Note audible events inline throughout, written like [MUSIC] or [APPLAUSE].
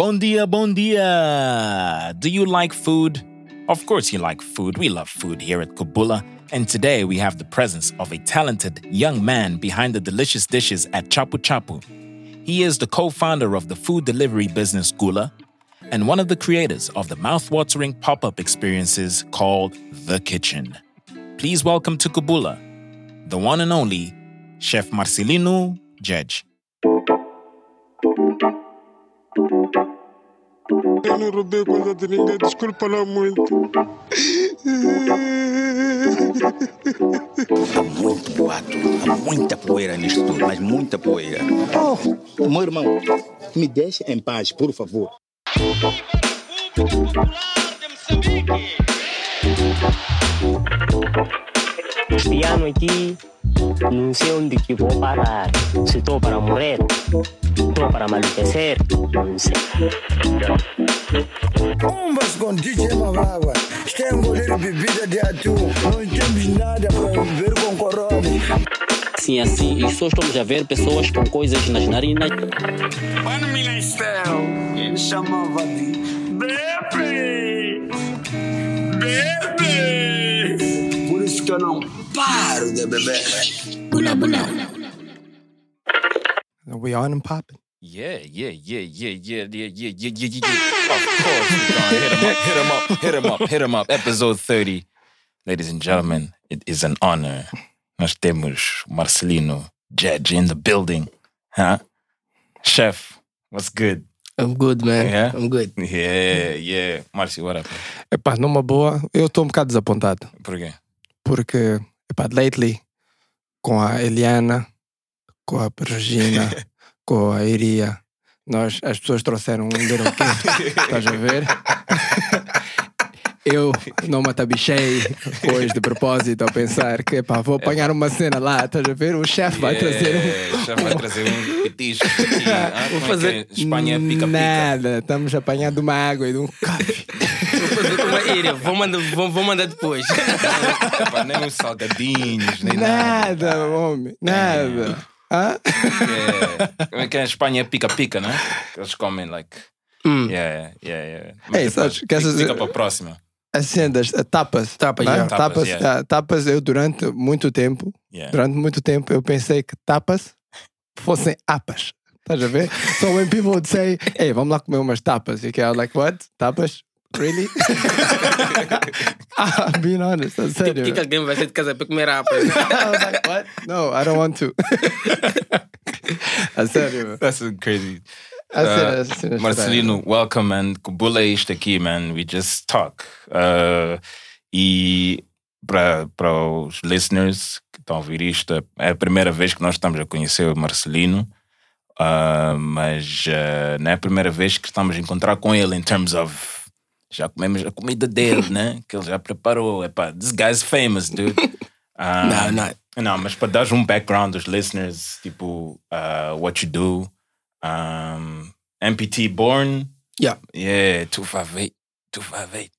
Bon dia, bon dia. Do you like food? Of course, you like food. We love food here at Kubula. And today we have the presence of a talented young man behind the delicious dishes at Chapu Chapu. He is the co founder of the food delivery business Gula and one of the creators of the mouth-watering pop-up experiences called The Kitchen. Please welcome to Kubula, the one and only Chef Marcelino Judge. Eu não roubei coisa de ninguém, desculpa lá muito. Há muito boato, há muita poeira nisto tudo, mas muita poeira. Oh, meu irmão, me deixe em paz, por favor. Piano aqui, não sei onde que vou parar. Se estou para morrer, estou para malecer, não sei. Bombas com DJ Mavagua. Isto é engolir bebida de atum. Não temos nada para ver com corona. Sim, assim, e só estamos a ver pessoas com coisas nas narinas. Mano Minestel, ele chamava de Bebe! Bebe! Por isso que eu não paro de beber. Are we on and popping? Yeah, yeah, yeah, yeah, yeah, yeah, yeah, yeah, yeah, yeah, yeah. Of course, gonna hit him up, hit him up, hit him up, hit him up. Episode 30. Ladies and gentlemen, it is an honor. Nós temos Marcelino Judge in the building. Huh? Chef, what's good? I'm good, man. Yeah? I'm good. Yeah, yeah. Marcio, what up? Epá, numa boa, eu estou um bocado desapontado. Por quê? Porque, epá, lately, com a Eliana, com a Regina, [LAUGHS] com a Iria, nós, as pessoas trouxeram um little [LAUGHS] kid, estás a ver? Eu não me atabichei hoje de propósito a pensar que vou apanhar uma cena lá, estás a ver? O chefe vai trazer um, O chefe vai trazer um petisco. Ah, Vou é fazer que é? Espanha é pica-pica. Nada, estamos apanhando uma água e de um café. Vou fazer uma ilha, vou mandar, vou, vou mandar depois. [LAUGHS] Epá, nem uns salgadinhos, nem nada. Nada, homem, nada. Hã? Yeah. Como é que é? Espanha é pica-pica, né? Que Eles comem, like. Hum. Yeah, yeah, yeah. Ei, depois, sabes, que essas- fica para a próxima. As cenas, a tapas. Tapas, né? yeah. Tapas, tapas, yeah. ah, tapas, eu durante muito tempo, Yeah. durante muito tempo, eu pensei que tapas fossem apas. Estás a ver? So when people would say, hey, vamos lá comer umas tapas. E que I was like, what? Tapas? Really? [LAUGHS] ah, being honest, a Tipo, sério. o que, que alguém vai sair de casa para comer apa? [LAUGHS] I was like, what? No, I don't want to. [LAUGHS] a sério. That's crazy. Uh, Marcelino, welcome, man. Kubula é isto aqui, man. We just talk. Uh, e para os listeners que estão a ouvir isto, é a primeira vez que nós estamos a conhecer o Marcelino. Uh, mas não é a primeira vez que estamos a encontrar com ele in terms of já comemos a comida dele, né? [LAUGHS] Que ele já preparou. Epá, this guy's famous, dude. [LAUGHS] Não, não. não, mas para dar um background aos listeners, tipo, what you do, um, MPT born, Yeah. yeah, 258, 258.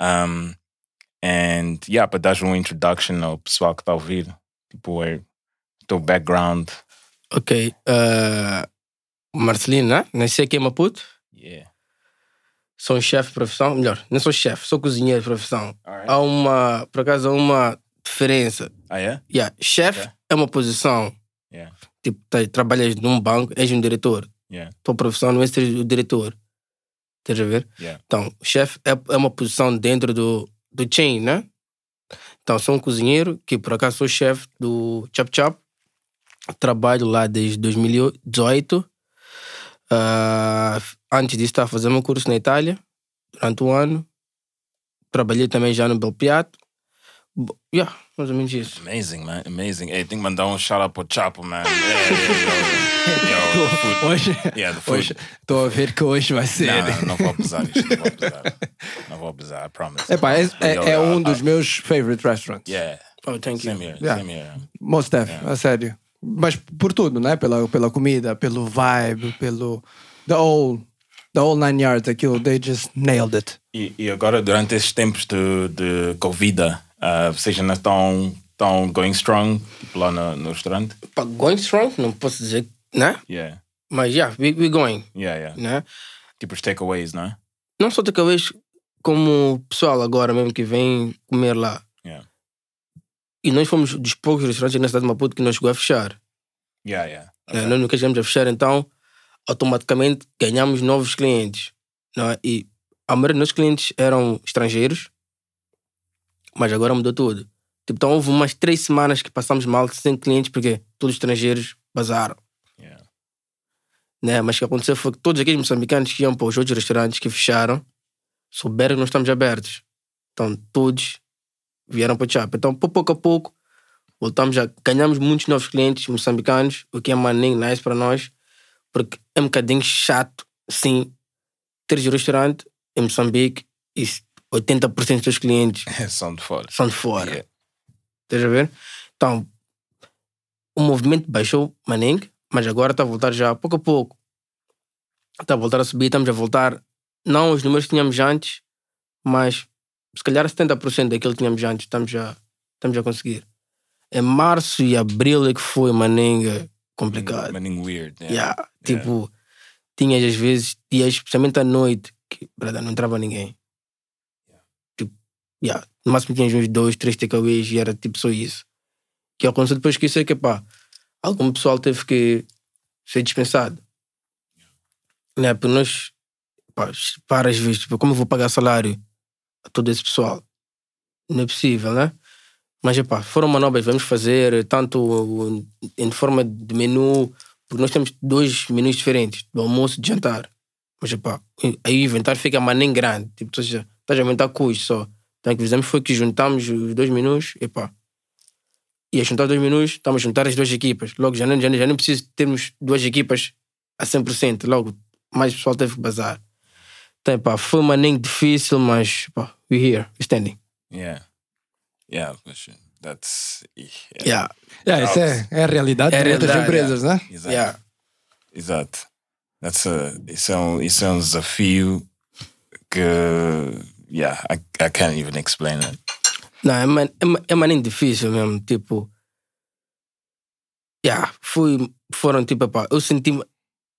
Um, and yeah, para dar uma introduction ao pessoal que está a ouvir, tipo, é teu background. Ok. Uh, Marcelino, né? Nasci aqui em Maputo. Yeah. Sou um chefe de profissão. Melhor, não sou chefe, sou cozinheiro de profissão. Alright. Há uma, por acaso, há uma diferença. Ah, yeah? Yeah, chefe Ok. é uma posição. Yeah. Tipo, tá- trabalhas num banco, és um diretor. Yeah. Tua profissão não é ser o diretor. Estás a ver? Yeah. Então, o chefe é, é uma posição dentro do, do chain, né? Então, sou um cozinheiro que, por acaso, sou chefe do Chop Chop. Trabalho lá desde 2018. Ah, antes disso, estava fazendo um curso na Itália durante um ano. Trabalhei também já no Belpiato. Yeah, mais ou menos isso. Amazing, man. Amazing. Hey, tem que mandar um shout out pro Chapo, man. Yeah, yeah, yeah. Hoje, Yeah, hoje, estou a ver que hoje vai ser. Não, não vou abusar disto, não vou abusar. Não vou abusar, I promise. Epá, é, é, é uh, um uh, dos meus favorite restaurants. Yeah, Oh, thank you. same here, Yeah. same here. Most def, a sério. Mas por tudo, né? Pela, pela comida, pelo vibe, pelo. The whole. The whole nine yards, aquilo, they just nailed it. E, e agora, durante esses tempos de, de Covid, uh, vocês ainda estão, estão going strong tipo, lá no, no restaurante? Pá, Going strong, não posso dizer, né? Yeah, Mas, yeah, we, we going. yeah, yeah. né? Tipo os takeaways, não é? Não só takeaways, como o pessoal agora mesmo que vem comer lá. Yeah. E nós fomos dos poucos restaurantes na cidade de Maputo que nós chegou a fechar. Yeah, yeah. É, nós nunca chegamos a fechar, então automaticamente ganhamos novos clientes. Não é? E a maioria dos nossos clientes eram estrangeiros, mas agora mudou tudo. Tipo, então houve umas três semanas que passamos mal sem clientes porque todos os estrangeiros vazaram. Yeah. Né? Mas o que aconteceu foi que todos aqueles moçambicanos que iam para os outros restaurantes que fecharam souberam que nós estamos abertos. Então todos vieram para o Chapa. Então, pouco a pouco, voltamos a ganhamos muitos novos clientes moçambicanos, o que é maninho nice para nós, porque é um bocadinho chato, sim, teres um restaurante em Moçambique e 80% dos teus clientes São de fora. são de fora. Yeah. Estás a ver? Então, o movimento baixou, maninho, mas agora está a voltar já pouco a pouco. Está a voltar a subir, estamos a voltar, não os números que tínhamos antes, mas se calhar 70% daquilo que tínhamos antes, estamos já, estamos a conseguir. Em março e abril é que foi, maninga, complicado. Maninho weird. Yeah. Yeah, Tipo, tinhas às vezes dias, especialmente à noite, que brother, não entrava ninguém. Yeah, no máximo tinhas uns dois, três takeaways e era tipo só isso. Que aconteceu depois que isso é que pá, algum pessoal teve que ser dispensado. Né? Porque nós, pá, para às vezes, tipo, como eu vou pagar salário a todo esse pessoal? Não é possível, né? Mas, epá, foram manobras, vamos fazer tanto em forma de menu, porque nós temos dois menus diferentes, do almoço e de jantar. Mas, epá, aí o inventário fica mais nem grande, tipo, ou seja, estás a aumentar custos só. Então, o que fizemos foi que juntamos os dois menus, epá, e a juntar dois menus, estamos a juntar as duas equipas. Logo, já não, já, não- já não preciso termos duas equipas a 100%, logo, mais pessoal teve que bazar. Então, epá, foi uma nem difícil, mas, epá, we're here, we're standing. Yeah. Yeah, that's. Yeah. Yeah. Yeah, isso é, é a realidade É de muitas realidade, empresas, né? Exato. Yeah. Exato. That's a, isso, é um, isso é um desafio que. Yeah, I, I can't even explain it. Não, é, man, é, é maninho difícil mesmo, tipo... Yeah, fui, foram tipo, epá, eu senti...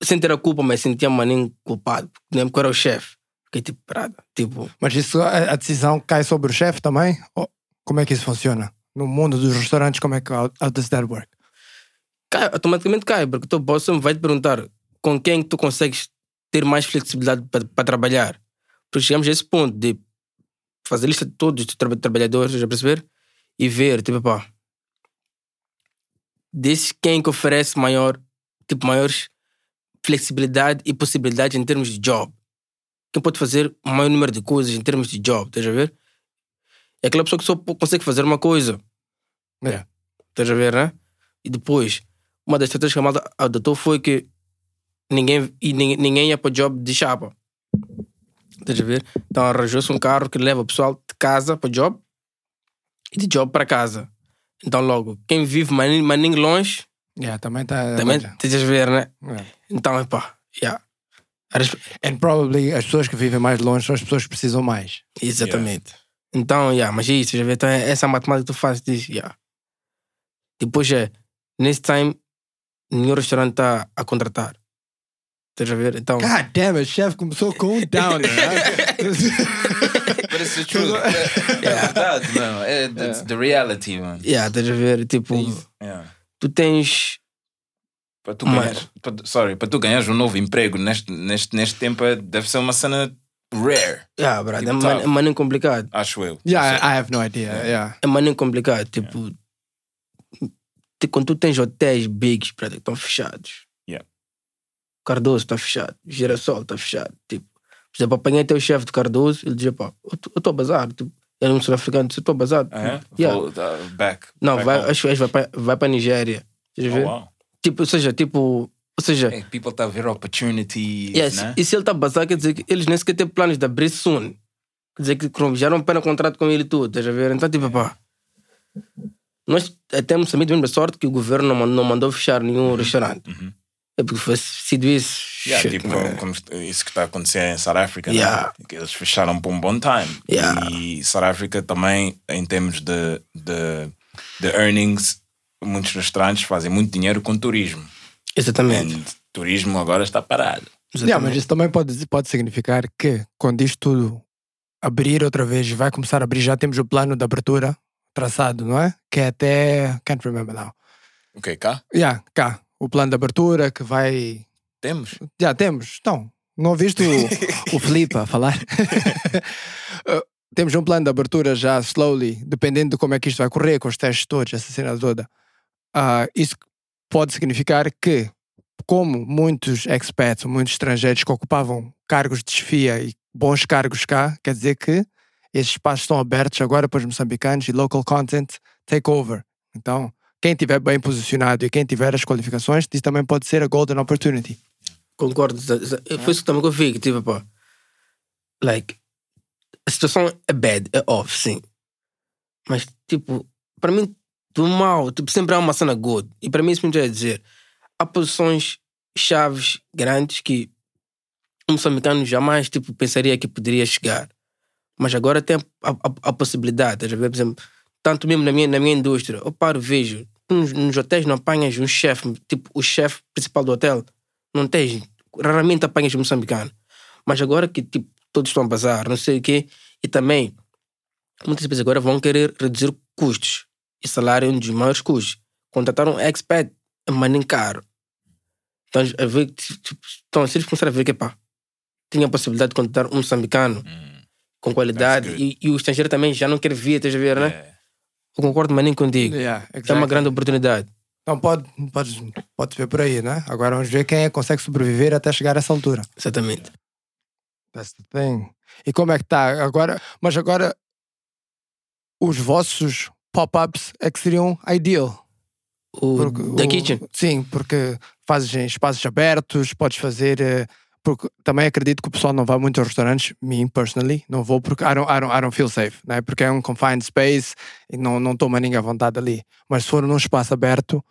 Sem ter a culpa, mas sentia maninho culpado. Nem porque era o chefe. Fiquei tipo, parada. Tipo, Mas isso, a, a decisão cai sobre o chefe também? Ou como é que isso funciona? No mundo dos restaurantes, como é que how, how does that work? cai, automaticamente cai, porque o teu boss vai te perguntar com quem tu consegues ter mais flexibilidade para trabalhar. Porque chegamos a esse ponto de fazer lista de todos os tra trabalhadores, já perceber? E ver, tipo, pá, desses quem que oferece maior, tipo, maiores flexibilidade e possibilidade em termos de job. Quem pode fazer o maior número de coisas em termos de job, estás a ver? É aquela pessoa que só consegue fazer uma coisa. Yeah. Estás a ver, né? E depois, uma das estratégias que a malta adotou foi que ninguém, e ninguém, ninguém ia para o job de chapa. Estás a ver? Então arranjou-se um carro que leva o pessoal de casa para o job e de job para casa. Então logo, quem vive maninho, maninho longe, Yeah, também está. também estás a ver, né? Yeah. Então, epá, yeah. And probably as pessoas que vivem mais longe são as pessoas que precisam mais. Exatamente. Então, yeah, mas é isso, já vê, então é essa matemática que tu fazes, diz, yeah. Depois é, nesse time, nenhum restaurante está a contratar. Estás a ver? Então, God damn it, chefe começou com um down, né? But it's the truth. é verdade, mano. É, it's the reality, mano. yeah, estás a ver? Tipo, Yeah. tu tens. Para tu Mas- ganhar, para, sorry, para tu ganhares um novo emprego neste, neste, neste tempo é- deve ser uma cena rare, Yeah, brother, Tipo, é, é maninho complicado. acho eu. yeah, I, I have no idea. Yeah. É maninho complicado. Tipo, te- quando tu tens hotéis bigs, brother, que estão fechados. Yeah. Cardoso está fechado, Girassol está fechado. Tipo, por exemplo, apanhei até o chefe de Cardoso, ele dizia, pá, eu estou a bazar. Tipo, ele é um sul-africano, disse, eu estou a bazar. Ah, é? Yeah. Vou, uh, back. Não, back vai, home. acho que vai para vai para Nigéria. A Oh, wow. Tipo, ou seja, tipo, ou seja, Hey, people tá a ver opportunities, yes, né? e se ele está a bazar, quer dizer que eles nem sequer têm planos de abrir soon. Quer dizer que já não pena contrato com ele e tudo, estás a ver? Então, tipo, pá. Nós até temos também a sorte que o governo não mandou, não mandou fechar nenhum restaurante. uhum. É porque fosse sido isso. Yeah, shit, tipo, como, como isso que está a acontecer em South Africa, Yeah. né? que eles fecharam por um bom time. Yeah. E South Africa também, em termos de, de, de earnings, muitos restaurantes fazem muito dinheiro com turismo. Exatamente. E turismo agora está parado. Yeah, mas isso também pode, pode significar que quando isto tudo abrir outra vez, vai começar a abrir, já temos o plano de abertura traçado, não é? Que é até. Can't remember now. Ok, cá? Yeah, cá. O plano de abertura que vai. Temos. Já temos. Então, não ouviste o, [LAUGHS] o Felipe a falar? [LAUGHS] Uh, temos um plano de abertura já slowly, dependendo de como é que isto vai correr, com os testes todos, essa cena toda. Ah, isso pode significar que, como muitos expats, muitos estrangeiros que ocupavam cargos de chefia e bons cargos cá, quer dizer que esses espaços estão abertos agora para os moçambicanos e local content take over. Então, quem estiver bem posicionado e quem tiver as qualificações, isso também pode ser a golden opportunity. Concordo. exa- Foi isso também que eu vi, tipo, pá. Like, a situação é bad, é off, sim. Mas, tipo, para mim, do mal, tipo, sempre há uma cena good. E para mim isso me quer dizer, há posições chaves grandes que um moçambicano jamais, tipo, pensaria que poderia chegar. Mas agora tem a, a, a possibilidade, a ver? Por exemplo, tanto mesmo na minha, na minha indústria, eu paro, vejo, nos, nos hotéis não apanhas um chefe, tipo, o chefe principal do hotel, não tens, raramente apanhas um moçambicano. Mas agora que tipo, todos estão a bazar, não sei o quê, e também muitas pessoas agora vão querer reduzir custos. E salário é um dos maiores custos. Contratar um expert é mais nem caro. Então, a ver, tipo, então, se eles começarem a ver que pá, tinha a possibilidade de contratar um moçambicano com qualidade e, e o estrangeiro também já não quer vir, estás a ver, né? É. Eu concordo, mas nem contigo. Yeah, É uma exactly. grande oportunidade. Então pode, pode, pode ver por aí, né? Agora vamos ver quem é que consegue sobreviver até chegar a essa altura. Exatamente. That's the thing. E como é que está agora? Mas agora os vossos pop-ups é que seriam ideal. O Porque da o- Kitchen. Sim, porque fazes em espaços abertos, podes fazer. eh, Porque também acredito que o pessoal não vai muito aos restaurantes, me personally, não vou porque I don't, I don't, I don't feel safe, né? porque é um confined space e não, não toma ninguém à vontade ali. Mas se for num espaço aberto,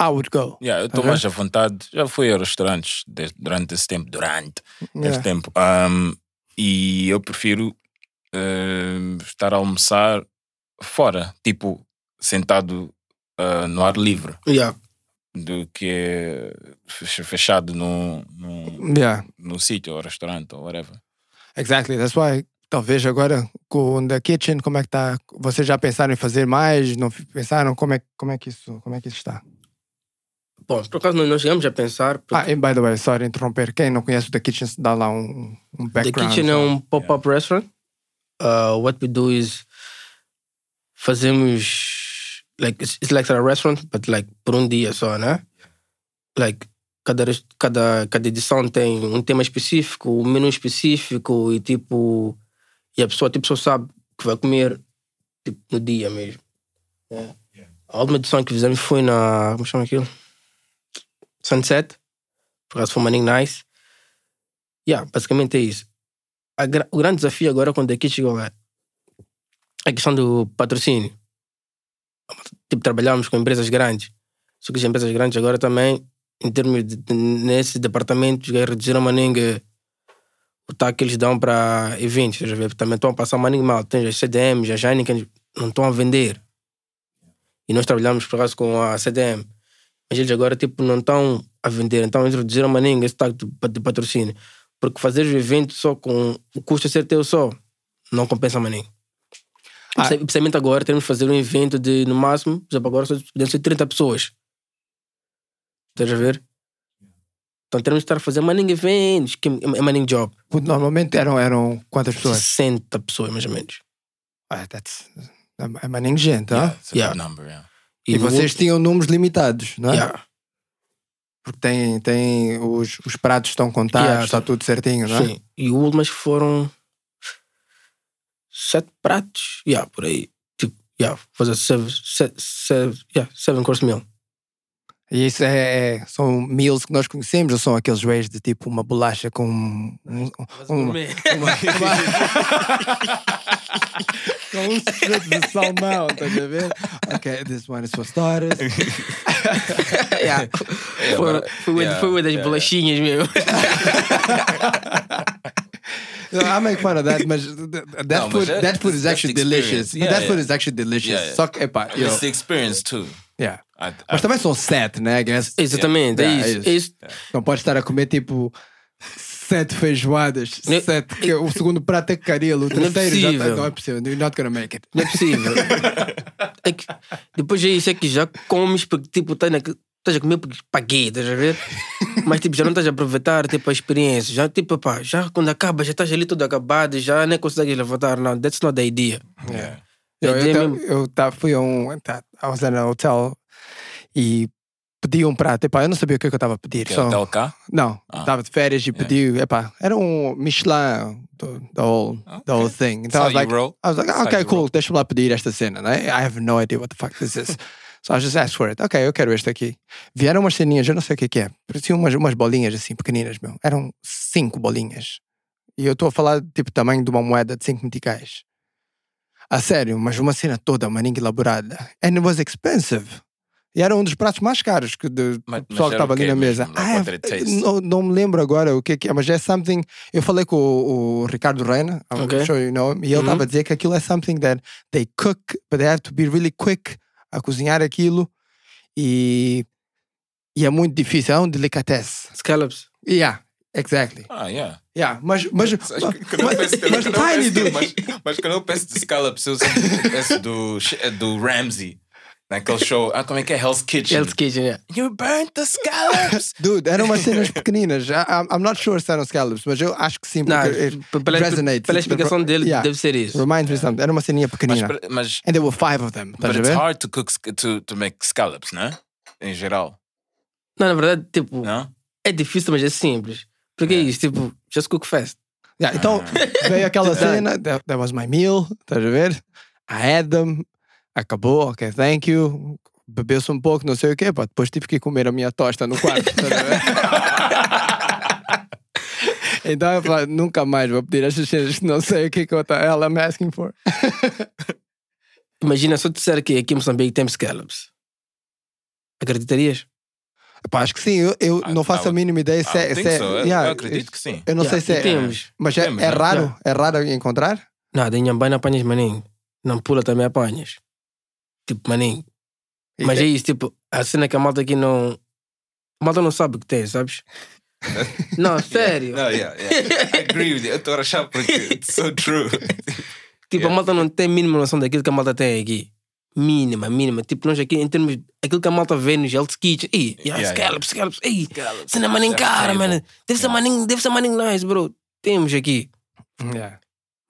I would go. Yeah, eu estou Ok. mais à vontade. Já fui a restaurantes de- durante esse tempo. Durante Yeah. esse tempo. Um, e eu prefiro um, estar a almoçar fora, tipo, sentado uh, no ar livre, Yeah. Do que fech- fechado num, num, Yeah. num sítio, ou restaurante, ou whatever. Exactly, that's why talvez agora com The Kitchen, como é que está? Vocês já pensaram em fazer mais? Não pensaram como é, como é que isso, como é que isso está? Bom, por acaso nós não chegamos a pensar. porque Ah, e by the way, sorry interromper. Quem não conhece o The Kitchen, dá lá um, um The background. Kitchen é um pop-up restaurant. Uh, what we do is fazemos like it's, it's like a restaurant, but like por um dia só, né? Like cada cada cada edição tem um tema específico, um menu específico e tipo e a pessoa tipo só sabe que vai comer tipo, no dia mesmo. É. A última edição que fizemos foi na como chama aquilo? Sunset. Por acaso foi uma nice. Yeah, basicamente é isso gra- o grande desafio agora quando aqui chegou é a questão do patrocínio. Tipo, trabalhamos com empresas grandes. Só que as empresas grandes agora também, em termos de, nesse departamento, reduziram a maninga o taco que eles dão para eventos. Também estão a passar maninga mal. Tem as CDMs, as Heineken, não estão a vender. E nós trabalhamos, por acaso, com a CDM. Mas eles agora, tipo, não estão a vender. Então, eles reduziram a maninga esse taco de, patrocínio. Porque fazer o evento só com o custo ser teu só não compensa nem. Ah. Principalmente agora temos que fazer um evento de, no máximo, por exemplo, agora só podemos ser 30 pessoas. Estás a ver? Então temos que estar a fazer manning eventos, que é manning job. Normalmente eram, eram quantas pessoas? 60 pessoas, mais ou menos. Ah, that's, é mais nem gente, Yeah, ah? Yeah. number, yeah. E, no vocês outro- tinham números limitados, não é? Yeah. Porque tem, tem os, os pratos estão contados, Yeah, está sim. tudo certinho, não é? Sim. E o último acho que foram sete pratos. Yeah, por aí. Tipo, yeah, fazer seven, seven, seven, yeah, seven course meal. E isso é, é- são meals que nós conhecemos ou são aqueles ways de tipo uma bolacha com um, um, um, [LAUGHS] com um strip de salmão, estás a ver? Ok, this one is for starters. [LAUGHS] yeah. Foi, foi, yeah, foi uma das yeah, bolachinhas mesmo. I make fun of that, but that, No, food, that- that food is actually delicious. Yeah, that food is actually delicious. Só que, epá, It's the experience too. yeah. I, I, Mas também são sete, né? I guess. Exatamente, Yeah, é é isso. É isso. Não pode estar a comer tipo sete feijoadas, Ne- sete. que O segundo prato é caril, o Não é terceiro já tá, possível. não é possível. You're not gonna make it. Não é possível. É que, depois é isso, é que já comes porque tipo, estás na- estás a comer porque paguei, estás a ver? Mas tipo, já não estás a aproveitar tipo, a experiência. Já, tipo, pá, já quando acaba, já estás ali todo acabado, já nem consegues levantar. Não, that's not the idea. Yeah. Eu, É eu, tá- mesmo. eu tá, fui a um. Tá, I was in a hotel e pedi um prato. Epá, eu não sabia o que, é que eu estava a pedir. Que é só- hotel cá? Não, Ah. estava de férias e Yeah. pedi. Epá, era um Michelin, the, whole, the whole thing. Então That's I was like, roll. I was like, okay, you cool, deixa-me lá pedir esta cena, né? I have no idea what the fuck this is. [LAUGHS] so I just asked for it. Ok, eu quero este aqui. Vieram umas ceninhas, eu não sei o que que é. Pareciam umas, umas bolinhas assim, pequeninas, meu. Eram cinco bolinhas. E eu estou a falar, tipo, tamanho de uma moeda de cinco meticais. A sério, mas uma cena toda, maninha elaborada. And it was expensive. E era um dos pratos mais caros que do Mas- pessoal mas que estava ali na mesa. taste? não, não me lembro agora o que é que é, mas é something. Eu falei com o, o Ricardo Reina, I'm Ok. sure you know him, e ele Uhum. estava a dizer que aquilo é something that they cook, but they have to be really quick a cozinhar aquilo e, e é muito difícil, é um delicatesse. Scallops. Yeah, exactly. Ah, yeah. Yeah, mas, mas, mas, peço- mas dude. mas- Mas quando eu peço de scallops, eu sempre peço do, do Ramsey. Naquele show. Ah, como é que é? Hell's Kitchen. Hell's Kitchen, yeah. You burnt the scallops! [LAUGHS] Dude, eram umas cenas pequeninas. I'm, I'm not sure se eram scallops, mas eu acho que sim, Não, porque it p- pela, resonates. pela explicação dele, Yeah. deve ser isso. Reminds me something. Era uma ceninha mas, pequenina. mas, And there were five of them. but it's ver? hard to cook, to, to make scallops, né? Em geral. Não, na verdade, tipo, Não? é difícil, mas é simples. Porque é isso, tipo, just cook fast. Yeah, então veio aquela [LAUGHS] cena, that, that was my meal, estás a ver? I had them, acabou, ok, thank you. Bebeu-se um pouco, não sei o quê, pá, depois tive que comer a minha tosta no quarto, ver? [LAUGHS] então eu falei, nunca mais vou pedir estas cenas que não sei o que que eu tá, ela I'm asking for. [LAUGHS] Imagina se eu disser que aqui em Moçambique temos scallops. Acreditarias? Pá, acho que sim, eu, eu Ah, não faço ah, a mínima ideia se Ah, é. I se é- so. Eu- yeah, eu acredito que sim. Eu não Yeah, sei se é. temos. Mas é, Temos, é né? raro? Yeah. É raro encontrar? Nada, em Ambai não apanhas maninho. Não pula também apanhas. Tipo, maninho. Mas é isso, tipo, a cena que a malta aqui não. A malta não sabe o que tem, sabes? [LAUGHS] não, sério. No, yeah, yeah. I agree with you. Eu estou a achar porque it's [LAUGHS] so true. Tipo, Yeah. a malta não tem mínima noção daquilo que a malta tem aqui. Mínima, mínima. Tipo, nós aqui, em termos. Aquilo que a malta vê nos Hell's Kitchen. Ih, yeah, Yeah, scallops, scallops. Ih, cena maninho cara, mano. Deve ser maninho, deve ser maninho nice, bro. Temos aqui. Yeah.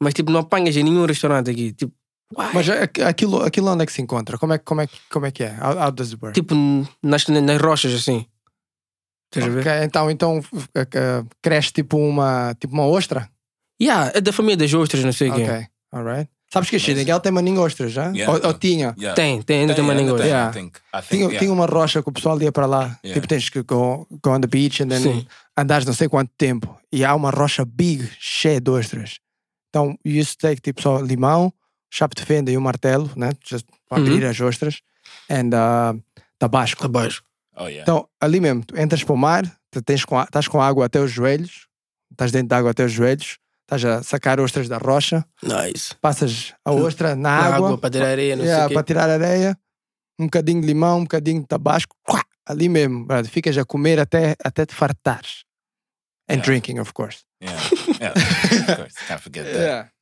Mas, tipo, não apanhas em nenhum restaurante aqui. Tipo, why? Mas aqu- aquilo, aquilo onde é que se encontra? Como é, como é, que- como é que é? How, how does it work? tipo, nas, nas rochas, assim. Estás a ver? Então, então uh, uh, cresce tipo uma, tipo uma ostra? Yeah, é da família das ostras, não sei o quê. Ok, alright. Sabes que a Xiniguel tem maninho ostras, já? Yeah. Ou, ou tinha? Yeah. Tem, tem, ainda tem, maninho ainda ostras. tem, Yeah. Think. Think, Tinha, yeah. tinha uma rocha que o pessoal ia para lá. Yeah. Tipo, tens que go, go on the beach and then Sim. andares não sei quanto tempo. E há uma rocha big, cheia de ostras. Então, you used to take tipo só limão, chapa de fenda e um martelo, né? Just para Uhum. abrir as ostras. And uh, tabasco. Abaixo. Oh, yeah. Então, ali mesmo, tu entras para o mar, tens com, estás com água até os joelhos, estás dentro de água até os joelhos, estás a sacar ostras da rocha, Nice. passas a ostra na, Na água, água, para tirar areia, não yeah, sei o para tirar areia, um bocadinho de limão, um bocadinho de tabasco, ali mesmo, brother, ficas a comer até, até te fartares. And Yeah. drinking, of course. Yeah. yeah. of course. Can't forget that. [LAUGHS]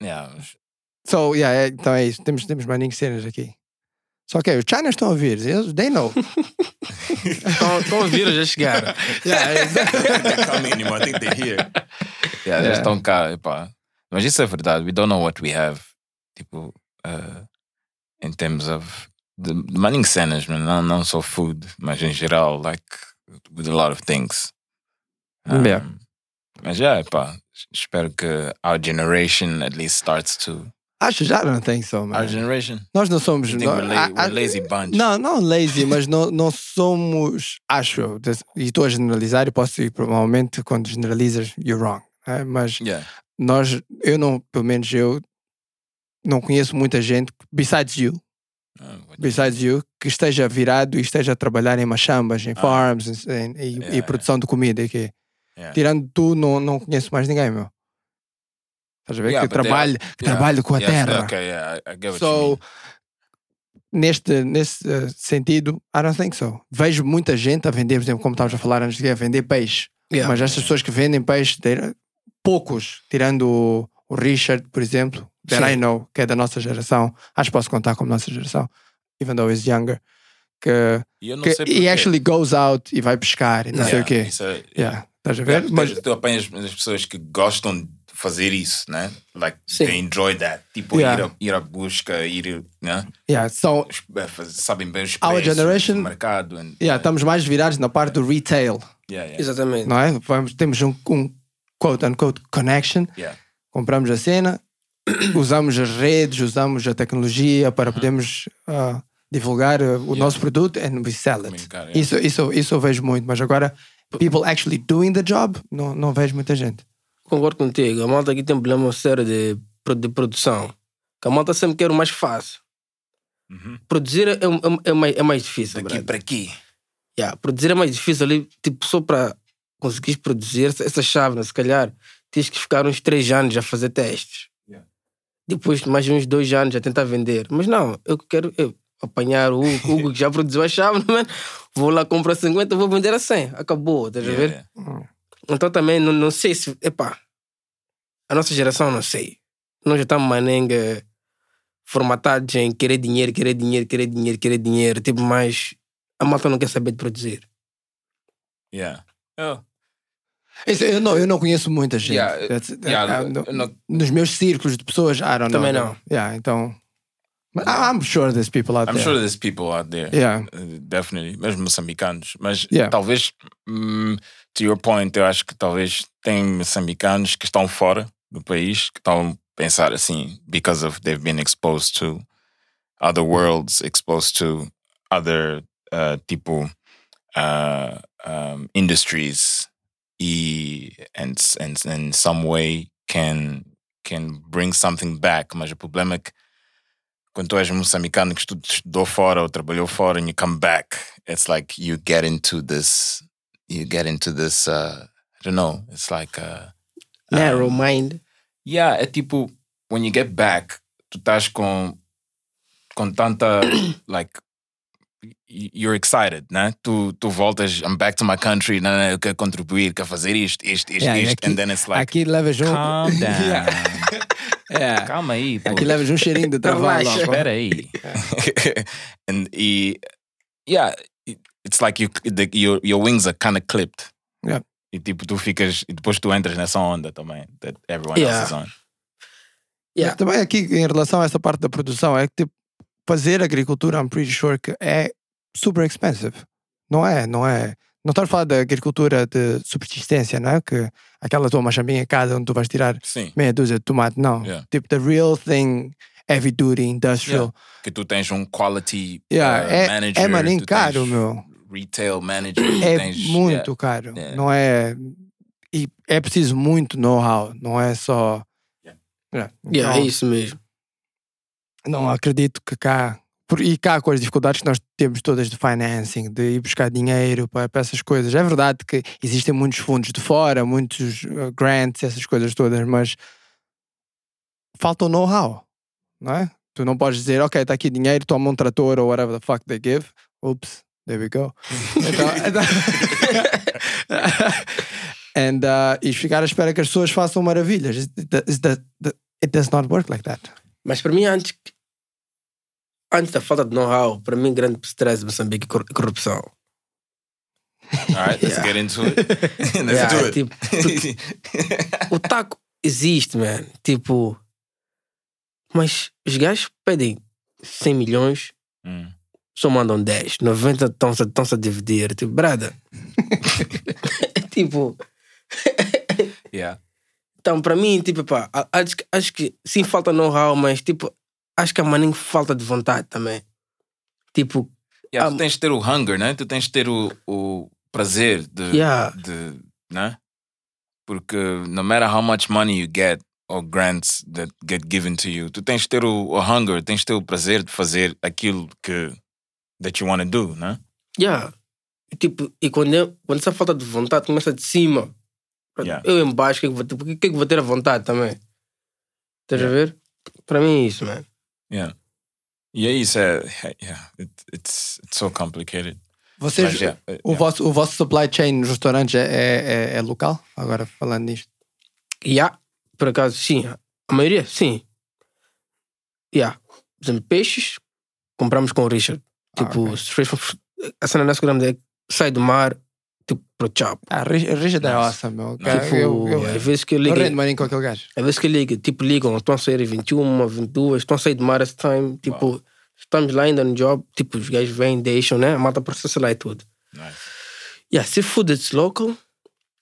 Yeah. Yeah. So, yeah, é- então é isso. Temos, temos maninhos cenas aqui. Só que os Chinas estão a ouvir, eles, they know. [LAUGHS] Estão estão a vir, já chegaram. [LAUGHS] yeah, exactly. they're coming anymore. I think they're here. Yeah, Yeah. eles estão cá, epá. Mas isso é verdade. We don't know what we have. Tipo, uh, in terms of the money cenas, man. Não, não só food, mas em geral, like, with a lot of things. Um, Yeah. Mas já, epá. Espero que our generation at least starts to. Acho já, não tem so, man. Our generation? Nós não somos. Nó- we're, la- we're lazy bunch? Não, não lazy, mas não, não somos, acho e estou a generalizar e posso ir provavelmente quando generalizas, you're wrong. é? Mas Yeah. nós, eu não, pelo menos eu, não conheço muita gente, besides you, Oh, besides you, que esteja virado e esteja a trabalhar em machambas, em Ah. farms em- em- e, Yeah, e yeah. produção de comida. E que. Tirando tu, não, não conheço mais ninguém, meu. Estás a ver? Yeah, que trabalho, are- que yeah. trabalho com a Yes, terra. Okay, yeah, I, get what you So, mean. neste, nesse eh, sentido, I don't think so. Vejo muita gente a vender, por exemplo, como estávamos a falar antes de a vender peixe. Yeah. Mas estas pessoas que vendem peixe, poucos, tirando o, o Richard, por exemplo, that Sim. I know, que é da nossa geração, acho que posso contar como nossa geração, even though he's younger, que, E que he actually goes out e vai pescar e não sei o quê. Isso é, Yeah, estás a ver? Yeah, Mas tu, tu apanhas as pessoas que gostam de fazer isso, né? Like, Sim. they enjoy that. Tipo, Yeah. ir, a, ir à busca, ir, né? yeah, so, faz- Sabem bem os Our preços, generation- o mercado. And, yeah, estamos mais virados na parte do retail, yeah, yeah, Exatamente. não é? Vamos, temos um, um quote unquote connection, yeah. compramos a cena, [COUGHS] usamos as redes, usamos a tecnologia para Uhum. podermos ah, divulgar ah, o nosso produto and we sell it. Yeah. Isso, isso, isso eu vejo muito, mas agora, people actually doing the job, não, não vejo muita gente. Concordo contigo. A malta aqui tem um problema sério de, de produção. Que a malta sempre quer o mais fácil. Uhum. Produzir é, é, é mais, é mais difícil. Daqui para aqui. Yeah, produzir é mais difícil ali, tipo, só para conseguires produzir essa, essa chave, se calhar, tens que ficar uns três anos a fazer testes. Yeah. Depois, mais uns dois anos a tentar vender. Mas não, eu quero eu, apanhar o Hugo, que já [LAUGHS] produziu a chave, man. vou lá comprar 50, vou vender a 100. Acabou, estás a ver? Yeah, yeah. Então também não, não sei se. Epá, a nossa geração não sei. Nós já estamos manenga formatados em querer dinheiro, querer dinheiro, querer dinheiro, querer dinheiro. Tipo, mas a malta não quer saber de produzir. Yeah. Oh, Isso, eu, não, eu não conheço muita gente. Yeah, That's- yeah, ah, no- não- nos meus círculos de pessoas, I don't know. Também não. Yeah, então. I'm sure there's people out I'm there. sure there's people out there. Yeah. Uh, definitely. Mesmo moçambicanos. Mas Yeah. talvez, hum, to your point, eu acho que talvez tem moçambicanos que estão fora do país que estão a pensar assim, because of they've been exposed to other worlds, exposed to other uh, tipo uh, um, industries, e and and in some way can can bring something back. Mas o problema é que quando tu és moçambicano que estu- estudou fora ou trabalhou fora and you come back, it's like you get into this, you get into this, uh, I don't know, it's like, uh, Narrow mind. yeah, é tipo, when you get back, tu estás com, com tanta, [COUGHS] like, you're excited, né? Tu, tu voltas, I'm back to my country, não, eu quero contribuir, quero fazer isto, isto, isto, Yeah, isto, aqui- and then it's like, Aqui levas um. calm [LAUGHS] down. Yeah. Calma aí, pô. Aqui levas um cheirinho de trabalho. Espera aí. [LAUGHS] [LAUGHS] and e, yeah, it's like you, the, your, your wings are kind of clipped. Yeah. E tipo, tu ficas, e depois tu entras nessa onda também, that everyone Yeah. else is on. Yeah. Também aqui, em relação a essa parte da produção, é que tipo, fazer agricultura, I'm pretty sure que é super expensive. Não é, não é. Não estás a falar da agricultura de subsistência, não é? Que aquela tua machambinha em casa onde tu vais tirar Sim. meia dúzia de tomate, não. Yeah. Tipo, the real thing, heavy duty, industrial. Que tu tens um quality Yeah, uh, é- manager. é maninho caro, tens meu. Retail manager. É tens, muito yeah. caro. Yeah. Não é. E é preciso muito know-how, não é só. Yeah. Yeah. Yeah, é Então, isso mesmo. não acredito que cá. por- E cá com as dificuldades que nós temos todas de financing, de ir buscar dinheiro para, para essas coisas. É verdade que existem muitos fundos de fora, muitos uh, grants, essas coisas todas, mas falta o know-how, não é? Tu não podes dizer, ok, está aqui dinheiro, toma um trator ou whatever the fuck they give. Oops, there we go. [LAUGHS] então, então- [LAUGHS] And, uh, e ficar à espera que as pessoas façam maravilhas. It, it, it, it does not work like that. Mas para mim, antes, antes da falta de know-how, para mim, grande stress de Moçambique é cor- corrupção. All right, let's Yeah. get into it. [LAUGHS] let's Yeah, do it. tipo, o taco existe, man. Tipo, mas os gajos pedem 100 milhões, Hum. Só mandam 10. 90 estão-se estão-se a dividir. Tipo, brada. [LAUGHS] tipo, [LAUGHS] Yeah. então para mim, tipo, pá, acho, que- acho que sim falta know-how, mas tipo, acho que a maninho falta de vontade também. Tipo, Yeah, Ah, tu tens de ter o hunger, né? Tu tens de ter o, o prazer de, Yeah. de, né? Porque no matter how much money you get or grants that get given to you, tu tens de ter o, o hunger, tens de ter o prazer de fazer aquilo que that you want to do, né? Yeah. Tipo, e quando, eu, quando essa falta de vontade começa de cima, Yeah. eu embaixo, o que, é que, vou ter- o que, é que vou ter a vontade também? Estás a ver? Para mim é isso, man. Yeah. E é isso, é, é- yeah, it, it's, it's so complicated. Vocês, Mas, yeah, uh, o, yeah. vosso, o vosso supply chain nos restaurantes é, é, é- é local? Agora falando nisto. Yeah, por acaso, sim. A maioria, sim. Yeah. Por exemplo, peixes, compramos com o Richard. Ah, Tipo, straight from- a cena nossa grande é sai do mar, tipo, pro chop. Ah, Richard é awesome, meu. Tipo, Cara, eu, eu, às vezes que eu eu ligo, rendo money com aquele gajo. às vezes que eu ligo, tipo, ligam, estão a sair 21, 22, estão a sair do mar esse time, tipo, estamos lá ainda no job, tipo, os gajos vêm, deixam, né? A malta processa lá e tudo. Nice. Yeah, seafood it's local.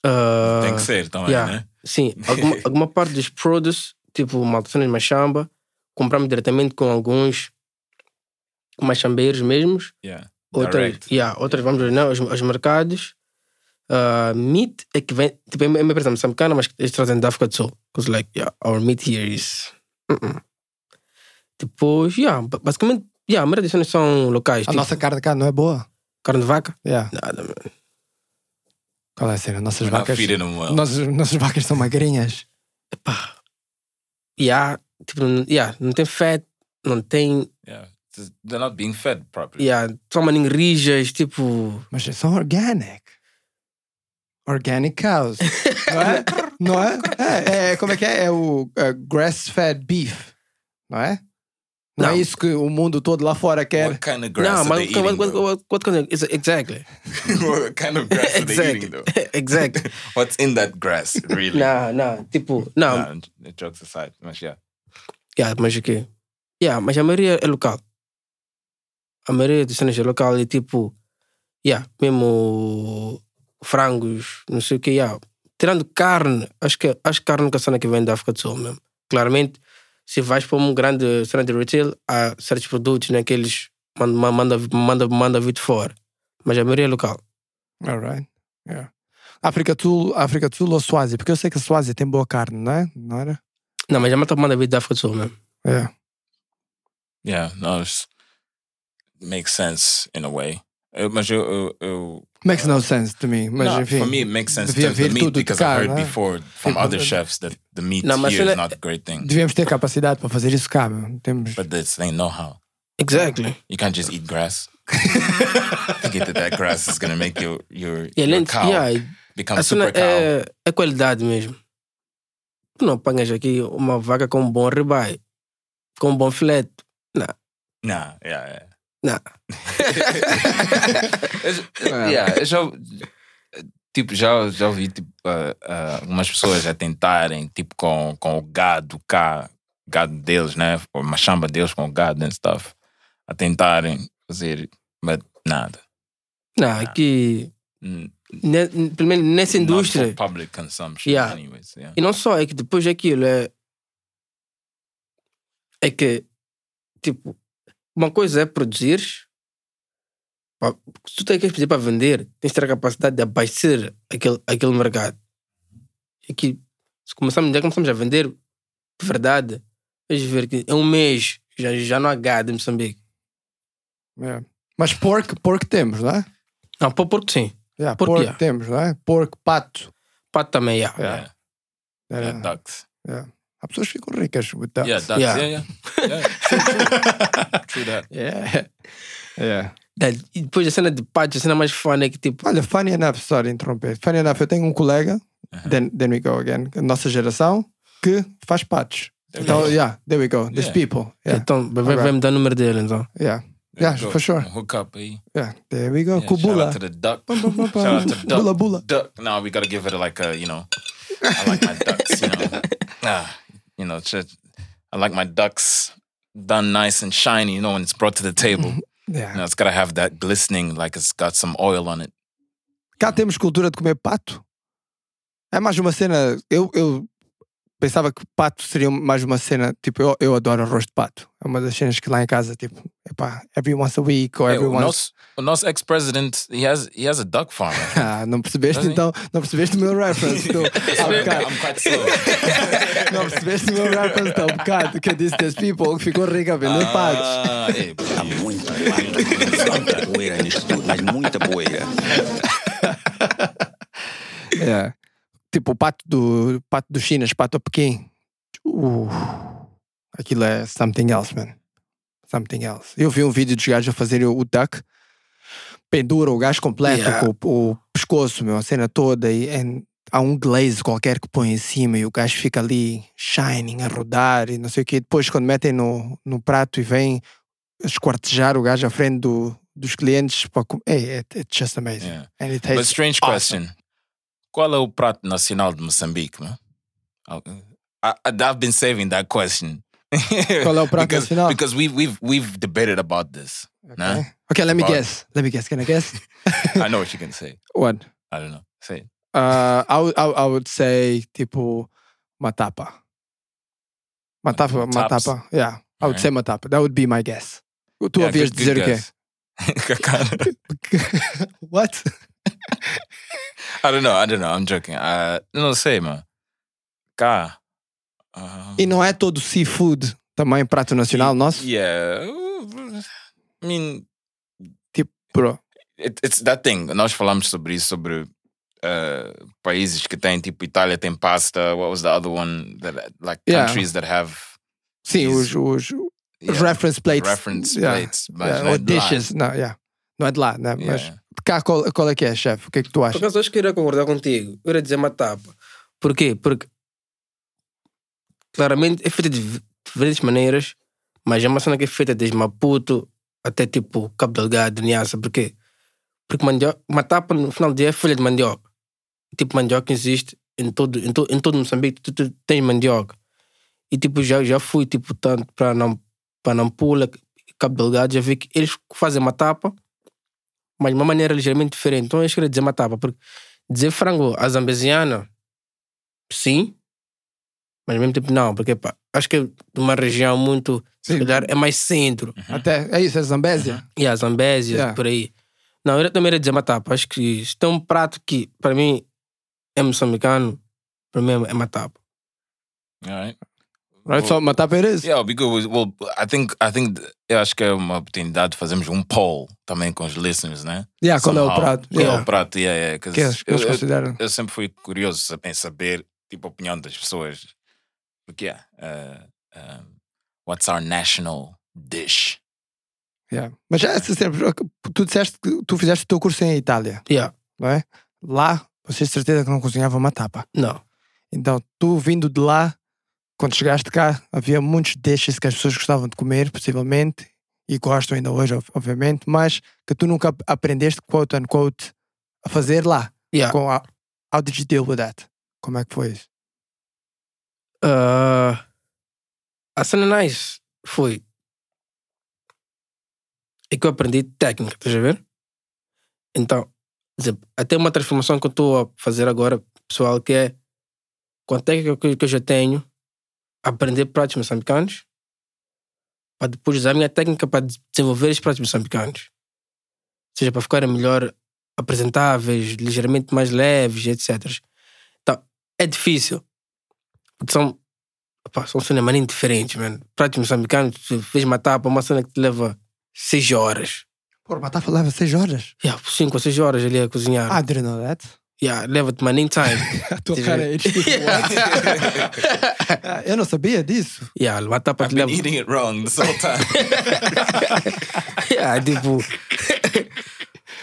Uh, Tem que ser também, yeah. né? Sim, alguma, [LAUGHS] alguma parte dos produtos, tipo maltações de machamba, compramos diretamente com alguns machambeiros mesmos. Yeah. Outras, Direct. yeah, outras vamos aos, aos mercados. Uh, meat é que vem, tipo, é uma empresa moçambicana, mas eles trazem da África do Sul. Because, like, yeah, our meat here is. Uh-uh. Depois, yeah, ba- basicamente, yeah, a maioria das cenas são locais. A tipo, nossa carne cá não é boa. carne de vaca. Yeah. Nada, man. Qual é a cena? Nossas We're vacas. well. Nossas, nossas vacas são magrinhas. Epá. Yeah, tipo, não- yeah, não tem fat, não tem. Yeah. They're not being fed properly. Yeah, tomam rijas, tipo. Mas são organic. Organic cows. [LAUGHS] não é? Não é? É, é, Como é que é? É o uh, grass-fed beef. Não é? Não, é Não. isso que o mundo todo lá fora quer. What kind of grass Não, mas they what, eating? what, though? what, what kind of. is- Exactly. [LAUGHS] what kind of grass are they eating, [LAUGHS] exactly. though? exactly. What's in that grass, really? Não, não, tipo. Não, Nah, jokes aside. Mas, yeah. yeah, mas o quê? Yeah, mas a maioria é local. A maioria das cenas é local e tipo. Yeah, mesmo frangos, não sei o que. Yeah. Tirando carne, acho que, acho que carne é a cena que vem da África do Sul mesmo. Claramente, se vais para um grande cena de retail, há certos produtos né, que eles mandam manda, manda, manda vir de fora. Mas a maioria é local. Alright. Yeah. África do Sul, África do Sul ou Suásia? Porque eu sei que a Suásia tem boa carne, não é? Não era? Não, mas a malta manda vir da África do Sul mesmo. É. Yeah, it's, makes sense in a way. Uh, Mas eu, eu, eu Makes no sense to me. Mas no, enfim. for me, it makes sense to the meat because cá, I heard não é? before from other chefs that the meat mas here is not a great thing. Devíamos ter capacidade para fazer isso cá, meu. Temos. But this they know how. Exactly. You can't just eat grass. [LAUGHS] Thinking that that grass is gonna make your your, E your cow yeah, become a super cow. é, é qualidade mesmo. Tu não apanhas aqui uma vaca com um bom ribeye, com um bom filete. Não, Nah, yeah, yeah. Não. [LAUGHS] Yeah, eu já, tipo, já, já ouvi tipo, ah, ah, algumas pessoas a tentarem, tipo, com, com o gado cá, gado deles, né? Ou uma chamba deles com o gado and stuff, a tentarem fazer, mas nada. Não, aqui, Mm, ne, pelo menos nessa not indústria, public consumption, Yeah. anyways. Yeah. e não só, é que depois daquilo é. É que, tipo, uma coisa é produzir. Se tu tens que pedir para vender, tens de ter a capacidade de abastecer aquele, aquele mercado. E que, se começamos, já começamos a vender de verdade, vais ver que em um mês já, já não há gado em Moçambique. É. Mas pork, pork temos, não é? Não, porque sim. Yeah, Pork, pork yeah. temos, não é? Pork, pato. Pato também, já. Yeah. Era- Yeah, ducks. Há pessoas que ficam ricas with that. Yeah, ducks. Yeah. Yeah, yeah. yeah. True, true. [LAUGHS] True that. Yeah. Yeah. E depois a cena de pato, a cena mais fã é que tipo, Olha, funny enough, sorry interromper. Funny enough, eu tenho um colega, then, then we go again, nossa geração, que faz we Então, go. yeah, there we go. These people. Yeah. então vai, vai Alright. me dar o número dele então. Yeah. Yeah, for sure. Hook up, eh? Yeah. There we go. Yeah, shout Kubula. out to the duck. Bum, bum, bum, bum. Shout out to the duck. Bula bula. Duck. No, we gotta give it like a, you know, I like my ducks, you know. [LAUGHS] Ah, you know, just, I like my ducks done nice and shiny, you know, when it's brought to the table. [LAUGHS] You Yeah. know, it's gotta have that glistening, like it's got some oil on it. Cá temos cultura de comer pato. É mais uma cena. Eu, eu pensava que pato seria mais uma cena. Tipo, eu, eu adoro arroz de pato. É uma das cenas que lá em casa, tipo, epá, every once a week or Hey, every o once. nosso, o nosso ex-president, he has, he has a duck farm. [LAUGHS] Ah, não percebeste he? então? Não percebeste o meu reference? [LAUGHS] do- há bocado. I'm quite slow. [LAUGHS] Não percebeste o meu reference há um bocado que eu disse das people que ficou rica a vender patos. Ah, hey, bro, Há muita, muita, muita poeira nisto tudo, mas muita poeira. É. Tipo o pato do pato do Chinas, pato Pequim. Uh, aquilo é something else, man. Something else. Eu vi um vídeo dos gajos a fazerem o duck. pendura o gajo completo Yeah. com o, o pescoço, meu, a cena toda e, há um glaze qualquer que põe em cima e o gajo fica ali shining, a rodar e não sei o quê. Depois quando metem no, no prato e vem esquartejar o gajo à frente do, dos clientes para hey, it, it's just amazing. Yeah. And it But strange awesome. question. Qual é o prato nacional de Moçambique, man? I, I've been saving that question. Qual é o [LAUGHS] prato because, nacional? Because we've we've we've debated about this. Nah? Okay. okay, let me About- guess. Let me guess. Can I guess? [LAUGHS] I know what you can say. What? I don't know. Say it. Uh, I, would, I, would- I would say tipo matapa. Matapa, Taps. matapa. Yeah, I would say matapa. That would be my guess. Tu Yeah, good- dizer o quê? What? [LAUGHS] I don't know. I don't know. I'm joking. Uh, não sei, man. Cá. Uh, E não é todo seafood também prato nacional nosso? Yeah. I mean, Bro. it, it's that thing. Nós falamos sobre isso, sobre uh, países que têm, tipo, Itália tem pasta. What was the other one? That, like Yeah. countries that have Sim, Is- os, os, yeah, reference plates. reference Yeah, plates. Mas yeah, não é dishes. Não, yeah. não é de lá, né? mas. Cá qual, qual é que é, chefe? O que é que tu Por achas? acaso, acho que eu iria concordar contigo. Eu iria dizer matapa. Por quê? Porque claramente é feita de diferentes maneiras, mas é uma cena que é feita desde Maputo até tipo Cabo Delgado, Niassa. Por quê? Porque mandioca, matapa no final do dia é folha de mandioca. Tipo, mandioca existe em todo, em, to, em todo Moçambique, tu, tu tens mandioca. E tipo, já, já fui tipo, tanto para Nam, para Nampula, Cabo Delgado, já vi que eles fazem matapa, mas de uma maneira ligeiramente diferente. Então eu queria dizer matapa, porque dizer frango à zambesiana, sim, mas ao mesmo tempo não, porque pá, acho que é de uma região muito, Sim. é mais centro. Até, é isso, é Zambésia? E a Zambésia, Yeah. por aí. Não, eu também ia dizer matapa. Acho que isso tem um prato que, para mim, é moçambicano, para mim é matapa. All right. Matapa it is. Yeah, it'll be good. Well, I think I think eu acho que é uma oportunidade de fazermos um poll também com os listeners, né? Yeah, qual é o prato? Qual é Yeah. o prato? Yeah, yeah. Que eles, eu, eu, consideram. eu sempre fui curioso em saber tipo a opinião das pessoas. Porque yeah, uh, um, what's our national dish? Yeah. Mas já essa sempre, tu disseste que tu fizeste o teu curso em Itália, Yeah. não é? Lá, vocês de certeza que não cozinhavam matapa. Não. Então, tu vindo de lá, quando chegaste cá, havia muitos dishes que as pessoas gostavam de comer, possivelmente, e gostam ainda hoje, ob- obviamente, mas que tu nunca ap- aprendeste, quote unquote, a fazer lá. Yeah. Com a, how did you deal with that? Como é que foi isso? Ah, a cena nice foi. É que eu aprendi técnica, estás a ver? Então, exemplo, até uma transformação que eu estou a fazer agora, pessoal, que é com a técnica que eu já tenho, aprender pratos moçambicanos, para depois usar a minha técnica para desenvolver os pratos moçambicanos. Ou seja, para ficarem melhor apresentáveis, ligeiramente mais leves, etc. Então, é difícil. Porque são, opá, são cenas diferentes, mano. Pratos moçambicanos, tu fez matar para uma cena que te leva 6 horas. Pô, matapa leva 6 horas. 5 ou 6 horas ali a cozinhar. Didn't know that. Yeah, leva-te maninho time. A [LAUGHS] tua Sim. cara é tipo, [LAUGHS] what? Ah, [LAUGHS] Eu não sabia disso. yeah, matar para I've te been eating it wrong this whole time. yeah, tipo.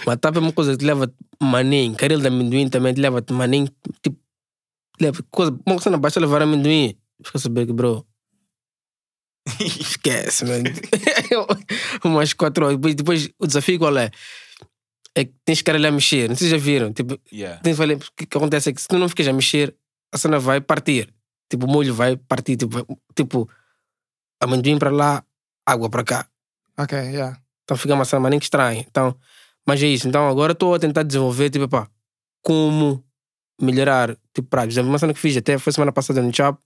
matar é uma coisa que te leva maninho. Caril de amendoim também te leva maninho. Tipo, leva coisa. Uma coisa não basta levar amendoim. Fica a saber que, bro. Esquece, mano. Umas quatro horas. Depois, depois o desafio qual é? É que tens que ir ali a mexer. Não sei se já viram. Tipo, yeah. tens que falar- o que, acontece é que se tu não ficas a mexer, a cena vai partir. Tipo, o molho vai partir. Tipo, vai- tipo amendoim para lá, água para cá. Ok, yeah. Então fica uma cena nem que estranha. Então, mas é isso. Então agora estou a tentar desenvolver, tipo, pá, como melhorar, tipo, pratos. Por exemplo, uma cena que fiz até foi semana passada no Chop.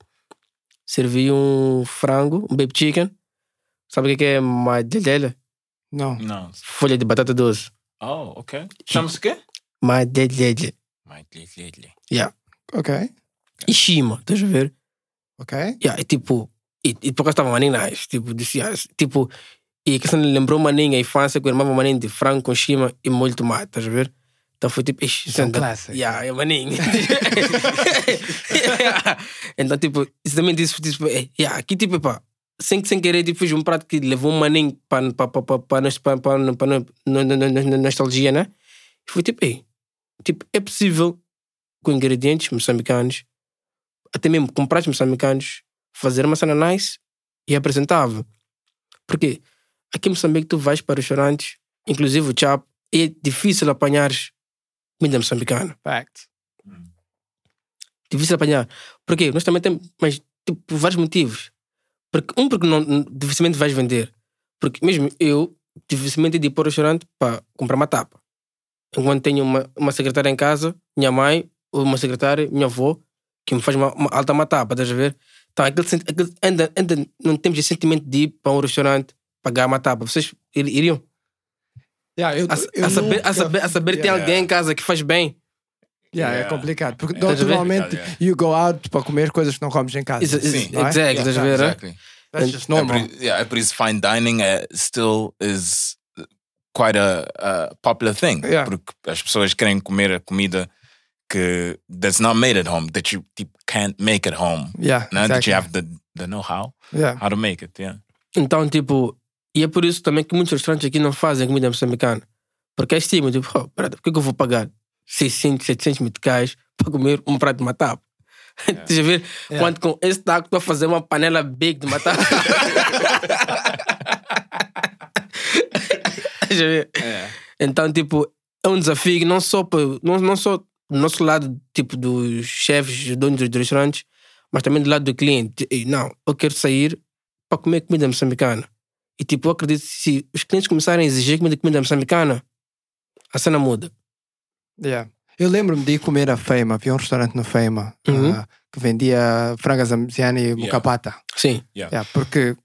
Servi um frango, um baby chicken. Sabe o que que é madelele? Não. No. Folha de batata doce. Oh, okay. Chama-se o quê? Madelele. My lately. Ok, E shima, estás a ver? ok. Yeah, e tipo, e, e por acaso estava maninho nice. Tipo, disse, ah, tipo, e que cena lembrou maninho a infância que eu irmava maninho de frango com shima e molho de tomate, estás a ver? Então foi tipo, ixi, Isso é um clássico. Yeah, é maninho. [LAUGHS] [LAUGHS] Yeah. Então, tipo, isso também disse, tipo, é, yeah, aqui tipo, pá, sem, sem querer, tipo, fiz um prato que levou um maninho para no- nostalgia, né? E foi tipo, ei, tipo, é possível com ingredientes moçambicanos, até mesmo com pratos moçambicanos, fazer uma cena nice e apresentável. Porque aqui em Moçambique tu vais para restaurantes, inclusive o chap, é difícil apanhares comida moçambicana. Fact. Difícil apanhar. Porquê? Nós também temos, mas tipo, por vários motivos. Porque, um, porque não, dificilmente vais vender. Porque mesmo eu, dificilmente de ir para o restaurante para comprar uma tapa. Enquanto tenho uma, uma secretária em casa, minha mãe, ou uma secretária, minha avó, que me faz uma, uma alta uma tapa, estás a ver? Então, aquele, aquele, ainda, ainda não temos esse sentimento de ir para um restaurante pagar uma tapa. Vocês ir- iriam? Yeah, eu, A, eu a saber, nunca- a saber, a saber tem Yeah. alguém em casa que faz bem. Yeah, É Yeah. complicado. Porque a ver? normalmente Yeah. you go out para comer coisas que não comes em casa. Exa- exa- Sim. É? Exactly, ver? hein? Exactly. That's just É normal. por, yeah, é por isso fine dining é, still is quite a, a popular thing. Yeah. Porque as pessoas querem comer a comida que that's not made at home, that you tipo, can't make at home. Yeah, né? That exactly. you have the, the know-how, Yeah. how to make it. Yeah. Então, tipo, e é por isso também que muitos restaurantes aqui não fazem comida moçambicana. Porque é estima, tipo, oh, pera, por que eu vou pagar 600, 700 meticais para comer um prato de matapa? [LAUGHS] Deixa eu ver quanto com esse taco estou a fazer uma panela big de matapa. [LAUGHS] Deixa eu ver. Então, tipo, é um desafio não só, para, não, não só do nosso lado, tipo, dos chefes, donos dos restaurantes, mas também do lado do cliente. E, não, eu quero sair para comer comida moçambicana. E tipo, eu acredito que se os clientes começarem a exigir comida, comida moçambicana, a cena muda. Yeah. Eu lembro-me de ir comer a Feima. Havia um restaurante no Feima Uhum. ah, que vendia frangas zambiana e mucapata. Sim. Yeah, porque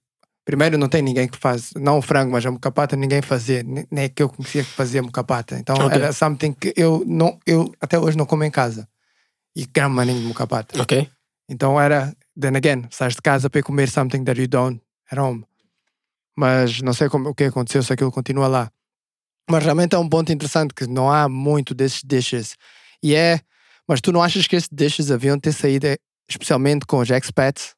primeiro não tem ninguém que faz, não o frango, mas a mucapata ninguém fazia, ne- nem é que eu conhecia que fazia mucapata. Então Ok. era something que eu, não, eu até hoje não como em casa. E grande maninho de mucapata. Ok. Então era, then again, sais de casa para ir comer something that you don't at home. Mas não sei como, o que aconteceu, se aquilo continua lá. Mas realmente é um ponto interessante que não há muito desses dishes. E é, mas tu não achas que esses dishes haviam de ter saído eh, especialmente com os expats?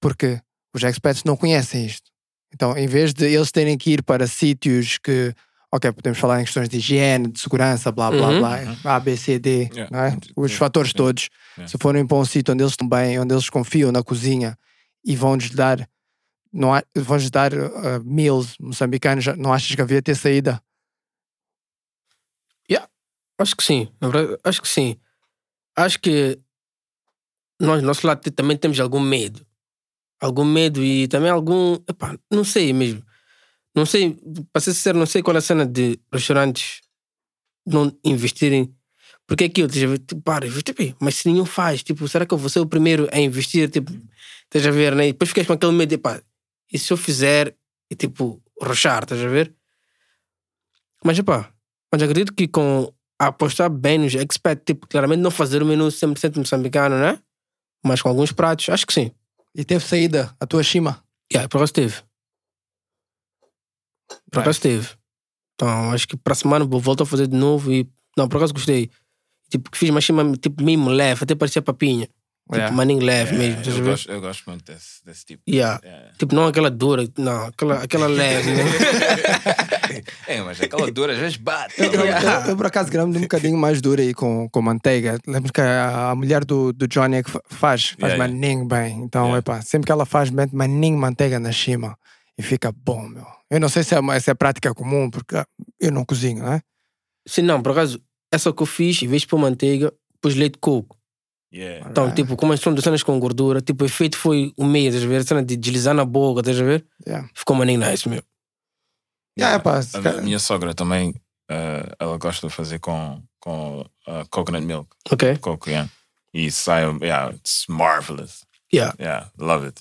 Porque os expats não conhecem isto. Então, em vez de eles terem que ir para sítios que, ok, podemos falar em questões de higiene, de segurança, blá blá Uhum. blá, A, B, C, D, Yeah. não é? os Yeah. fatores Yeah. todos. Yeah. Se forem para um sítio onde eles estão bem, onde eles confiam na cozinha e vão-lhes dar, não há, vão-lhes dar uh, meals moçambicanos, não achas que havia de ter saída? Acho que sim. Verdade, acho que sim. Acho que nós, nosso lado, também temos algum medo. Algum medo e também algum. Epá, não sei mesmo. Não sei, para ser sincero, não sei qual é a cena de restaurantes não investirem. Porque é aquilo, estás a ver, tipo, para, tipo, mas se nenhum faz, tipo, será que eu vou ser o primeiro a investir? Tipo, estás a ver, né? E depois ficas com aquele medo, epá, e se eu fizer e tipo, rochar, estás a ver? Mas, epá, mas acredito que com apostar bem nos expats, tipo, claramente não fazer o menu 100% moçambicano, né? Mas com alguns pratos, acho que sim. E teve saída a tua Shima? Yeah, por acaso teve. Por acaso teve. Então, acho que para a semana vou voltar a fazer de novo e. Não, por acaso gostei. Tipo, que fiz uma chima tipo mesmo leve, até parecia papinha. Tipo, Yeah. maninho leve mesmo. É, estás a eu, ver? gosto, eu gosto muito desse, desse tipo. Yeah. Yeah. Tipo, não aquela dura, não, aquela, aquela [LAUGHS] leve. né? [LAUGHS] é, mas aquela dura às vezes bate. Eu, eu- eu, por acaso gramo de um bocadinho mais dura aí com, com manteiga. Lembro que a, a mulher do, do Johnny é que fa- faz, faz Yeah, yeah. maninho bem. Então, Yeah. epá, sempre que ela faz, mete maninho manteiga na Shima e fica bom, meu. Eu não sei se é, uma, se é prática comum, porque eu não cozinho, né? Sim, não, por acaso, essa que eu fiz, em vez de pôr manteiga, pus leite de coco. Yeah. Então, tipo, como as são de cenas com gordura, tipo, o efeito foi o meio, estás a ver? A cena de deslizar na boca, estás a ver? Yeah. Ficou maninho nice, meu. Yeah, epá, A se minha, sogra também, eh, ela gosta de fazer com, com eh, coconut milk, Ok? coco, yeah. E sai, yeah, it's marvelous. Yeah. Yeah, love it.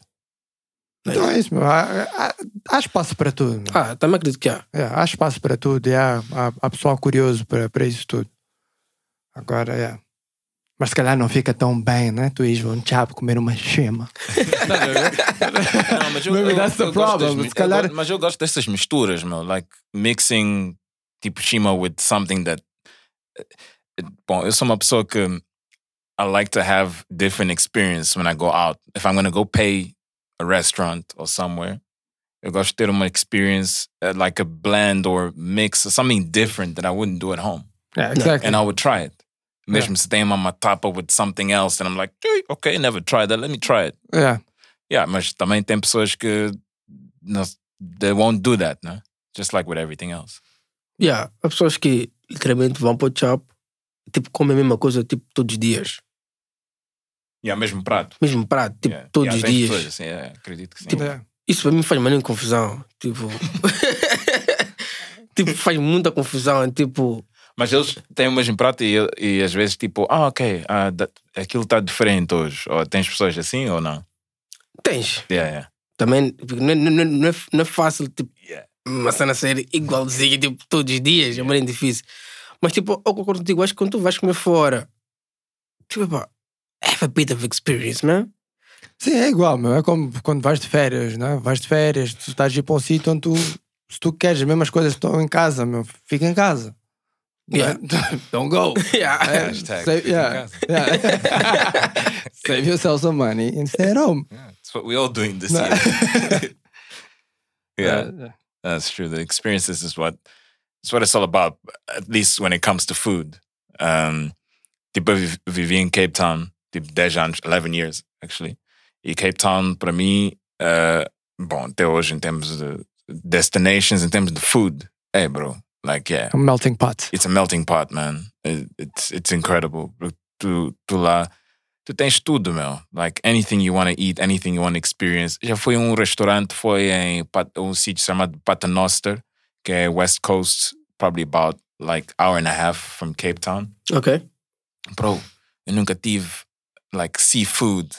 Então é isso, meu. Há, há- há espaço para tudo. meu. Ah, também acredito que há. É, há espaço para tudo e há, há, há pessoal curioso para, para isso tudo. Agora, é. Mas se calhar não fica tão bem, né? Tu ires um chapa comer uma chema. Não, mas eu, [LAUGHS] Maybe that's the eu problem, das mi- se calhar- eu mas eu gosto dessas misturas, meu. Like mixing tipo shima with something that. Bom, eu sou uma pessoa que I like to have different experience when I go out. If I'm gonna go pay a restaurant or somewhere, eu gosto de ter uma experience uh, like a blend or mix, or something different that I wouldn't do at home. Yeah, exactly. And I would try it. Mesmo se tem uma tapa with something else, and I'm like, "Hey, okay, never tried that. Let me try it. yeah. Yeah, mas também tem pessoas que não, they won't do that, né? Just like with everything else. Yeah, há pessoas que literalmente vão para o chop, tipo, comem a mesma coisa tipo, todos os dias. Yeah, mesmo prato. Mesmo prato, tipo, Yeah. todos yeah, os dias. pessoas assim, yeah, acredito que sim. Tipo, Yeah. Isso para mim faz maneira confusão. Tipo. [LAUGHS] [LAUGHS] tipo, faz muita confusão. Tipo, Mas eles têm o mesmo prato e, e às vezes tipo, ah, ok, ah, da- aquilo está diferente hoje. Ou tens pessoas assim ou não? tens. Yeah, yeah. Também porque não, é- não, não, não, é, não é fácil, tipo, Yeah. uma cena ser igualzinha, tipo, todos os dias. É muito difícil. Mas, tipo, eu concordo contigo. Acho que quando tu vais comer fora, tipo, pá, have a bit of experience, man. Sim, é igual, meu. É como quando vais de férias, né? Vais de férias, tu estás a ir para um sítio onde tu, se tu queres as mesmas coisas que estão em casa, meu, fica em casa. Yeah. [LAUGHS] Don't go. [LAUGHS] Yeah. Hashtag save, yeah, yeah. [LAUGHS] save yourself some money and stay at home. Yeah, That's what we all doing this No. year. yeah, Uh, that's true. The experiences is what it's what it's all about. At least when it comes to food. Um, tipo, vivi em Cape Town, tipo 10 anos, 11 years actually. E Cape Town para mim, uh, bom, até hoje em termos de destinations, em termos de food, hey bro, like yeah, a melting pot. it's a melting pot, man. It, it's it's incredible. Tu, tu lá, tu tens tudo, meu. Like anything you want to eat, anything you want to experience. Já fui a um restaurante, foi em Pat- um sítio chamado Paternoster, que é West Coast, probably about like hour and a half from Cape Town. Ok. Bro, eu nunca tive like seafood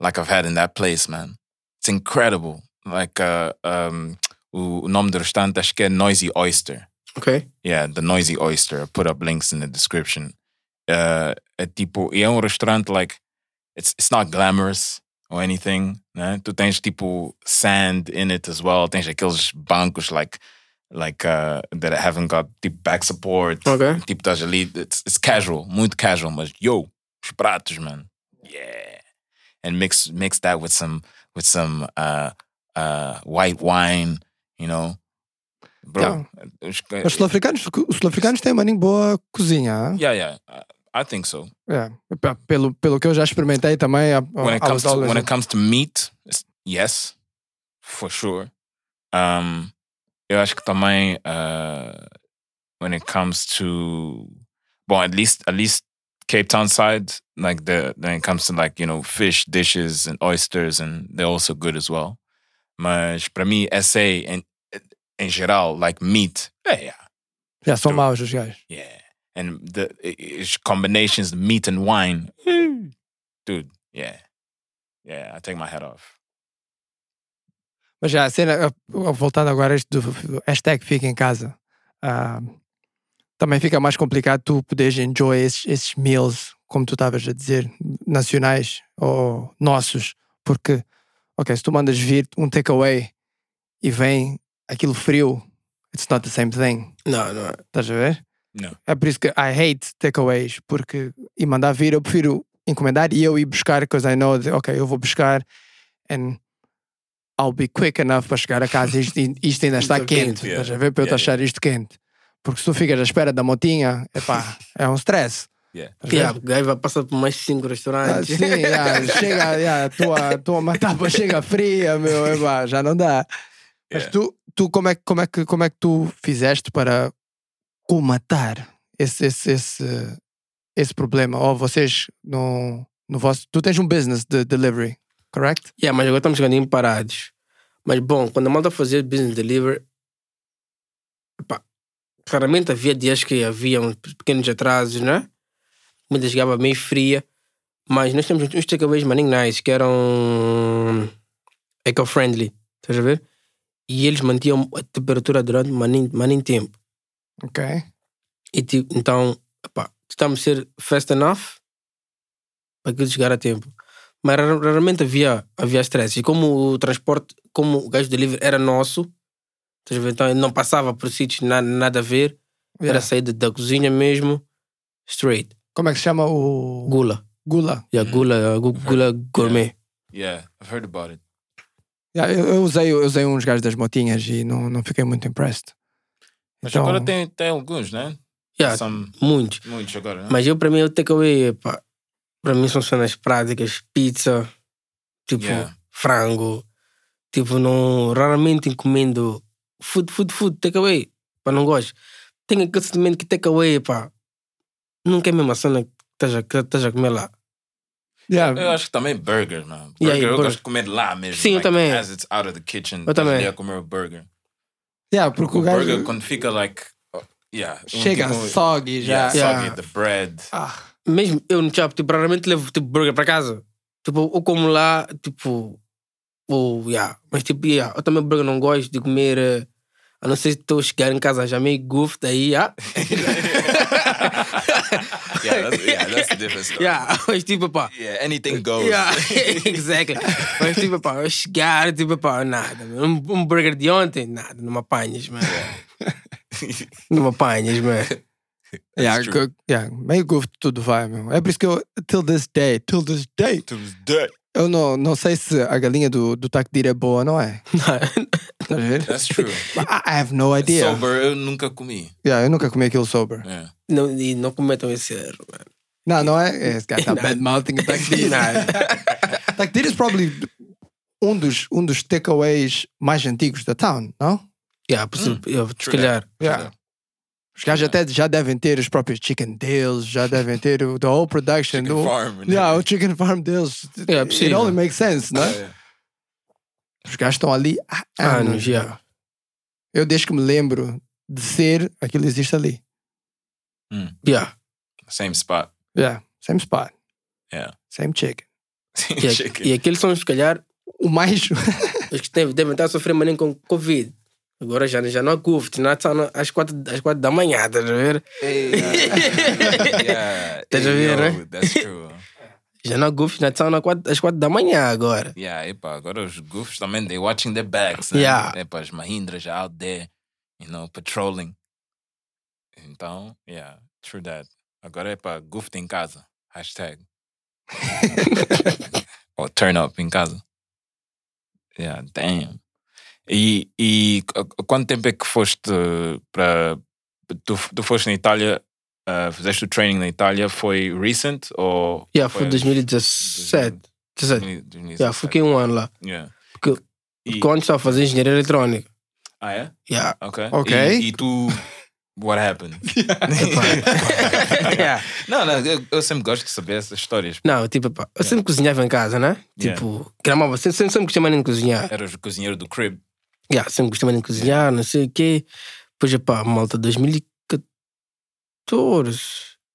like I've had in that place, man. It's incredible. Like uh, um, o o nome do restaurante acho que é Noisy Oyster. Ok. Yeah, the Noisy Oyster. I put up links in the description. Uh, é tipo, e é um restaurante like, it's, it's not glamorous or anything, né? Tu tens tipo sand in it as well. Tens aqueles bancos like, like uh, that haven't got tipo back support. Ok. Tipo, estás ali, it's, it's casual, muito casual, mas yo, os pratos, man. Yeah. And mix mix that with some with some uh uh white wine, you know. Bro, os- Os sul-africanos, os sul-africanos têm uma boa cozinha. ah? Yeah, yeah, I, think so. Yeah. Pe- Pelo, pelo que eu já experimentei também. When it comes to when it comes to meat, yes, for sure. Um, eu acho que também uh, when it comes to, well, at least at least Cape Town side, like the when it comes to like you know fish dishes and oysters, and they're also good as well. Mas para mim, SA em em geral, like meat, yeah, yeah. Já são maus os gajos. Yeah. And the combinations, meat and wine. [LAUGHS] Dude, yeah. Yeah, I take my head off. Mas já, a cena, uh, voltando agora a este do hashtag fica em casa, ah, também fica mais complicado tu poderes enjoy esses, esses meals, como tu estavas a dizer, nacionais ou nossos, porque, ok, se tu mandas vir um takeaway e vem aquilo frio, it's not the same thing, Não, não. estás a ver? Não. É por isso que I hate takeaways, porque e mandar vir, eu prefiro encomendar e eu ir buscar, because I know, that, ok, eu vou buscar and I'll be quick enough para chegar a casa e isto, isto ainda está quente, quente, estás a ver? Para eu Yeah, achar isto quente. Porque se tu ficas à espera da motinha, epá, é um stress. Yeah. A? Yeah, o gajo vai passar por mais cinco Ah, restaurantes. sim, yeah, chega, yeah, tua, tua matapa chega fria, meu, epá, já não dá. Mas Yeah. tu, tu como, é, que- como, é que, como é que tu fizeste para comatar esse, esse, esse, esse problema? Ou vocês no, no vosso. Tu tens um business de delivery, correct? Yeah, mas agora estamos um parados. Mas bom, quando a malta fazia business delivery, epá, claramente havia dias que havia pequenos atrasos, né? Comida chegava meio fria, mas nós temos uns takeaways maninho nice que eram eco-friendly, estás a ver? E eles mantinham a temperatura durante maninho, maninho tempo. Ok. E tipo, então, estamos a ser fast enough para aquilo chegar a tempo. Mas rar- raramente havia, havia stress. E como o transporte, como o gajo delivery era nosso, estás a ver? então ele não passava por sítios nada, nada a ver, era Yeah. sair da, da cozinha mesmo, straight. Como é que se chama o. Gula. Gula. Yeah, gula, gu- gula gourmet. Yeah, I've heard about it. Yeah, eu, eu usei, eu usei uns gajos das motinhas e não, não fiquei muito impressed. Mas Então- agora tem, tem alguns, né? Yeah, São muitos. muitos agora, né? Mas eu, para mim, o takeaway, pá, para mim são cenas práticas, pizza, tipo, Yeah. frango. Tipo, não, raramente encomendo food, food, food, takeaway. Pá, não gosto. Tenho aquele sentimento que takeaway, pá, nunca é a mesma cena que estás a, que estás a comer lá. Yeah, Eu acho que também burger, mano. Yeah, Burger, eu burger. gosto de comer lá mesmo. Sim, eu like, também. As it's out of the kitchen. Eu também. a comer o burger. yeah, porque O o gajo burger quando fica like... oh, Yeah, um chega tipo- soggy já. Yeah, Yeah. soggy, the bread. Ah, Mesmo eu no chapa, tipo, raramente levo tipo, burger para casa. Tipo, ou como lá, tipo, ou, yeah. Mas tipo, yeah, eu também burger não gosto de comer, eh, a não ser que estou chegar em casa já meio goof, daí, ah. [LAUGHS] [LAUGHS] yeah, that's, yeah, that's the difference. though. yeah. [LAUGHS] Mas tipo, pá, Yeah, anything goes. Yeah, [LAUGHS] exactly. Mas tipo, pá, eu chegar, tipo, pá, nada. Um, um burger de ontem, nada, não me apanhas, mano. não me apanhas, mano. yeah, true. go- yeah, meio tudo vai, meu. É por isso que eu, till this day, till this day, To this day. Eu não, não sei se a galinha do, do Takdir é boa, não é? [LAUGHS] A ver? That's true. I, I have no idea. Sober eu nunca comi. Yeah, eu nunca comi aquilo sober. Yeah. não, e não cometam esse erro, mano. Não, não é? Esse gajo está [LAUGHS] Não. bad mouthing o Takdir. Takdir is probably um dos, um dos takeaways mais antigos da town, não? Yeah, possível, eu, se calhar. Yeah. Os gajos até já devem ter os próprios chicken deals, já devem ter o the whole production. Chicken do, farm, né? Yeah, o chicken farm deals. É It possível. only makes sense, não é? Yeah. Os gajos estão ali há Anos, anos. já. Eu desde que me lembro de ser, aquilo existe ali. Yeah. Same spot. Yeah, same spot, Yeah. same chicken. E, a- Chicken. e aqueles são, se calhar, O mais. os que devem, devem estar a sofrer maninho com Covid. Agora já, já não há Covid, já estão às quatro, às quatro da manhã, estás a ver? [LAUGHS] yeah. Estás a ver, né? That's true. [LAUGHS] Já não há Covid, já estão às quatro, da manhã agora. Yeah, epa, agora os goofs também, they watching their backs. Né? Yeah. Epa, as Mahindras are out there, you know, patrolling. Então, yeah, true that. Agora é para goof em casa. Hashtag. [LAUGHS] Ou turn up em casa. Yeah, damn. E, e qu- quanto tempo é que foste para. Tu, tu foste na Itália, uh, fizeste o training na Itália, foi recent ou. Yeah, foi 2017. 17. 2017? Yeah, fiquei um ano lá. Yeah. Porque- E- Quando estava a fazer engenharia eletrônica. Ah, é? Yeah. Ok. Ok. E, e tu. What happened? [LAUGHS] [LAUGHS] [LAUGHS] Yeah. não, não, eu, eu sempre gosto de saber essas histórias. Não, tipo, pá, eu sempre cozinhava em casa, né? Yeah. Tipo, gramava, sempre, sempre, sempre gostei mais de cozinhar. Eras o cozinheiro do crib. Yeah, sempre mais de cozinhar, não sei o quê. Depois, pá, malta, 2014,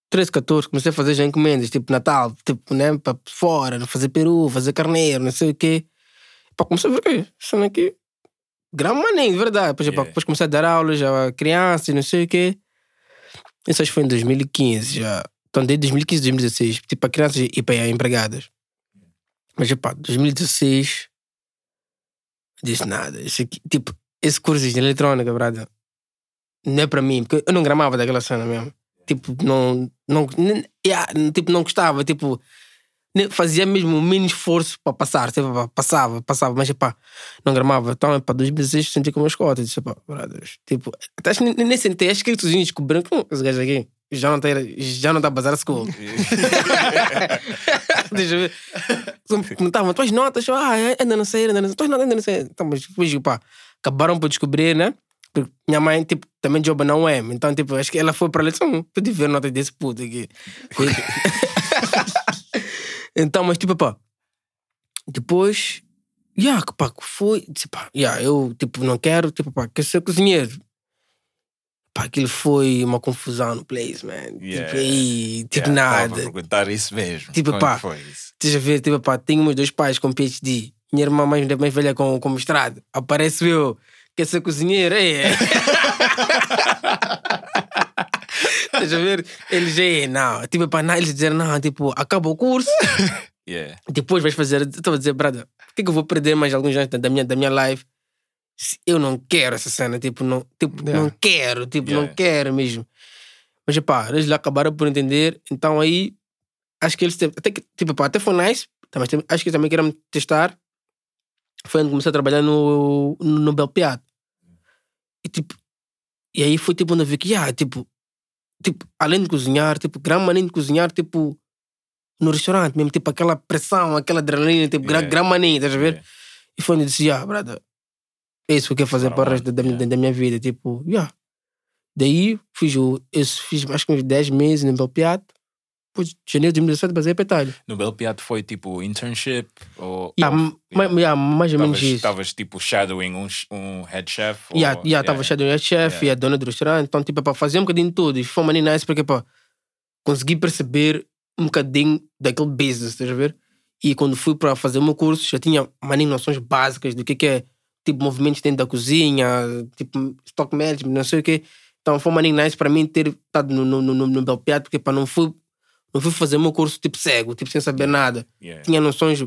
13, 14, comecei a fazer já encomendas, tipo Natal, tipo, né, para fora, fazer peru, fazer carneiro, não sei o quê. Pá, comecei a ver, "Ei, isso aqui, grama maninho, de verdade. Depois, pá, Yeah. depois comecei a dar aulas a crianças, não sei o quê. Isso acho que foi em 2015 já. Então, desde 2015, 2016, tipo, para crianças e para empregadas. Mas, pá, 2016, disse nada. Isso aqui, tipo, esse curso de eletrônica, brother, não é para mim, porque eu não gramava daquela cena mesmo. Tipo, não, não, yeah, tipo, não gostava, tipo, fazia mesmo o mínimo esforço para passar, tipo, passava, passava, mas pá, não gramava. Então, para 2016, senti como uma escota. Disse, tipo, até nem, nem sentei, que eles descobriram que esse gajo aqui já não está já não tá a bazar school. [LAUGHS] Deixa eu ver. Comentavam, tuas notas, ah, ainda não sei, ainda não sei, tuas notas ainda não sei. Então, mas depois, pá, acabaram por descobrir, né? Porque minha mãe, tipo, também joba não é. Então, tipo, acho que ela foi para disse, hum, pude ver a nota desse puto aqui. [LAUGHS] então, mas tipo, pá, depois, yeah, pá, foi, disse, pá, yeah, eu, tipo, não quero, tipo, pá, quero ser cozinheiro. Pá, aquilo foi uma confusão no place, man. Yeah. Tipo, aí, tipo, Yeah, nada. Tava a perguntar isso mesmo. Tipo, Como pá. que foi isso? Deixa ver, tipo, pá, tenho meus dois pais com PhD. Minha irmã mais, mais velha com, com mestrado. Aparece eu, quer ser cozinheiro, é. [LAUGHS] Eu ver, eles é, não. Tipo, pá, não, eles disseram, não, tipo, acaba o curso, [LAUGHS] Yeah. depois vais fazer. Estou a dizer, brother, por que, que eu vou perder mais alguns anos da minha, da minha live eu não quero essa cena? Tipo, não, tipo, Yeah. não quero, tipo, Yeah. não quero mesmo. Mas, pá, eles lá acabaram por entender, então aí acho que eles até que, tipo, pá, até foi nice, mas acho que também queriam testar. Foi onde comecei a trabalhar no, no Belpeado. E tipo, e aí foi tipo onde eu vi que, ah, tipo, tipo, além de cozinhar, tipo, grande maninho de cozinhar, tipo, no restaurante mesmo, tipo, aquela pressão, aquela adrenalina, tipo, Yeah. grande maninho, estás a ver? Yeah. E foi onde eu disse, ah, brother, é isso que eu quero fazer para o resto da, Yeah. da, da minha vida, tipo, yeah. Daí fiz, o, fiz mais que uns 10 meses no Belpeado, depois de janeiro de 2017 basei Itália. No Belpiato foi tipo internship? Ou, Yeah, ou- ma- yeah, mais ou menos isso. Estavas tipo shadowing um, um head chef? ou- Yeah, yeah, tava cheio de chef Yeah. e a dona do restaurante, então tipo, para fazer um bocadinho de tudo. E foi uma nice porque pá, consegui perceber um bocadinho daquele business, estás a ver? E quando fui para fazer o meu curso, já tinha maninho noções básicas do que que é tipo movimentos dentro da cozinha, tipo stock management, não sei o quê. Então foi uma nice para mim ter estado no, no, no, no Belpiado, porque pá, não fui, não fui fazer o meu curso tipo cego, tipo sem saber nada. Yeah. Tinha noções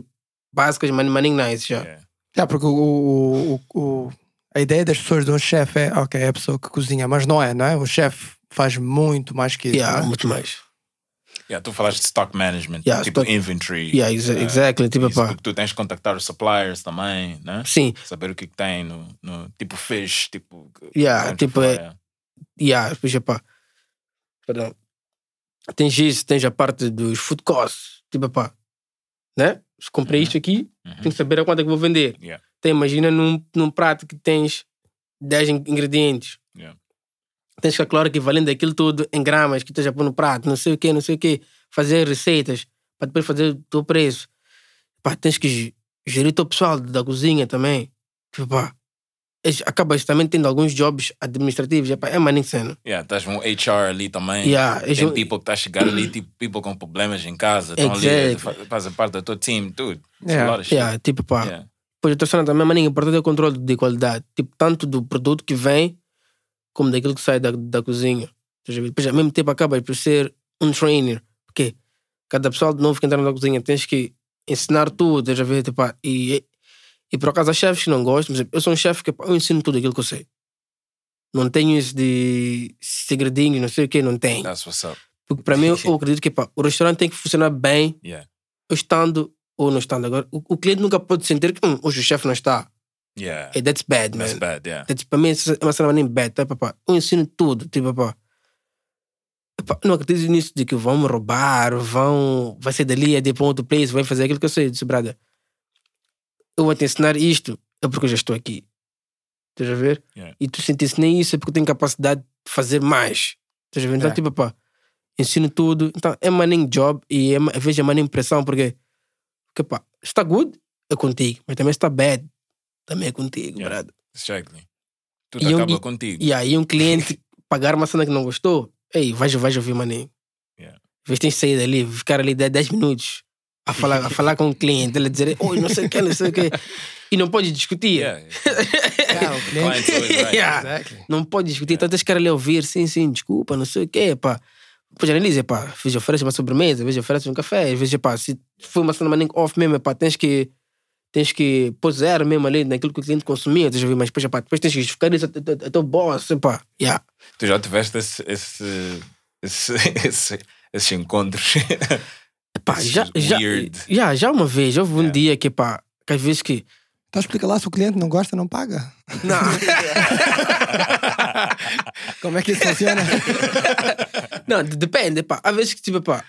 básicas, maninho, maninho nice já. Yeah. Já, porque o, o, o, o- a ideia das pessoas de um chefe é, ok, é a pessoa que cozinha, mas não é, não é? O chefe faz muito mais que isso. Yeah, não é? muito mais. Yeah, tu falaste de stock management, Yeah, tipo stock- inventory. Yeah, exa- eh, exactly, tipo, isso, pá. tu tens que contactar os suppliers também, né? Sim, Saber o que, que tem no, no tipo fish, tipo. Yeah, tipo, é- yeah. yeah, depois, epá, perdão. Tens isso, tens a parte dos food costs. Tipo, pá, né? Se comprei Uhum. isto aqui, Uhum. tenho que saber a quanto é que vou vender. Yeah. Então, imagina num, num prato que tens 10 in- ingredientes. Tens que calcular o equivalente daquilo tudo em gramas que esteja pôr no prato, não sei o quê, não sei o quê. Fazer receitas para depois fazer o teu preço. Pá, tens que ge- gerir o teu pessoal da cozinha também. Tipo, pá, acabas também tendo alguns jobs administrativos. Epá, é maninho cena. Yeah, estás um HR ali também. Yeah, Tem não- people que está a chegar ali, tipo, people com problemas em casa, estão ali, Exactly. fazem parte do teu team, tudo. Yeah. Yeah, tipo, pá. Yeah. Pois a terceira também, maninho, importante é o controle de qualidade. Tipo, tanto do produto que vem, como daquilo que sai da, da cozinha. Depois, ao mesmo tempo, acabas por ser um trainer. Porque cada pessoal de novo que entra na cozinha tens que ensinar tudo, a ver? Tipo, pá, e, e por acaso há chefes que não gostam. Exemplo, eu sou um chefe que eu ensino tudo aquilo que eu sei. Não tenho isso de segredinhos, não sei o quê, não tenho. That's what's up. Porque para mim, eu [LAUGHS] acredito que pá, o restaurante tem que funcionar bem Yeah. estando ou não estando. Agora, o, o cliente nunca pode sentir que hum, hoje o chefe não está. Yeah. Hey, that's bad, man. That's bad, yeah. That's, para mim, é uma cena nem bad, tá, papá? Eu ensino tudo, tipo, papá. Não acredito nisso de que vão me roubar, vão. Vai ser dali, é de para um outro place, vai fazer aquilo que eu sei. Eu disse, brother, eu vou te ensinar isto, é porque eu já estou aqui. Estás a ver? Yeah. E tu sentiste nem isso, é porque eu tenho capacidade de fazer mais. Estás a ver? Então, tipo, pá, ensino tudo. Então, é maninho job e é, vezes é maninho pressão, porque, porque pá, está good, é contigo, mas também está bad, também é contigo, Yeah. brother. Exactly. Tudo E acaba e- contigo. E aí um cliente [LAUGHS] pagar uma cena que não gostou, ei, vais, vais ouvir maninho. Yeah. Às vezes tens que sair dali, ficar ali 10 minutos a falar, a falar com o cliente, ele dizer, oi, não sei o que, não sei o que. E não pode discutir. Yeah. Yeah, [LAUGHS] o cliente- Client's always right. Yeah. Exactly. Não pode discutir, então tens que ali ouvir, sim, sim, desculpa, não sei o quê, pá. Depois analisa, pá, vezes oferece uma sobremesa, às vezes oferece um café, às vezes, pá, se foi uma cena maninho off mesmo, pá, tens que tens que pôr zero mesmo ali naquilo que o cliente consumia, estás a ver? mas depois, pá, depois tens que justificar isso a, teu boss, pá. Yeah. Tu já tiveste esse, esse, esse, [LAUGHS] esse, esses encontros. [LAUGHS] Pá, Esses já, já, weird. já, já uma vez, houve um Yeah. dia que, pá, que às vezes que. Então explica lá se o cliente não gosta, não paga. Não. [LAUGHS] Como é que isso funciona? não, de- depende, pá. Às vezes que, tipo, pá,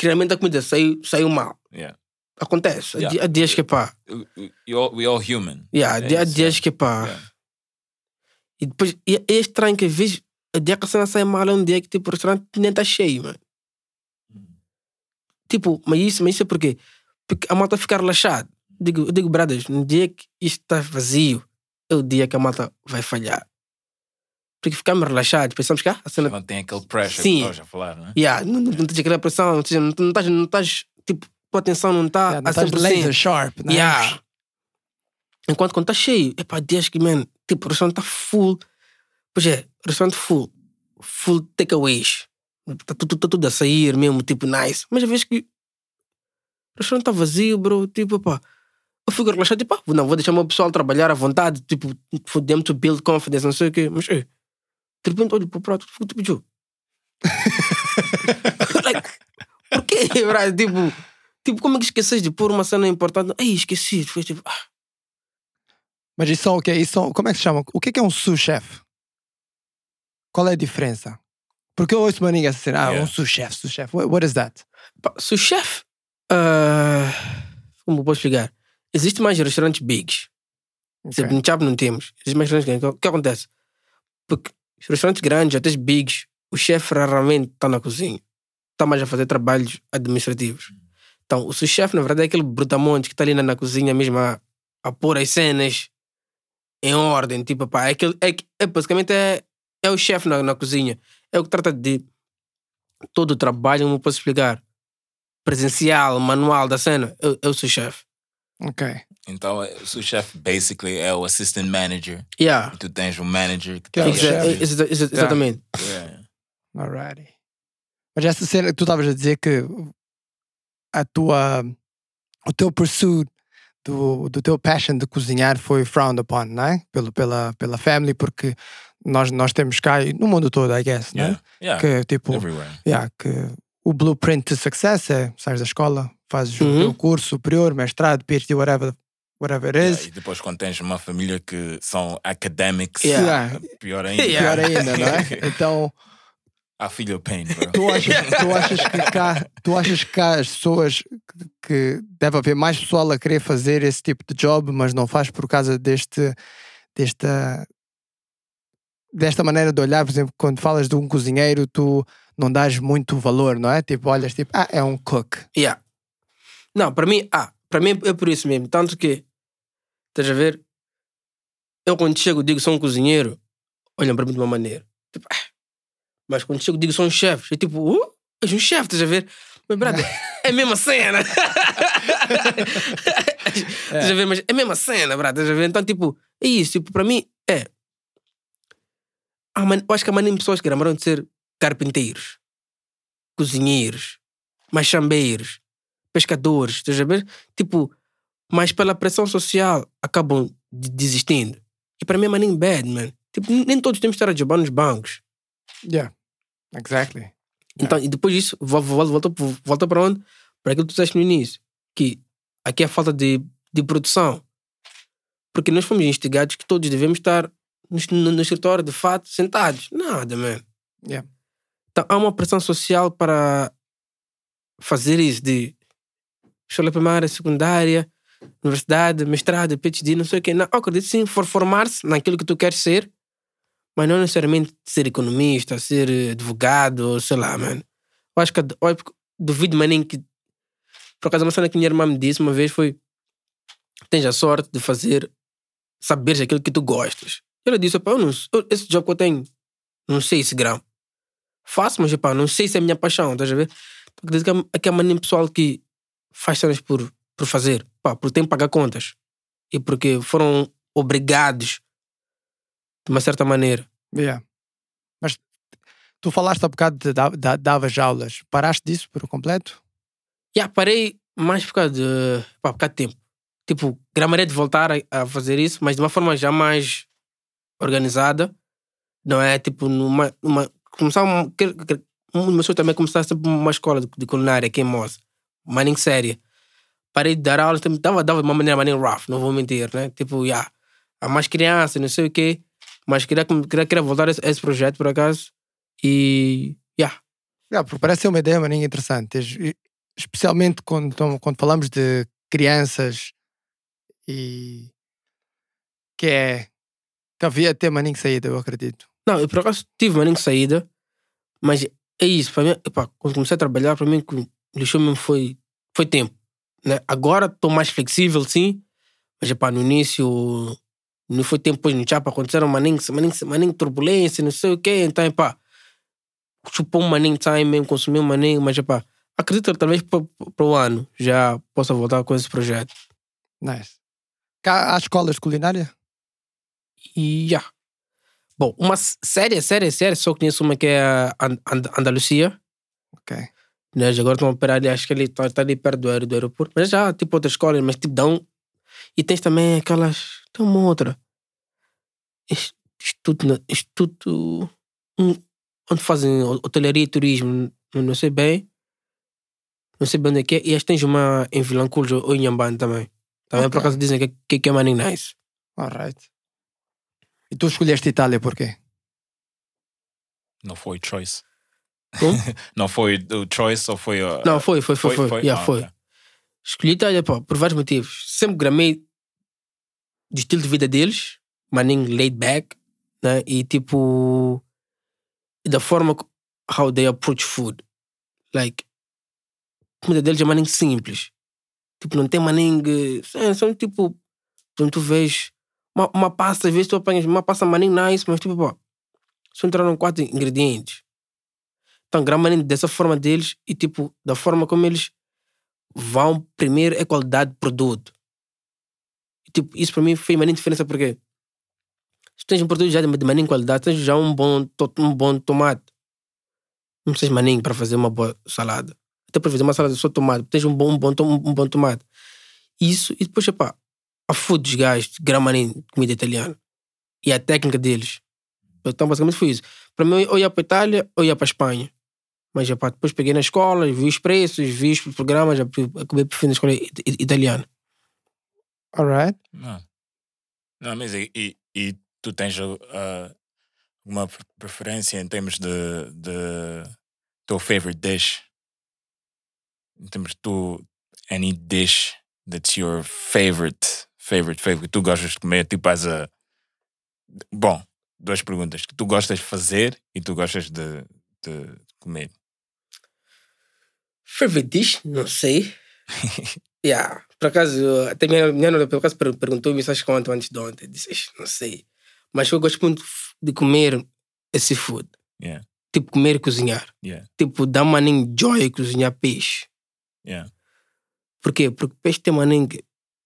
realmente a comida saiu, saiu mal. yeah. Acontece. Há Yeah. Há dias que, pá, We, all, we all human. yeah, há É há dias que, pá. Yeah. E depois, e é estranho que às vezes, o dia que a cena sai mal é um dia que, tipo, o restaurante nem tá cheio, mano. Tipo, mas isso, mas isso é porque, porque a malta fica relaxada. Digo, eu digo, brothers, no dia que isto está vazio, é o dia que a malta vai falhar. Porque ficamos relaxados, pensamos que ah, a cena Não tem aquele pressure Sim. que estavas a falar, né? Yeah, não, não, não tens aquela pressão, não estás, não estás, tipo, tua atenção não está Yeah, a estás 100%. laser sharp, né? Yeah. Enquanto quando está cheio, é para dias que, man, tipo, o restaurante está full. Pois é, restaurante full, full takeaways. Está tudo, tá tudo a sair mesmo, tipo, nice. Mas às vezes que o restaurante está vazio, bro, tipo, pá. Eu fico relaxado, tipo, ah, não, vou deixar o meu pessoal trabalhar à vontade, tipo, for them to build confidence, não sei o quê. Mas, ei, de repente olho para o prato, fico tipo, Joe. [LAUGHS] like, por quê, [LAUGHS] bro? Tipo, tipo, como é que esqueces de pôr uma cena importante? Ei, esqueci. Foi tipo, ah. Mas isso são o quê? Isso são, como é que se chama? O que é, que é um sous-chef? Qual é a diferença? Porque eu ouço maninha assim, ah, Yeah. um sous-chef, sous-chef. What, what is that? Chefe. ah, como posso explicar? Existem mais restaurantes bigs. Ok. Okay. No Chap não temos. Existem mais restaurantes grandes. O que acontece? Porque os restaurantes grandes, até os bigs, o chefe raramente está na cozinha. Está mais a fazer trabalhos administrativos. Então, o sous-chefe, na verdade, é aquele brutamonte que está ali na, na cozinha mesmo a, a pôr as cenas em ordem. Tipo, pá, é, aquele, é, que- é basicamente é, é o chefe na, na cozinha. É o que trata de todo o trabalho, como eu posso explicar, presencial, manual da cena. É, é o sous-chefe. Ok. Então, o sous chef basically é o assistant manager. Yeah. E tu tens um manager que Que é tá o chefe. exa- exa- exatamente. Yeah. Alrighty. Mas essa cena que tu estavas a dizer que a tua, o teu pursuit do, do teu passion de cozinhar foi frowned upon, não é? Pelo, pela, pela family, porque nós, nós temos cá, e no mundo todo, I guess, não é? Yeah. Yeah. Que tipo, Everywhere. yeah, que o blueprint to success é sais da escola, fazes o Uhum. teu curso superior, mestrado, PhD, whatever, whatever it Yeah, is. E depois, quando tens uma família que são academics, Yeah. pior ainda. Yeah. [LAUGHS] Pior ainda, não é? [LAUGHS] Então, I feel your pain, bro. tu achas, tu achas que cá, tu achas que cá as pessoas que, que deve haver mais pessoal a querer fazer esse tipo de job, mas não faz por causa deste desta desta maneira de olhar, por exemplo, quando falas de um cozinheiro, tu não dás muito valor, não é? Tipo, olhas tipo, ah, é um cook. Yeah. Não, para mim, ah, para mim é por isso mesmo. Tanto que, estás a ver? Eu quando chego digo sou um cozinheiro, olham para mim de uma maneira. Tipo, ah. Mas quando chego digo sou um chefe, é tipo, uh, és um chefe, estás a ver? Mas, brother, [LAUGHS] é a mesma cena. [LAUGHS] Estás a ver? Mas é a mesma cena, brother, estás a ver? Então, tipo, é isso. Tipo, para mim, é. Ah, man, eu acho que há maneira de pessoas que gramaram de ser carpinteiros, cozinheiros, machambeiros, pescadores, estás a ver? Tipo, mas pela pressão social acabam de- desistindo. E para mim é maninho bad, man. Tipo, nem todos temos que estar a jobar nos bancos. Yeah. Exactly. Então, e depois disso, vol- vol- volta, volta para onde? Para aquilo que tu disseste no início. Que aqui é falta de, de produção. Porque nós fomos instigados que todos devemos estar no, no, no escritório, de fato, sentados. Nada, man. Yeah. Então, há uma pressão social para fazer isso de escola primária, secundária, universidade, mestrado, PhD, não sei o quê. Não, eu acredito sim, for formar-se naquilo que tu queres ser, mas não necessariamente ser economista, ser advogado, sei lá, mano. Eu acho que eu duvido maninho que. Por acaso, uma cena que minha irmã me disse uma vez foi: tens a sorte de fazer, saberes aquilo que tu gostas. Ela disse: "Epá, eu não, eu- esse job que eu tenho, não sei esse grão. Faço, mas epá, não sei se é a minha paixão, estás a ver? Então, acredito que há- que há maninho pessoal que faz cenas por, por fazer, pá, porque tem que pagar contas e porque foram obrigados de uma certa maneira. Yeah. Mas tu falaste há bocado de da- da- davas aulas. Paraste disso por completo? Já parei mais por causa de, pá, por causa de tempo. Tipo, gramaria de voltar a, a fazer isso, mas de uma forma já mais organizada. Não é tipo numa. numa começar uma, um meu sonho também é começar sempre uma escola de, de culinária aqui em Moça. Mas nem séria. Parei de dar aulas, também dava, dava de uma maneira maneira rough, não vou mentir, né? Tipo, já. há mais crianças, não sei o quê. Mas queria, queria, queria voltar a esse, a esse projeto, por acaso. E. já Yeah, porque parece ser uma ideia maninha interessante. Es- Especialmente quando, quando falamos de crianças e que é que havia até maninho saída, eu acredito. Não, eu por acaso tive maninho de saída, mas é isso, para mim, epá, quando comecei a trabalhar, para mim, lixou mesmo foi, foi tempo. Né? Agora estou mais flexível, sim, mas epá, no início não foi tempo, pois no Chapa aconteceram maninho, maninho, maninho turbulência, não sei o quê, então, epá, chupou um maninho time mesmo, consumiu um maninho, mas epá, acredito que talvez para o ano já possa voltar com esse projeto. Nice. Cá há escolas de culinária? E já. Bom, uma s- séria, séria, séria, só conheço uma que é a And And Andalucia. Ok. Né? Agora estão a operar ali, acho que ele está tá ali perto do, aer- do aeroporto. Mas já, tipo, outras escolas, mas tipo, dão. E tens também aquelas. Tem uma outra. Ins- Instituto. Instituto. onde fazem ho- hotelaria e turismo, não sei bem. Não sei bem onde é que é. E acho que tens uma em Vilanculos ou em Yambane também. Também por Ok. acaso dizem que, que, que é money nice. Alright. E tu escolheste Itália porquê? Não foi choice. Como? [LAUGHS] não foi o choice ou foi a. Não, foi, foi, foi, foi. Yeah, Ah, foi. ok. Escolhi Itália pá, por vários motivos. Sempre gramei do estilo de vida deles, maninho laid back, né? E tipo, da forma how they approach food. Like, a comida deles é maninho simples. Tipo, não tem maninho. é, São tipo, quando tu vês uma, uma pasta, às vezes tu apanhas uma pasta maninho nice, mas tipo, só entraram quatro ingredientes. Então, grama dessa forma deles e tipo, da forma como eles vão primeiro é qualidade de produto. Tipo, isso para mim fez uma diferença porque se tens um produto já de maninho qualidade, tens já um bom, um bom tomate. Não precisas maninho para fazer uma boa salada. Até para fazer uma salada só tomate, tens um bom, um bom, um bom tomate. Isso, e depois, epá, a food dos gajos, gramaninho, comida italiana. E a técnica deles. Então, basicamente foi isso. Para mim, ou ia para Itália ou ia para Espanha. Mas epá, depois peguei na escola, vi os preços, vi os programas, já acabei preferindo a escola it- it- italiana. Alright. Não. Não, mas e, e, e tu tens uh, uma pre- preferência em termos de, de teu favorite dish? Em termos de tu, any dish that's your favorite, favorite, favorite, que tu gostas de comer, tipo as a. Bom, duas perguntas. Que tu gostas de fazer e tu gostas de, de comer. Favorite dish? Não sei. [LAUGHS] yeah. Por acaso, até minha minha nora, por acaso, per- perguntou-me isso acho que ontem, antes de ontem. Disse, "Ixi, não sei. Mas eu gosto muito de comer esse food. Yeah, Tipo, comer e cozinhar. yeah, Tipo, dá maninho joy cozinhar peixe. yeah. Por quê? Porque peixe tem que,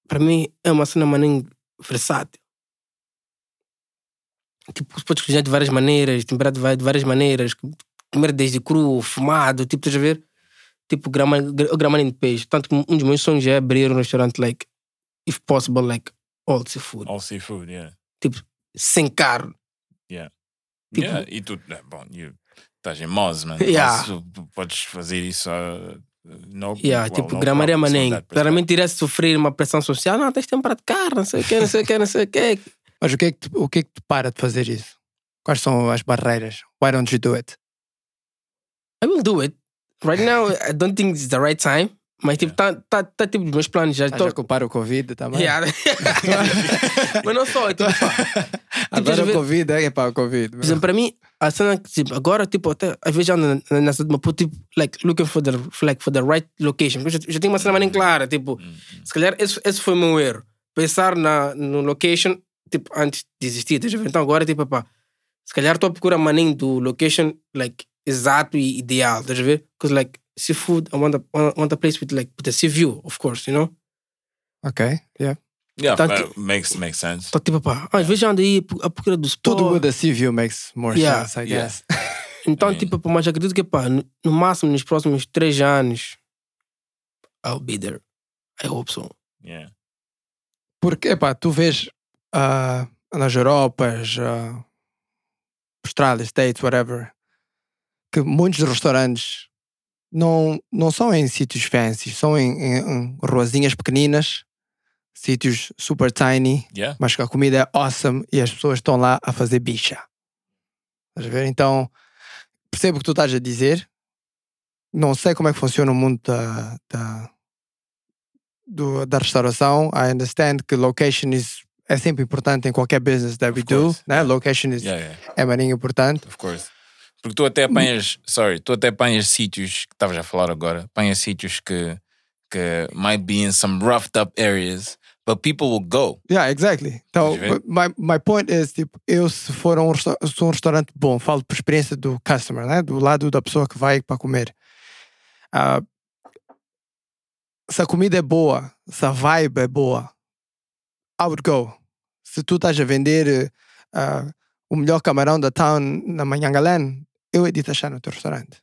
Para mim, é uma cena maninho versátil. Tipo, você pode cozinhar de várias maneiras, temperar de várias maneiras, comer desde cru, fumado, tipo, estás a ver? Tipo, grama, gra- gramaninho de peixe. Tanto que um dos meus sonhos é abrir um restaurante, like, if possible, like, all seafood. All seafood, yeah. Sem carne. Yeah. Tipo- yeah. E tu, eh, bom, you, estás em Moz, man. [LAUGHS] Yeah. Mas tu podes fazer isso. Uh, no, Yeah, well, tipo, no gramaria maninho. so that Claramente iria sofrer uma pressão social. Não, tens de temperar de carne, não sei o quê, não sei o quê, não sei o quê. [LAUGHS] Mas o que, é que te, o que é que te para de fazer isso? Quais são as barreiras? Why don't you do it? I will do it. Right now, I don't think it's the right time. Mas, tipo, tá, tá, tá tipo, os meus planos já estão. a culpar o Covid também? Yeah. [LAUGHS] mas não só, tipo, pá, Agora a o ver- Covid é para o Covid. por exemplo, para mim, a cena que, tipo, agora, tipo, até às vezes já ando na- nessa de uma puta, tipo, like, looking for the, like, for the right location. Porque eu já, já tenho uma cena nem clara, tipo, se calhar esse, esse foi o meu erro. Pensar na, no location, tipo, antes de existir. Então agora, tipo, pá, se calhar estou a procurar maninho do location, like, exato e ideal, estás a ver? Because, like, seafood, I want a, I want a place with, like, with a sea view, of course, you know? Ok, yeah. Yeah, uh, makes, makes sense. Então, tipo, pá, às vezes já ando aí à procura do spot. Tudo with a sea view makes more Yeah, sense, I yeah. guess. [LAUGHS] [LAUGHS] Então, Sim. tipo, pá, mas acredito que, pá, no no máximo, nos próximos três anos, I'll be there. I hope so. Yeah. Porque, epá, tu vês ah, nas Europas, ah, Austrália, States, whatever, que muitos restaurantes não, não são em sítios fancy, são em, em, em ruazinhas pequeninas, sítios super tiny, Yeah. mas que a comida é awesome e as pessoas estão lá a fazer bicha. Estás a ver? Então, percebo o que tu estás a dizer. Não sei como é que funciona o mundo da, da, do- da restauração. I understand que location is, é sempre importante em qualquer business that Of we do. course, Né? yeah. Location is, Yeah, yeah. é maninho importante. Of course. Porque tu até apanhas, sorry, tu até apanhas sítios que estavas a falar agora, apanhas sítios que, que might be in some roughed up areas, but people will go. Yeah, exactly. Então, my, my point is, tipo, eu se for um, se um restaurante bom, falo por experiência do customer, né? do lado da pessoa que vai para comer. Ah, se a comida é boa, se a vibe é boa, I would go. Se tu estás a vender ah, o melhor camarão da town na Manhangalan, eu edito achar no teu restaurante.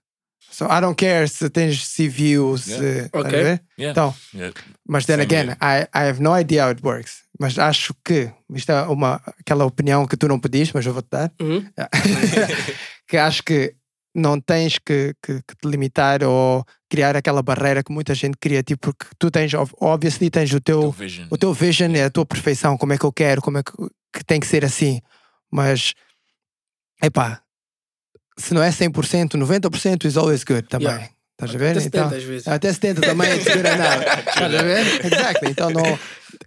So I don't care se tens view, se... Yeah. a ver? Yeah. Então, Yeah. mas then Same again. I, I have no idea how it works. Mas acho que, isto é uma, aquela opinião que tu não pediste, mas eu vou-te dar, Uhum. [LAUGHS] que acho que não tens que, que, que te limitar ou criar aquela barreira que muita gente cria, tipo, porque tu tens, ob- obviously, tens o teu, Teu vision. o teu vision é a tua perfeição, como é que eu quero, como é que, que tem que ser assim. Mas, epá, se não é 100%, 90% is always good também. Yeah. Estás a ver? Até 70 Então, às vezes. até 70 também é segura nada. [LAUGHS] Estás a ver? Exactly. Então, não,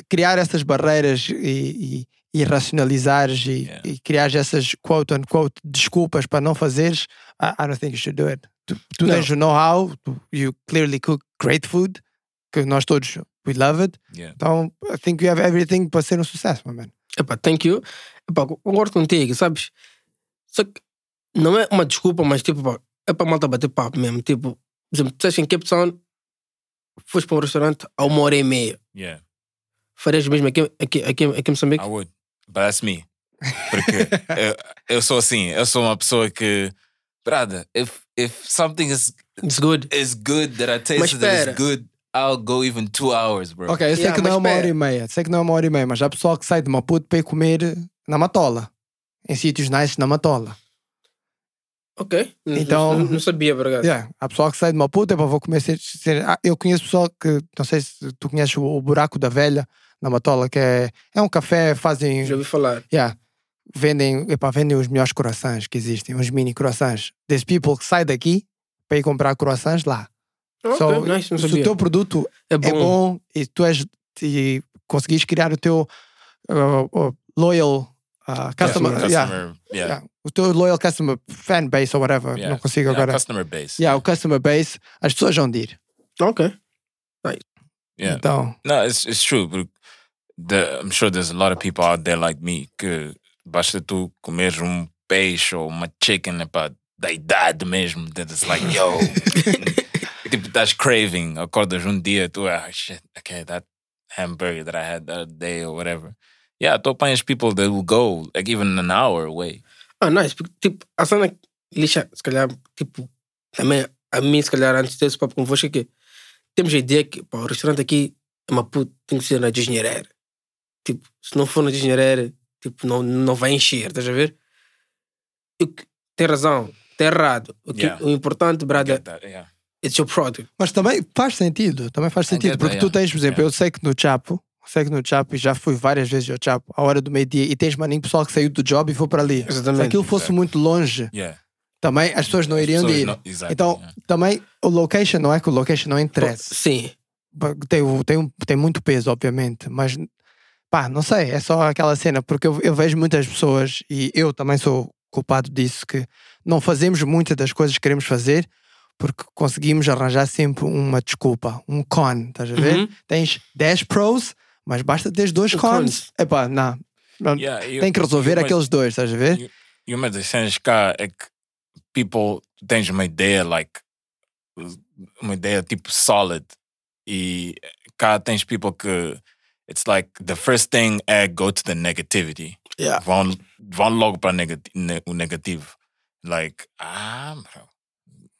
criar essas barreiras e, e, e racionalizares e, Yeah. e criar essas quote unquote desculpas para não fazeres, I, I don't think you should do it. Tu, tu tens o know-how, you clearly cook great food, que nós todos, we love it. Yeah. Então, I think you have everything para ser um sucesso, my man. Epá, thank you. Epá, concordo contigo, sabes? Só que não é uma desculpa, mas tipo, pá, é para malta bater papo mesmo. Tipo, por exemplo, tu estás em Cape Town, foste para um restaurante a uma hora e meia. Yeah, Farias mesmo aqui, aqui, aqui, aqui em Moçambique? I would. But that's me. Porque [LAUGHS] eu, eu sou assim, eu sou uma pessoa que, brother, if, if something is, It's good. is good that I Mas tasted that is good, I'll go even two hours, bro. Ok, eu sei Yeah, que não é uma hora e meia, sei que não é uma hora e meia, mas há pessoal que sai de Maputo para ir comer na Matola, em sítios nice na Matola. Ok. N- Então- Não, não sabia, por acaso. Yeah. Há pessoal que sai de Maputo, é para vou comer. Ah, eu conheço pessoal que, não sei se tu conheces o, Buraco da Velha, na Matola, que é, é um café, fazem. Já ouvi falar. Yeah, vendem, epá, vendem os melhores croissants que existem, uns mini croissants. There's people que saem daqui para ir comprar croissants lá. Ok, So, nice, não se o sabia. teu produto É bom. é bom e tu és e conseguis criar o teu uh, uh, loyal uh, customer, customer, yeah, yeah. yeah, o teu loyal customer fan base ou whatever, Yeah. não consigo Yeah, agora. customer base. Yeah, o customer base, as pessoas vão de ir. Ok. Yeah. Então, No, it's it's true. But the, I'm sure there's a lot of people out there like me que basta tu comer um peixe ou uma chicken é pá, da idade mesmo. That it's like, yo. [LAUGHS] tipo, estás craving. Acordas um dia, tu, ah, shit, okay, that hamburger that I had that day or whatever. Yeah, tu apanhas people that will go like even an hour away. Ah, nice. Porque, tipo, a cena que lixa, se calhar, tipo, também a mim, se calhar, antes desse papo convosco, é que temos a ideia que pá, o restaurante aqui em Maputo tem que ser na Disneyreira. Tipo, se não for na Disneyreira, tipo, não, não vai encher, estás a ver? Eu, tem razão, tem errado. O, que, Yeah. o importante, that, yeah. it's your product. mas também faz sentido, também faz sentido, porque that, tu tens, por exemplo, yeah. eu sei que no Chapo, sei que no Chapo, e já fui várias vezes ao Chapo, à hora do meio-dia, e tens maninho pessoal que saiu do job e foi para ali. Se Exatamente. aquilo fosse Exactly. muito longe, Yeah. também as pessoas não iriam de Pessoas ir. não- exactly, Então, yeah. também o location não é que o location não interessa. Sim. tem, tem, tem muito peso, obviamente, mas pá, não sei, é só aquela cena, porque eu, eu vejo muitas pessoas e eu também sou culpado disso, que não fazemos muitas das coisas que queremos fazer porque conseguimos arranjar sempre uma desculpa, um con, estás a ver? Uhum. Tens 10 pros, mas basta teres dois cons. cons. Epá, não. Yeah, tem que resolver aqueles dois, estás a ver? E- E uma das cenas cá é que people tens uma ideia like uma ideia tipo solid e cá tens people que it's like the first thing é go to the negativity Yeah. vão, vão logo para negati ne- o negativo like ah bro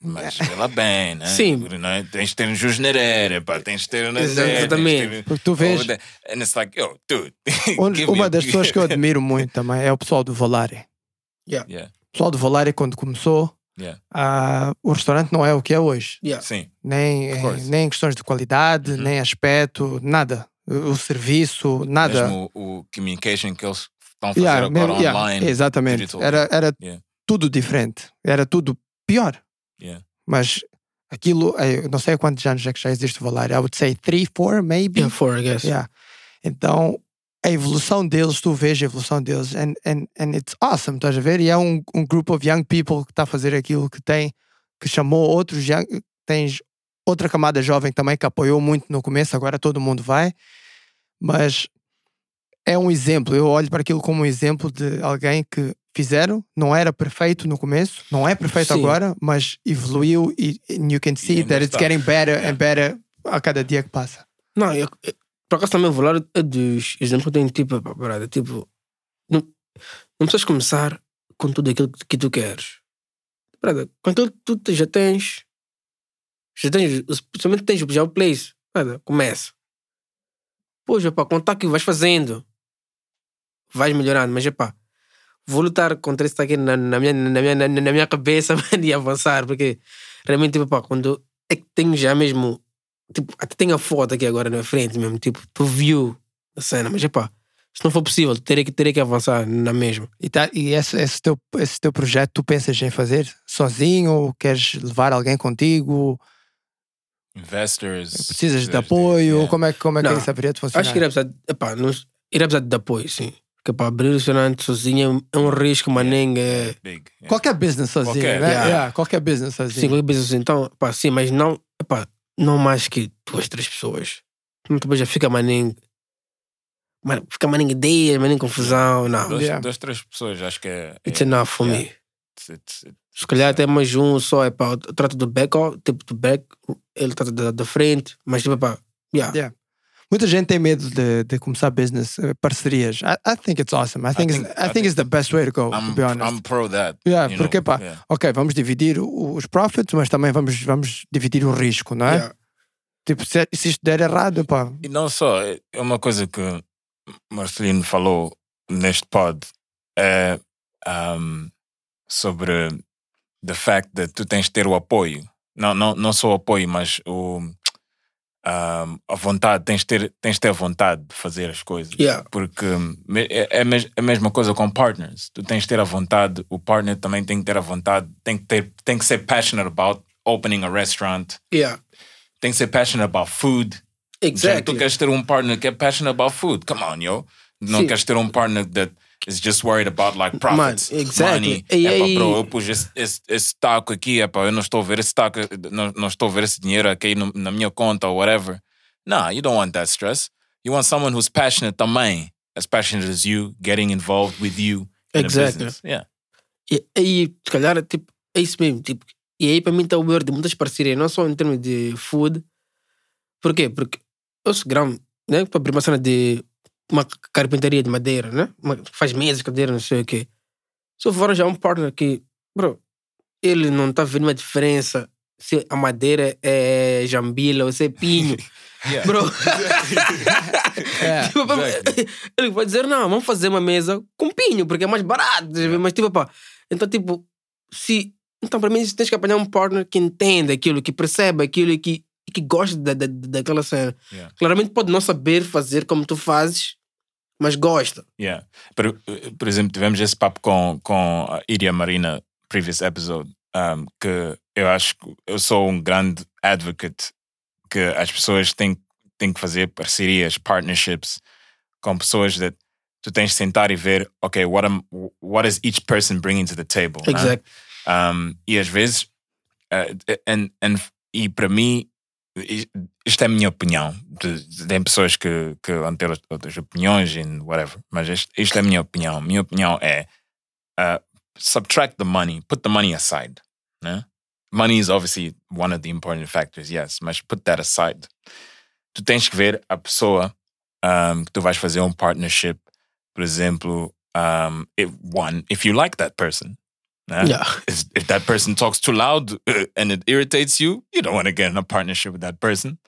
mas lá bem né Sim. Não é? tens de ter um jusnerer pá, tens de ter um Exatamente. Porque tu vês, and it's like yo dude [LAUGHS] onde- uma das pessoas que eu admiro muito também é o pessoal do Volare. Yeah. yeah O pessoal do Volare, quando começou, yeah ah, o restaurante não é o que é hoje. Yeah. sim Nem, eh, nem questões de qualidade, Uhum. nem aspecto, nada. O, o serviço, nada. mesmo o, o communication que eles estão a fazer Yeah, agora mesmo- yeah, online. exatamente. digital. Era, era Yeah. tudo diferente. Era tudo pior. Yeah. Mas aquilo, eh, eu não sei há quantos anos é que já existe o Volare. I would say three, four, maybe. Yeah, four, I guess. Yeah. Então, a evolução deles, tu vês a evolução deles, and, and, and it's awesome, estás a ver? E é um, um group of young people que está a fazer aquilo que tem, que chamou outros young, tens outra camada jovem também que apoiou muito no começo, agora todo mundo vai, mas é um exemplo, eu olho para aquilo como um exemplo de alguém que fizeram, não era perfeito no começo, não é perfeito Sim. agora, mas evoluiu e and you can see that it's está. getting better Yeah. and better a cada dia que passa. Não, eu, eu- por acaso também vou é dos exemplos que eu tenho, tipo, brother, tipo, não, não precisas começar com tudo aquilo que, tu queres. Brother, com aquilo que tu já tens, já tens, principalmente tens já o place, brother, começa. Pois, pá, contar que vais fazendo, vais melhorando, mas, pá, vou lutar contra isso aqui na, na, minha, na, minha, na, na minha cabeça [LAUGHS] mano, e avançar, porque realmente, tipo, pá, quando é que tenho já mesmo, tipo, até tenho a foto aqui agora na frente mesmo, tipo, tu viu a cena, mas é pá, se não for possível, terei que, terei que avançar na mesma. E, tá, e esse, esse, teu, esse teu projeto, tu pensas em fazer sozinho ou queres levar alguém contigo? Investors. Precisas de apoio? yeah. Como é, que- como é que Não, isso haveria de funcionar? Acho que irá precisar, epá, não, irá precisar de apoio, sim. Porque para abrir o restaurante sozinho é um risco, maninho. É, Big. yeah. Qualquer business sozinho, Qualquer, né? yeah. Yeah, qualquer business sim, sozinho. qualquer business. Então, pá, sim, mas não, epá, não mais que duas, três pessoas. Não, depois já fica maninho. Mano, fica maninho ideias, maninho confusão. Não. Duas, Yeah. duas, três pessoas, acho que é. It's é- enough for yeah. me. it's- it's- it's- Se calhar até mais um só, é pá, eu trato do back, ó, tipo do back, ele trata da, da frente, mas tipo, pá, yeah. Muita gente tem medo de, de começar business, eh, parcerias. I, I think it's awesome. I think, think- it's, I I think it's the best way to go, to I'm, be honest. I'm pro that. Yeah, porque, know, pá, yeah. ok, vamos dividir os profits, mas também vamos, vamos dividir o risco, não é? Yeah. Tipo, se, se isto der errado, pá, E não só, é é uma coisa que Marcelino falou neste pod é um, sobre the fact that tu tens de ter o apoio. Não, não, não só o apoio, mas o, um, a vontade, tens de, ter, tens de ter a vontade de fazer as coisas. Yeah. Porque me- é, é a mes- a mesma coisa com partners. Tu tens de ter a vontade, o partner também tem que ter a vontade, tem que, ter, tem que ser passionate about opening a restaurant, Yeah. tem que ser passionate about food. Exactly. Tu queres ter um partner que é passionate about food. Come on, yo. Não Sim. queres ter um partner that is just worried about like profits, Man, exactly. money. E é aí- bro, eu pus esse, esse, esse taco aqui, é pá, eu não estou a ver esse taco, não, não estou a ver esse dinheiro aqui no- na minha conta ou whatever. Nah, you don't want that stress. You want someone who's passionate também, as passionate as you, getting involved with you a Exactly. Yeah. E aí, se calhar, tipo, é isso mesmo. Tipo, e aí, para mim, está o erro de muitas parcerias, não só em termos de food. Por quê? Porque eu sou grão, né? Para abrir uma cena de uma carpintaria de madeira, né? Uma- faz mesas, cadeiras, não sei o quê. Se eu for já um partner que, bro, ele não está vendo uma diferença se a madeira é jambila ou se é pinho. [LAUGHS] Yeah. Bro, [LAUGHS] [LAUGHS] Tipo, pá, ele vai dizer, não, vamos fazer uma mesa com pinho, porque é mais barato. ver? Mas tipo, pá, então tipo, se. Então, para mim, tens que apanhar um partner que entenda aquilo, que percebe aquilo e que, que gosta da, da, daquela cena. Yeah. Claramente pode não saber fazer como tu fazes, mas gosta. Yeah. Por, por exemplo, tivemos esse papo com, com a Iria Marina, previous episode, um, que eu acho que eu sou um grande advocate que as pessoas têm, têm que fazer parcerias, partnerships com pessoas that tu tens de sentar e ver, ok, what, am, what is each person bringing to the table? né? Exact. Um, e às vezes, uh, and, and, e para mim, isto é a minha opinião. Tem pessoas que, que vão ter outras opiniões e whatever, mas isto, isto é a minha opinião. Minha opinião é uh, subtract the money, put the money aside. Né? Money is obviously one of the important factors, yes, mas put that aside. Tu tens que ver a pessoa um, que tu vais fazer um partnership, por exemplo, um, if, one, if you like that person. Yeah. is- if that person talks too loud uh, and it irritates you, you don't want to get in a partnership with that person.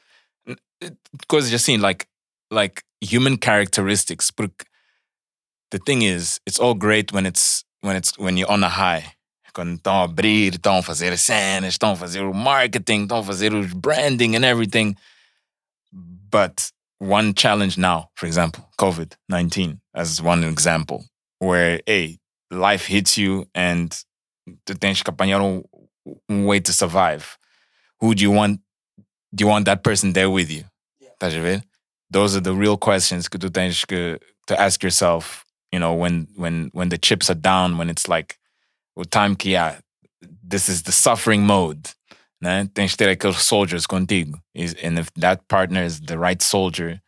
It- Coisas seeing like like human characteristics. Porque the thing is, it's all great when it's when it's when you're on a high. Quando estão a abrir, estão a fazer as cenas, estão a fazer o marketing, estão a fazer o branding and everything. But one challenge now, for example, COVID 19, as one example, where, hey, life hits you and tu tens que apanhar um, um way to survive. Who do you want? Do you want that person there with you? Estás a ver? Those are the real questions que tu tens que to ask yourself. You know, when when when the chips are down, when it's like o time que yeah, this is the suffering mode. Né? Tens de ter aqueles soldiers contigo. Is- And if that partner is the right soldier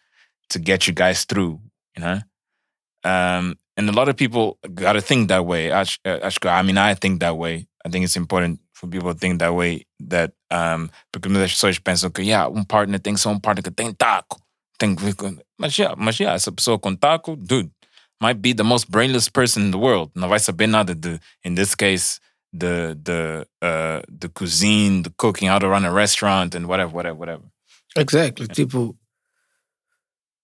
to get you guys through, you know? Um, and a lot of people got to think that way. Acho, uh, que- I mean, I think that way. I think it's important for people to think that way. That um, porque muitas pessoas pensam que yeah, um partner tem que ser um partner que tem taco. Tem que. Mas yeah, mas yeah, essa pessoa com taco, dude, might be the most brainless person in the world. Não vai saber nada de, in this case, the the uh, the cuisine, the cooking, how to run a restaurant, and whatever, whatever, whatever. Exactly. Tipo.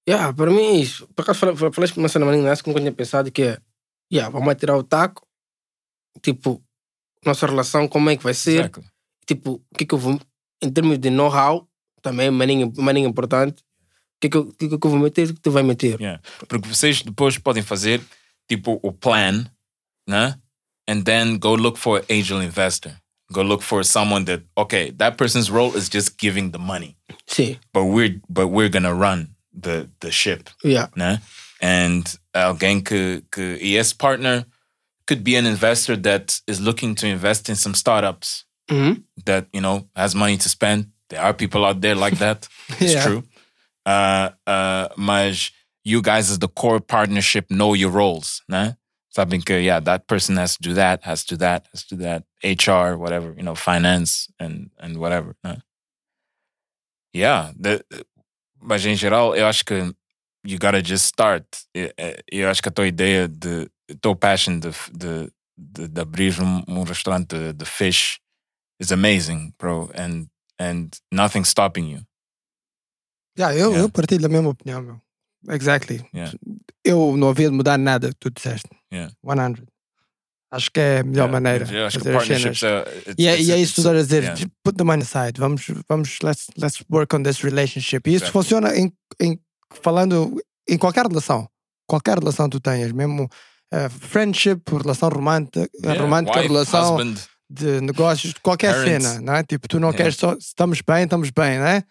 Yeah, para mim é isso. Por acaso fala- fala- falaste uma cena acho que nunca tinha pensado que é. yeah, vamos tirar o taco. Tipo, nossa relação, como é que vai ser? Exactly. Tipo, o que é que eu vou. Em termos de know-how, também, maninho, maninho importante. O que é que, eu, que é que eu vou meter? O que tu vai meter? Yeah. Porque vocês depois podem fazer tipo o plan, né? And then go look for an angel investor. Go look for someone that okay, that person's role is just giving the money, Sim, but we're but we're gonna run the the ship, yeah. né? And alguém que que e esse partner could be an investor that is looking to invest in some startups Uhum. that you know has money to spend. There are people out there like that. [LAUGHS] It's Yeah. true. Uh, uh, mas you guys as the core partnership know your roles, né? Sabem que yeah, that person has to do that, has to do that, has to do that. HR, whatever, you know, finance and and whatever. Né? Yeah, the, mas em geral eu acho que you gotta just start. Eu, eu acho que a tua ideia de, a tua passion de, de, de, de abrir um, um restaurante de, de fish is amazing, bro, and and nothing's stopping you. Yeah, eu, Yeah. eu partilho da mesma opinião, meu. Exactly. Yeah. Eu não havia de mudar nada que tu disseste. Yeah. 100. Acho que é a melhor Yeah, maneira. Eu acho que fazer as partnerships cenas. é, it's- E é, it's- e é isso que tu estás a dizer. yeah. just Put the money aside. Vamos, vamos let's, let's work on this relationship. E isso Exactly. funciona em, em, falando em qualquer relação. Qualquer relação que tu tenhas. Mesmo eh, friendship, relação romântica, Yeah, romântica wife, relação husband, de negócios, qualquer Parents. cena. Não é? Tipo, tu não Yeah. queres só. Estamos bem, estamos bem, não é?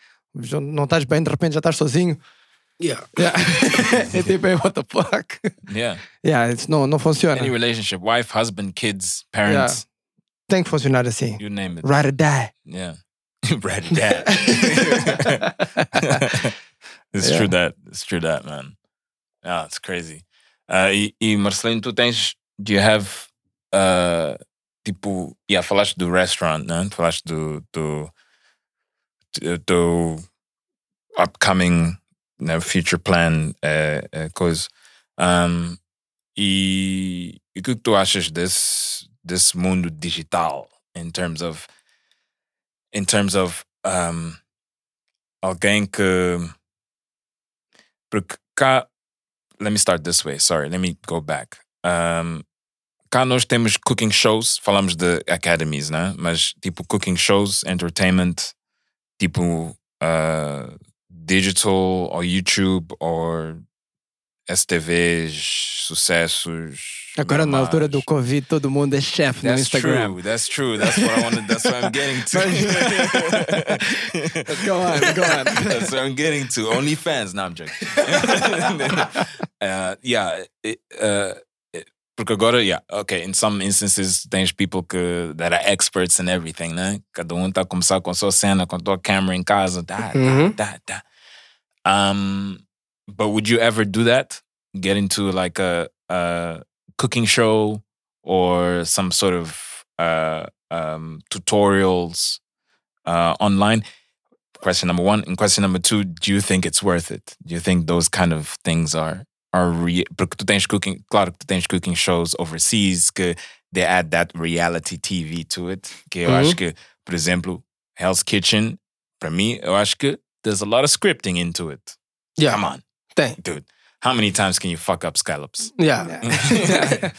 Não estás bem, de repente já estás sozinho. Yeah. Yeah. é tipo, hey, what the fuck? yeah. Yeah, isso no, não funciona. Any relationship, wife, husband, kids, parents, Tem que funcionar assim. you name it. Ride or die. Yeah. [LAUGHS] Red dad. [LAUGHS] it's Yeah. true that. It's true that, man. Yeah, it's crazy. Uh, e, e Marcelino, tu tens. Do you have. Uh, tipo. Yeah, falaste do restaurant, né? Tu Falaste do. do, do, do upcoming né, future plan, uh, uh, coisa. Um, e, e o que tu achas desse, desse mundo digital in terms of in terms of um, alguém que porque cá let me start this way sorry let me go back um, cá nós temos cooking shows falamos de academies né mas tipo cooking shows entertainment tipo uh, digital or YouTube or STVs sucessos Agora, na altura do. Covid, todo mundo é chefe no That's Instagram. true. That's true. That's what I wanted. That's what I'm getting to. [LAUGHS] Go on, go on. [LAUGHS] That's what I'm getting to. OnlyFans. No, I'm joking. [LAUGHS] uh, yeah. it- uh, it- porque agora, yeah, okay, in some instances, tens people que, that are experts in everything, né? Cada um tá a começar com a sua cena, com a tua câmera em casa, tá, tá, tá, tá. Um, but would you ever do that? Get into like a, a cooking show or some sort of uh, um, tutorials uh, online? Question number one. And question number two, do you think it's worth it? Do you think those kind of things are are re- porque tu tens cooking, claro que tu tens cooking shows overseas que they add that reality TV to it. Que eu Uhum. acho que, por exemplo, Hell's Kitchen, para mim, eu acho que there's a lot of scripting into it. Yeah. Come on, Tem. dude. How many times can you fuck up scallops? Yeah. [LAUGHS]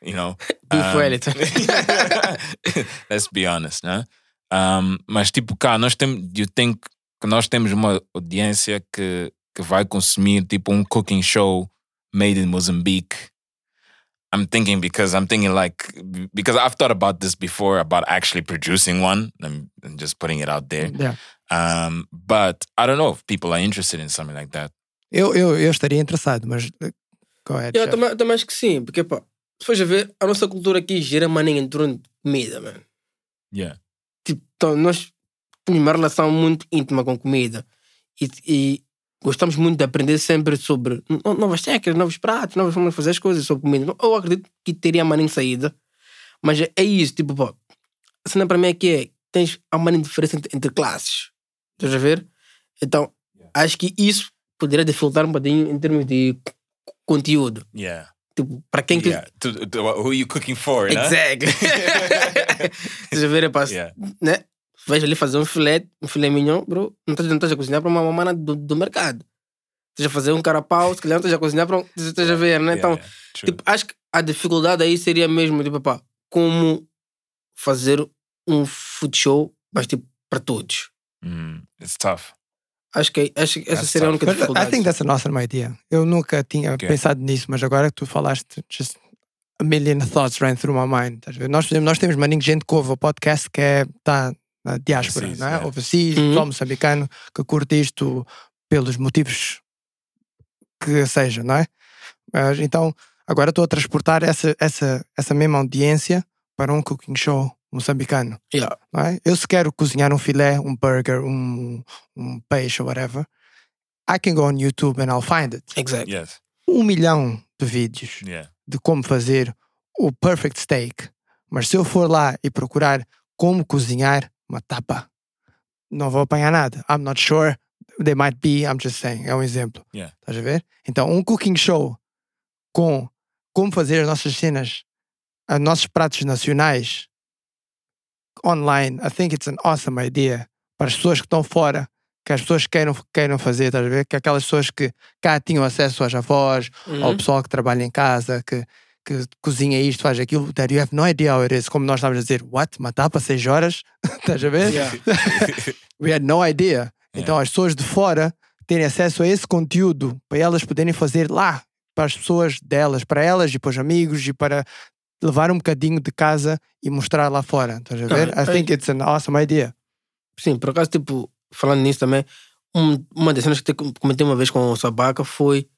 you know, Beef um, [LAUGHS] let's be honest, né? Um, mas tipo cá, nós temos, you think que nós temos uma audiência que, que vai consumir tipo um cooking show made in Mozambique. I'm thinking because I'm thinking like because I've thought about this before about actually producing one and, and just putting it out there. Yeah. Um, but I don't know if people are interested in something like that. Eu, eu, eu estaria interessado, mas. uh, Go ahead. Eu também, também acho que sim, porque pá, se fores a ver, a nossa cultura aqui gira maninha em torno de comida, mano. Yeah. Tipo, então, nós temos uma relação muito íntima com comida e, e gostamos muito de aprender sempre sobre no- novas técnicas, novos pratos, novas formas de fazer as coisas sobre comida. Eu acredito que teria maninha saída, mas é, é isso, tipo, pá, a cena para mim é que é, tens a maninha diferença entre, entre classes. Estás a ver? Então, acho que isso poderia dificultar um bocadinho em termos de conteúdo. Yeah. Tipo, para quem que Yeah. To, to, who are you cooking for? né? Exactly. [LAUGHS] Estás a ver? É para, Yeah. né? Vais ali fazer um filé, um filé mignon, bro. Não estás não estás a cozinhar para uma mamana do, do mercado. Esteja a fazer um carapau, se calhar não esteja a cozinhar, pronto, esteja a ver, né? Então, tipo, acho que a dificuldade aí seria mesmo, tipo, pá, como fazer um food show, mas tipo, para todos. Mm, it's tough. Acho que, acho que essa That's seria a única But I dificuldade. think that's an awesome idea. Eu nunca tinha Okay. pensado nisso, mas agora que tu falaste, just a million thoughts ran through my mind. Nós, nós temos maninho gente que ouve o podcast que é, tá na diáspora, Overseas, não é? yeah. Overseas, Uhum. só moçambicano, que curte isto pelos motivos que seja, não é? Mas, então, agora estou a transportar essa, essa, essa mesma audiência para um cooking show moçambicano. Yeah. não é? Eu se quero cozinhar um filé, um burger, um, um peixe, whatever, I can go on YouTube and I'll find it. Exactly. Yes. Um milhão de vídeos Yeah. de como fazer o perfect steak. Mas se eu for lá e procurar como cozinhar uma tapa, não vou apanhar nada. I'm not sure. They might be, I'm just saying. É um exemplo. Yeah. Estás a ver? Então, um cooking show com como fazer as nossas cenas, os nossos pratos nacionais online, I think it's an awesome idea para as pessoas que estão fora, que as pessoas queiram, queiram fazer, estás a ver? Que aquelas pessoas que cá tinham acesso às avós, Uhum. ao pessoal que trabalha em casa, que, que cozinha isto, faz aquilo, that you have no idea how it is. Como nós estávamos a dizer, what? Matar para 6 horas? [LAUGHS] Estás a ver? Yeah. [LAUGHS] We had no idea. Então as pessoas de fora terem acesso a esse conteúdo para elas poderem fazer lá, para as pessoas delas, para elas e para os amigos e para levar um bocadinho de casa e mostrar lá fora. Estás a ver? Ah, I think it's an awesome idea. Sim, por acaso, tipo, falando nisso também, um- uma das cenas que te- comentei uma vez com o Sabaca foi,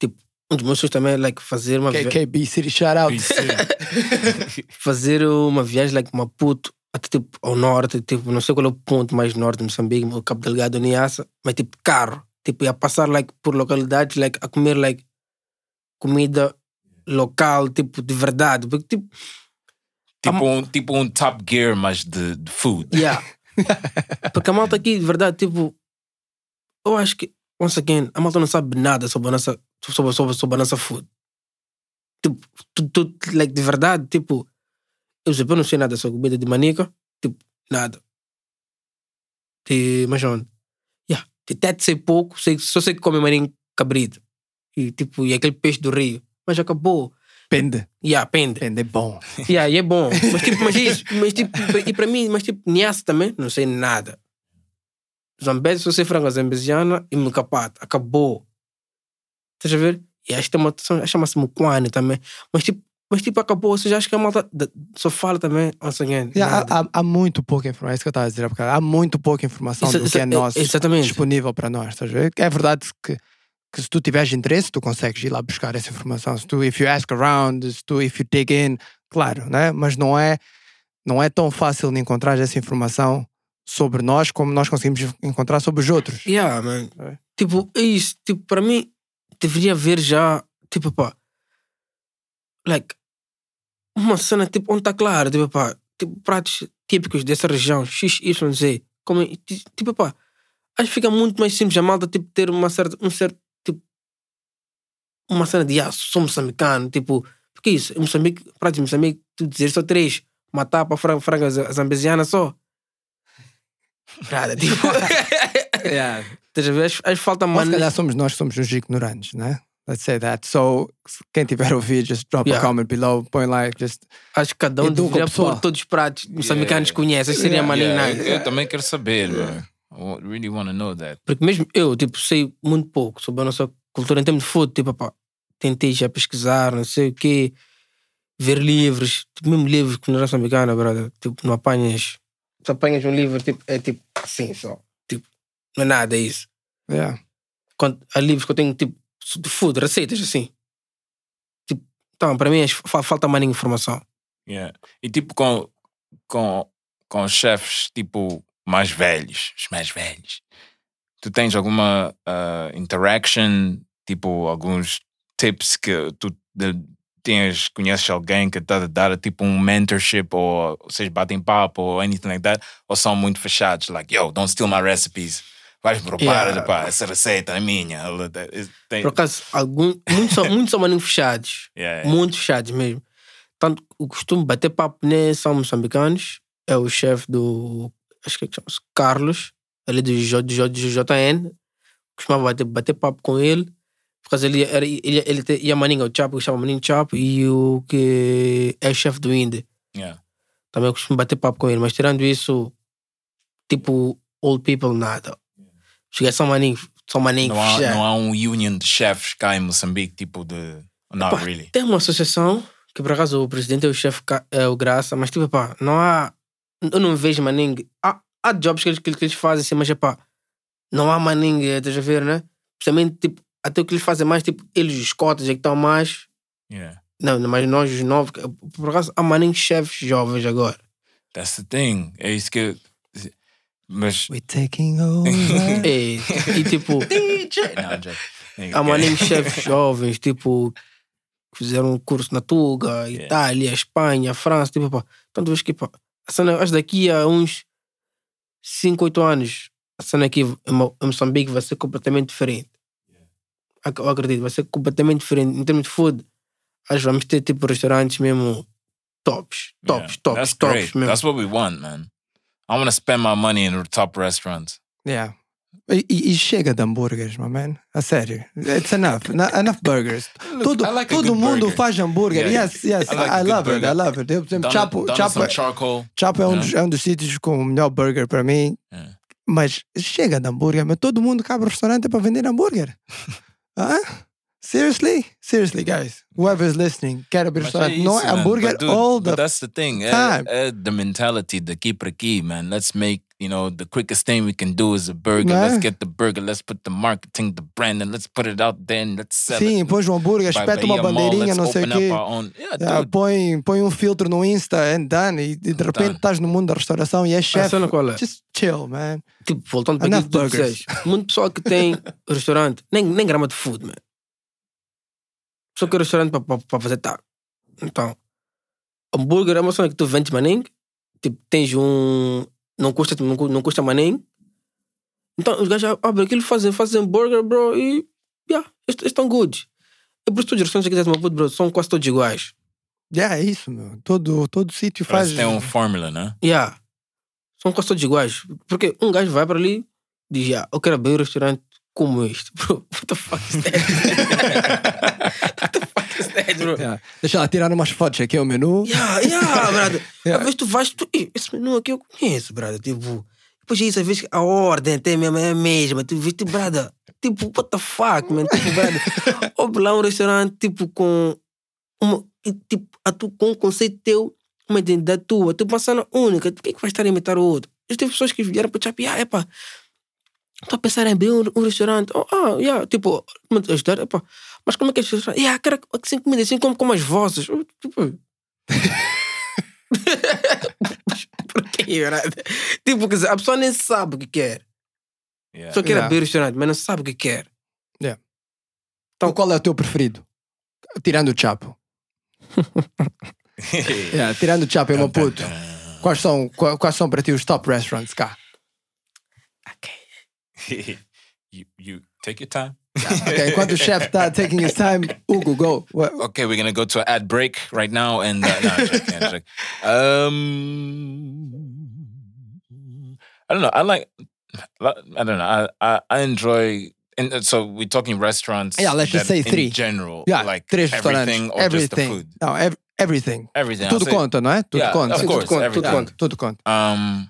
tipo, um dos meus sonhos também é like, fazer uma vi- KKB City shout out. [LAUGHS] fazer uma viagem like Maputo até tipo ao norte, tipo, não sei qual é o ponto mais norte de Moçambique, o Cabo Delgado, Niassa, mas tipo carro, tipo, ia passar like por localidades like a comer like comida local, tipo, de verdade, porque tipo, Tipo um, tipo um Top Gear, mas de, de food. yeah. [LAUGHS] porque a malta aqui, de verdade, tipo, eu acho que, once again, a malta não sabe nada sobre a nossa, sobre, sobre, sobre a nossa food. Tipo, tu, tu, like, de verdade, tipo, eu, eu não sei nada sobre comida de manica, tipo, nada. De, mas onde? Yeah, de até sei pouco, sei, só sei que come maninho cabrito. E tipo, e aquele peixe do rio. Mas acabou. Pende. Yeah, pende. Pende é bom. Yeah, e é bom. Mas tipo, mas isso, [LAUGHS] mas tipo, e para mim, mas tipo, Niassa também, não sei nada. Zambese, só sei frango zambesiana e mucapato. Acabou. Estás a ver? E acho que tem uma chama-se Mukwane também. Mas tipo, mas tipo, acabou. Ou seja, acho que a malta só fala também, once again. Yeah, nada. há, há- muito pouca informação, é isso que eu estava a dizer há bocado. Há muito pouca informação Isso- do isso- que é nosso exatamente. disponível para nós. Estás a ver? É verdade que, que se tu tiveres interesse, tu consegues ir lá buscar essa informação. Se tu, if you ask around, se tu, if you dig in, claro, né? mas não é, não é tão fácil de encontrar essa informação sobre nós como nós conseguimos encontrar sobre os outros. Yeah, man. É. Tipo, é isso. Tipo, para mim, deveria haver já, tipo, pá, like, uma cena, tipo, onde está claro, tipo, pá, tipo, pratos típicos dessa região, X, Y, Z. Como, tipo, pá, acho que fica muito mais simples a malta, tipo, ter uma certa, um certo, uma cena de, ah, sou moçambicano, tipo, porque isso, em Moçambique, pratos de Moçambique, tu dizer só três, uma tapa, frango, frango zambesiana só. Nada, tipo... [LAUGHS] [LAUGHS] Yeah. Estás a ver? Acho, acho que falta Mas se calhar somos nós somos os ignorantes, né? Let's say that. So, quem tiver a ouvir, just drop Yeah. a comment below, põe like, just Acho que cada um deveria pôr todos os pratos moçambicanos Yeah. conhecem. Seria Yeah. maneiro, Yeah, nice. eu também quero saber, man. I really want to know that. Porque mesmo eu, tipo, sei muito pouco sobre a nossa cultura em termos de food. Tipo, pá, tentei já pesquisar, não sei o quê, ver livros, tipo, mesmo livros que não é moçambicana, brother. Tipo, não apanhas. Se apanhas um livro, tipo, é tipo assim só. Tipo, não é nada isso. yeah. Quando, há livros que eu tenho, tipo, de food, receitas assim. Tipo, então, para mim, é- fa- falta mais informação. Yeah. E tipo com, com, com os chefes tipo mais velhos, os mais velhos. Tu tens alguma ah, interaction, tipo alguns tips que tu de- tens, conheces alguém que está a dar tipo um mentorship ou vocês batem papo ou anything like that, ou são muito fechados, like, yo, don't steal my recipes. Vais me roubar, Yeah. pá, essa receita é minha. Tem, Por acaso, algum, muitos são, muitos são maninho fechados. [LAUGHS] yeah, yeah. muito fechados mesmo. Tanto o costume bater papo nem são moçambicanos, é o chefe do. Acho que chama-se Carlos, ali do, J, do, J, do JN. costumava bater, bater papo com ele. Por causa ele era ele, ele, te- e a Maninga, o Chapo, chama Maninho Chapo, e o que é chefe do Inde. Yeah. Também eu costumo bater papo com ele, mas tirando isso, tipo, old people, nada. Cheguei só Maninho, só Maninho. Não há, já. não há um union de chefes cá em Moçambique, tipo de. Not Epá, really. Tem uma associação que por acaso o presidente é o chefe, é o Graça, mas tipo, pá, não há. Eu não vejo Maning. Há, há jobs que eles, que, que eles fazem assim, mas pá, não há Maning, estás a ver, né? Principalmente, tipo, até o que eles fazem mais, tipo, eles, os cotas, é que estão mais. Yeah. Não, mas nós, os novos, por acaso, há Maning chefes jovens agora. That's the thing. É isso que. Mas. We're taking over. E, [LAUGHS] e tipo, [LAUGHS] Não, há Maning chefes jovens, tipo, que fizeram um curso na Tuga, Itália, Espanha, França, tipo, pá. Tu vês que, pá, acho daqui a uns 5, 8 anos, a cena aqui em Mo- em Moçambique vai ser completamente diferente. Eu acredito, vai ser completamente diferente. Em termos de food, acho que vamos ter tipo restaurantes mesmo tops, tops, Yeah, tops, That's tops great. mesmo. That's what we want, man. I want to spend my money in top restaurants. Yeah. E, e- chega de hambúrgueres, my man. A sério. It's enough. Enough burgers. [LAUGHS] Todo, I like todo mundo burger. faz hambúrguer. Yeah, Yes, yes. I like I, love it. burger. I love it. Eu, Done, Chapo, Chapo, some charcoal. Chapo é um, dos, é um dos sítios com o melhor burger para mim. Yeah. Mas chega de hambúrguer. Mas todo mundo cabe restaurante para vender hambúrguer. [LAUGHS] Hã? Seriously? Seriously, guys. Whoever is listening, quer abrir é restaurante. Não é hambúrguer all the that's the thing. É, é the mentality daqui para aqui, man. Let's make, you know, the quickest thing we can do is a burger. É? Let's get the burger. Let's put the marketing, the brand, and let's put it out there and let's sell Sim, it. põe um hambúrguer, espeta uma Mall, bandeirinha, let's não sei o quê. Yeah, Yeah, põe, põe um filtro no Insta and done. E de repente Done. estás no mundo da restauração e és chefe. cena qual é? Just chill, man. Tipo, voltando para aquilo que tu disseste, muito pessoal que tem [LAUGHS] restaurante, nem, nem grama de food, man. Só que restaurante para fazer tá. Então, hambúrguer é uma cena que tu vendes maning, tipo, tens um. Não custa, não, não custa maning. Então, os gajos abrem aquilo, fazem, fazem hambúrguer, bro, e. Yeah, estão good. É por isso que todos os restaurantes aqui de Maputo, bro, são quase todos iguais. Yeah, é isso, meu. Todo, todo sítio faz. tem um fórmula, né? Yeah. São quase todos iguais. Porque um gajo vai para ali diz, yeah, eu quero abrir um restaurante como este. Bro, [LAUGHS] what the fuck is that? [LAUGHS] what the fuck is that, bro? Yeah. Deixa lá tirar umas fotos aqui o menu. Yeah, yeah, brother. [LAUGHS] Yeah. Às vezes tu vais, tu, "Ih, esse menu aqui eu conheço, brother. Tipo, depois disso, às vezes a ordem até mesmo é a mesma. Tu vês, tipo, brother, tipo, what the fuck, man? Tipo, brother, houve lá um restaurante, tipo, com uma, tipo, a tu, com um conceito teu, uma identidade tua, tu passando única, por que, que vais estar a imitar o outro? Eu tive pessoas que vieram para o Chapi, ah, epá, estou a pensar em abrir um, um restaurante. Oh, ah, yeah, tipo, me ajudar, epá, mas como é que é esse restaurante? Yeah, quero assim comida, assim como, como as. Eu, Tipo, [LAUGHS] por quê, brother? Tipo, quer dizer, a pessoa nem sabe o que quer. Yeah. Só quer Yeah. abrir o restaurante, mas não sabe o que quer. Então, qual é o teu preferido? Tirando o Chapo. [LAUGHS] Yeah, tirando o Chapo em Maputo. Quais são, qua- quais são para ti os top restaurants cá? [LAUGHS] you, you take your time. Ok, enquanto o chefe está [LAUGHS] taking his time, Hugo, go. What- Okay, we're gonna go to an ad break right now, and uh, no, I'm joking, I'm joking. Um, I don't know. I like. I don't know. I I, I enjoy. And uh, so we're talking restaurants. Yeah, let's just say in three. general, Yeah, like três everything or just the Everything. food. Não, ev- everything. Everything. Tudo conta, não é? Tudo Yeah, conta. of Tudo course, conta, tudo everything. conta. Tudo conta. Um,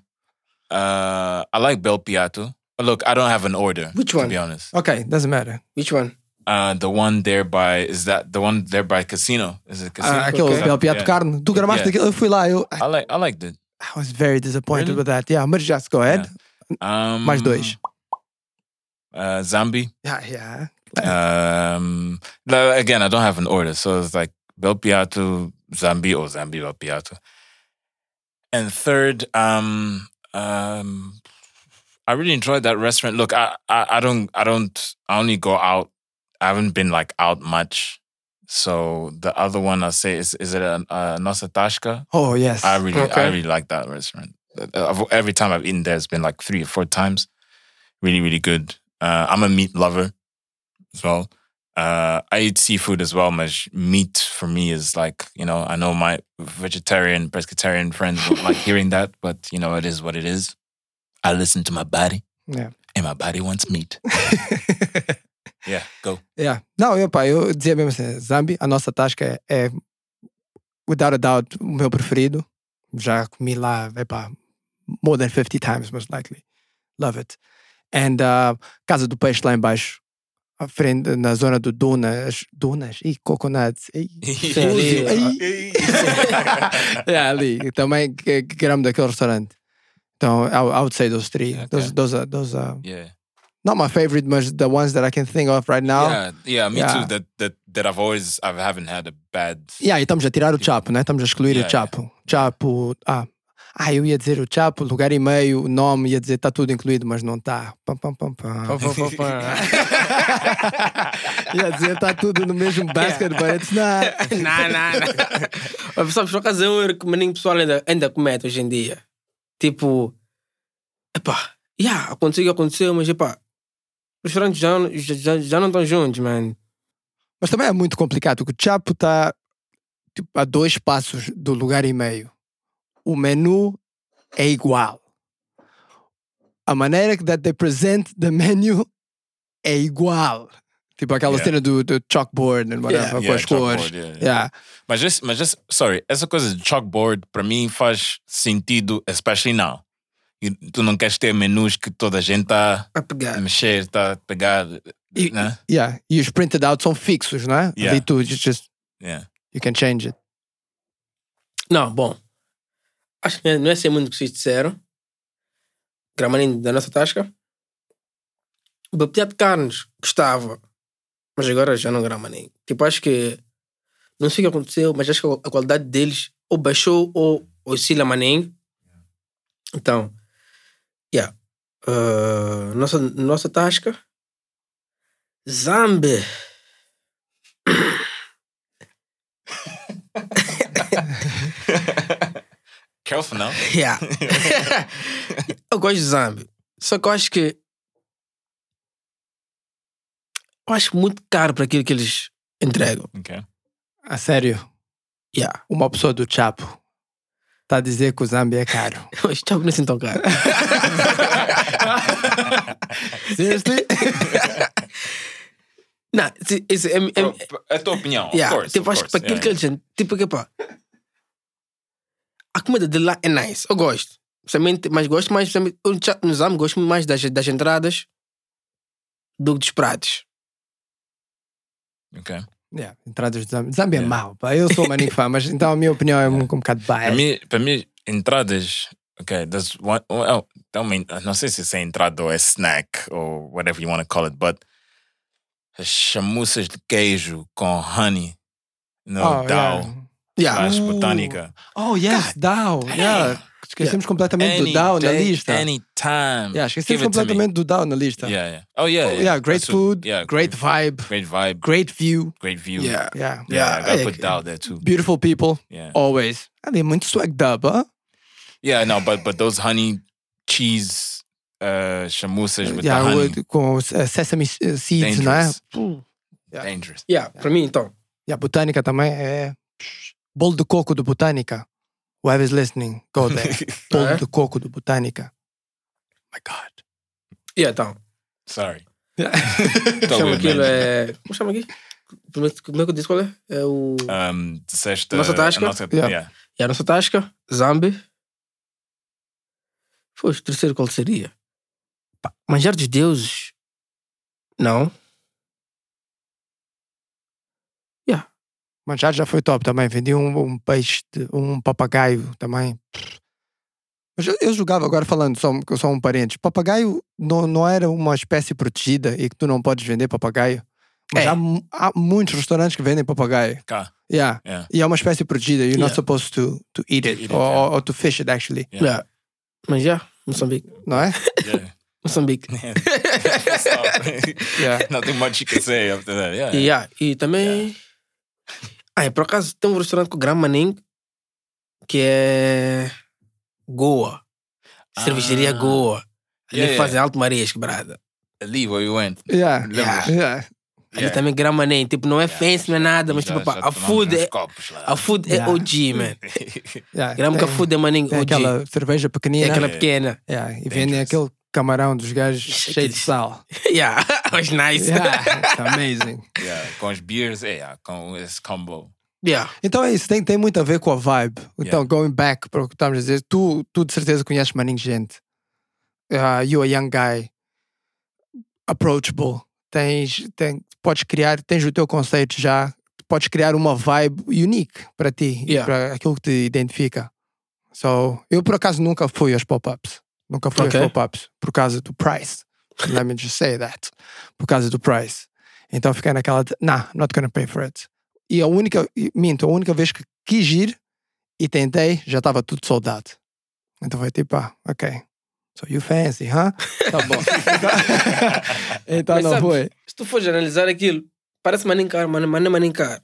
uh, I like Bel Piato. Look, I don't have an order. Which one? To be honest, Ok, doesn't matter. Which one? uh, the one there by is that the one there by Casino? Is it Casino? Ah, aquele Ok. Bel Piato Yeah. Carne. Tu gramaste Yeah. aquilo, eu fui lá, eu I like I like the I was very disappointed Really? with that. Yeah, but just go ahead. um Mais dois. Uh, Zambi. Yeah, yeah. Um, no, again, I don't have an order, so it's like Bel Piato, Zambi, or Zambi Bel Piato. And third, um, um, I really enjoyed that restaurant. Look, I, I, I don't, I don't, I only go out. I haven't been like out much. So the other one I say is, is it a, a Nosatashka? Oh, yes. I really, I really like that restaurant. Uh, Every time I've eaten there, it's been like three or four times. Really, really good. Uh, I'm a meat lover as well. Uh, I eat seafood as well. But meat for me is like you know. I know my vegetarian, pescatarian friends don't like [LAUGHS] hearing that, but you know it is what it is. I listen to my body, Yeah. And my body wants meat. [LAUGHS] yeah, go. Yeah. Não, eu, pá, eu dizia mesmo assim, Zambi, a nossa tasca é, é, without a doubt, o meu preferido. Já comi lá, epá, more than 50 times, most likely. Love it. And uh, Casa do Peixe lá embaixo, à frente, na zona do Dunas, Dunas, e Coconuts, e [LAUGHS] ali, yeah, [LAUGHS] ali, também, que, que era daquele restaurante. Então, I, I would say those three. Okay. Those, those are, those are Yeah. not my favorite, but the ones that I can think of right now. Yeah, yeah, me Yeah. too. That that that I've always I haven't had a bad Yeah, e estamos a tirar o Chapo, né? Estamos a excluir Yeah, o Chapo. Chapo. Ah. ah, eu ia dizer o Chapo, lugar e meio, o nome, ia dizer está tudo incluído, mas não está. Pam, pam, pam, pam. Pá, pá, pá. ia dizer está tudo no mesmo basket, but it's not. [LAUGHS] não, não, não. [LAUGHS] Mas, sabes, por acaso é um erro que o pessoal ainda, ainda comete hoje em dia. Tipo, epá, yeah, aconteceu, aconteceu, mas epá, os restaurantes já, já, já, não estão juntos, man. Mas também é muito complicado, porque o Chapo está tipo, a dois passos do lugar e meio. O menu é igual. A maneira que they present the menu é igual. Tipo aquela Yeah. cena do, do chalkboard and whatever, Yeah. com Yeah, as cores. chalkboard, yeah. Mas just, mas just, sorry, essa coisa de chalkboard para mim faz sentido, especially now. E tu não queres ter menus que toda a gente está A a pegar. mexer, está a pegar, E, né? yeah. e os printed out são fixos, não é? Yeah. Ali tu just, just Yeah. you can change it. Não, bom. Acho que não é ser muito que vocês disseram. Gramaninho da nossa tasca. O de carnes gostava. Mas agora já não grama nem. Tipo, acho que. Não sei o que aconteceu, mas acho que a qualidade deles ou baixou ou oscila maninho. Então. Yeah. Uh, nossa, nossa tasca. Zambi. Careful now. Yeah. [LAUGHS] eu gosto de Zambi. Só que eu acho que. Eu acho muito caro para aquilo que eles entregam. Okay. A sério, Yeah. uma pessoa do Chapo está a dizer que o Zambi é caro. [LAUGHS] Mas tá não é assim tão caro. [LAUGHS] Seriously? [LAUGHS] não, isso, isso é, é, É a tua opinião, yeah, of course. tipo, of acho que para course, aquilo que yeah, eles. Tipo, que pá. A comida de lá é nice. Eu gosto. Principalmente, mas gosto mais. no Zambi gosto mais das, das entradas do que dos pratos. Okay. yeah, entradas de Zambi. Zambi é Yeah. mau, pá. Eu sou maninho [LAUGHS] fã, mas então a minha opinião é um, um bocado Para biased. mim, para mim, entradas. Okay, there's one. Well, também, não sei se isso é entrada ou é snack or whatever you want to call it, but as chamuças de queijo com honey no Oh, dal yeah. Yeah. Ooh. botânica. Oh, yes, DAO. Yeah. Esquecemos completamente do Any DAO na day, lista. Anytime. Yeah, esquecemos completamente do DAO na lista. Yeah, yeah. Oh, yeah. Oh, yeah, great That's food, yeah, great vibe, great vibe, great view. great view. Yeah. Yeah. Yeah, I gotta Yeah. put Dao there too. Beautiful people, Yeah. always. Ali é muito swag dub, huh? Yeah, no, but but those honey cheese uh chamusas with Yeah, the honey. with- com uh, sesame uh, seeds, não é? Dangerous. Yeah. Dangerous. Yeah, para mim, então. E a botânica também é. Bolo de coco do Botânica. Whoever's listening, go [LAUGHS] there. Bolo É? de coco do Botânica. My God. Yeah, então. Sorry. Chama good, aquilo é. Como chama aqui? Como é que como é que eu disse qual é? É o. Um, disseste Nossa a tasca? nossa- Yeah. yeah. É a nossa tasca, Zambi. Foi o terceiro qual seria? Manjar dos deuses. Não. Manchado já foi top também. Vendi um, um peixe, de- um papagaio também. Mas eu, eu jogava, agora falando só, só um parênteses. Papagaio não, não era uma espécie protegida e que tu não podes vender papagaio. Mas É. há, há muitos restaurantes que vendem papagaio. Cá. Yeah. Yeah. E é uma espécie protegida. You're not Yeah. supposed to, to eat it, eat it, or, yeah. or to fish it, actually. Yeah. Yeah. Mas já, Moçambique. Não é? [LAUGHS] Yeah. Moçambique. [LAUGHS] Yeah. [LAUGHS] Nothing much you can say after that. Yeah. Yeah, e também. Ah, e por acaso tem um restaurante com Gran Maning que é. Goa. Cervejaria Ah. Goa. Ali Yeah, yeah. fazem alto Marias quebrada. Leave where you went. Yeah. Lembras? Yeah. Ali também Gran Maning. Tipo, não é fancy, não é nada, mas Já- tipo, pá, já a tomamos food é. copos. A food é Yeah. OG, man. Yeah. Grama que a food é Maning Tem OG. aquela cerveja É pequenina. aquela Yeah. pequena. Yeah, e vendem aquele camarão dos gajos cheio de sal. [LAUGHS] yeah, was nice. Yeah, [LAUGHS] it's amazing. Yeah, com as beers, é, yeah, com esse combo. yeah. Então é isso, tem, tem muito a ver com a vibe. Então, Yeah. going back para o que estamos a dizer, tu, tu de certeza conheces maninho gente. Uh, you a young guy, approachable. Tens, tem, podes criar, tens o teu conceito já, podes criar uma vibe unique para ti, Yeah. para aquilo que te identifica. So, eu por acaso nunca fui aos pop-ups. Nunca fui Ok. aos pop-ups por causa do price. Let me just say that. Por causa do price. Então fiquei naquela de, nah, not gonna pay for it. E a única, minto, a única vez que quis ir e tentei, já estava tudo soldado. Então foi tipo, ah, ok. So you fancy, huh? [LAUGHS] Tá bom. então Mas não sabes, foi. Se tu fores analisar aquilo, parece não é maninho caro.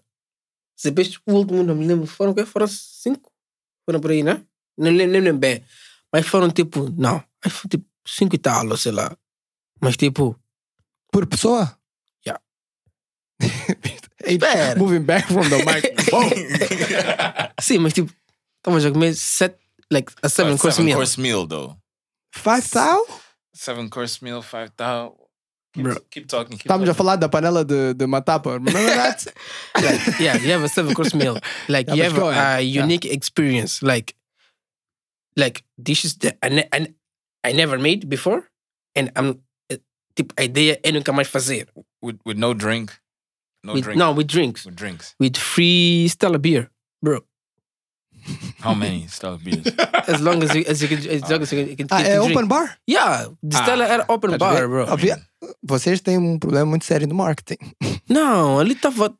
Se o último, não me lembro, foram o quê? Foram cinco? Foram por aí, né? Não nem lembro bem. Mas foram tipo, não, aí foi tipo cinco e tal, sei lá. Mas tipo, Por pessoa? Yeah. [LAUGHS] Espera. Moving back from the mic. [LAUGHS] Sim, mas tipo, estamos a comer set, like a seven course seven meal. course meal, though. Five thou? Seven course meal, five thou. Keep, Bro. keep talking. Keep Estamos a talking. falar da panela de, de matapa. Remember that? [LAUGHS] like, yeah, you have a seven course meal. Like Yeah, you have go a, ahead. Yeah. unique experience. Like, like dishes that I, ne- I, ne- I never made before, and I'm uh, tipo a ideia é nunca mais fazer. with, with no drink. No with, drink. no, with drinks, With drinks. with free Stella beer, bro. [LAUGHS] How many Stella beers? As long as you as you can as long as you can, you can, ah, you é can open drink. bar? Yeah, the Stella era open bar, ver? bro. Obvia- Vocês têm um problema muito sério no marketing. [LAUGHS] Não, ali tava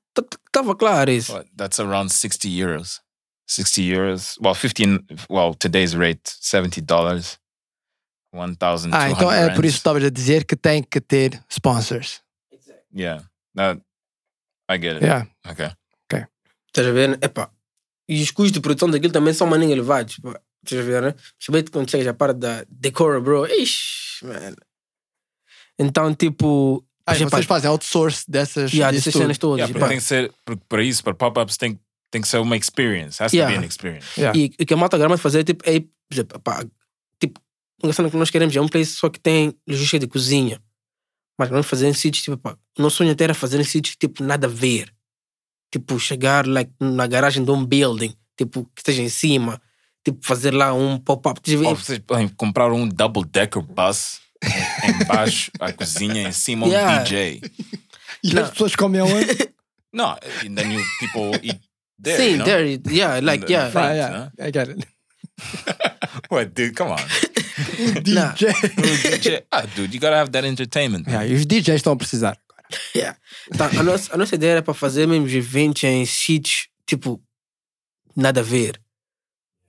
tava claro isso. What, that's around 60 euros. 60 euros. Well, 15, well, today's rate, $70. 1,200 Ah, então é por isso que estavas a dizer que tem que ter sponsors. Yeah. That, I get it. Yeah. Okay. Estás a ver? Epá. E os custos de produção daquilo também são maninho elevados. Estás a ver, né? Principalmente quando chegas à parte da decora, bro. Ixi, man. Então, tipo. Ah, vocês fazem outsource dessas, yeah, dessas cenas todas. Yeah, porque tem que ser, porque para isso, para pop-ups, tem, tem que ser uma experience. Has to Yeah. be an experience. Yeah. E o que a malta grama fazer tipo, é, por exemplo, pá, tipo, uma cena que nós queremos é um place só que tem logística de cozinha. Mas vamos fazer em sítios, tipo, pá, o nosso sonho até era fazer em sítios, tipo, nada a ver. Tipo, chegar like, na garagem de um building, tipo, que esteja em cima. Tipo, fazer lá um pop-up. Ver? Ou vocês podem comprar um double-decker bus em- embaixo, a cozinha, em cima Yeah. um DJ. E Não. as pessoas comem aonde? No, and then you people eat there. Sim, you know? there, yeah, like, yeah. Ah, yeah, I get it. [LAUGHS] What, dude? Come on. [LAUGHS] Nah. DJ. DJ, [LAUGHS] ah, dude, you gotta have that entertainment. Yeah, os DJs estão a precisar. Yeah. Então, a, nossa, a nossa ideia era para fazer mesmo eventos em sítios, tipo, nada a ver.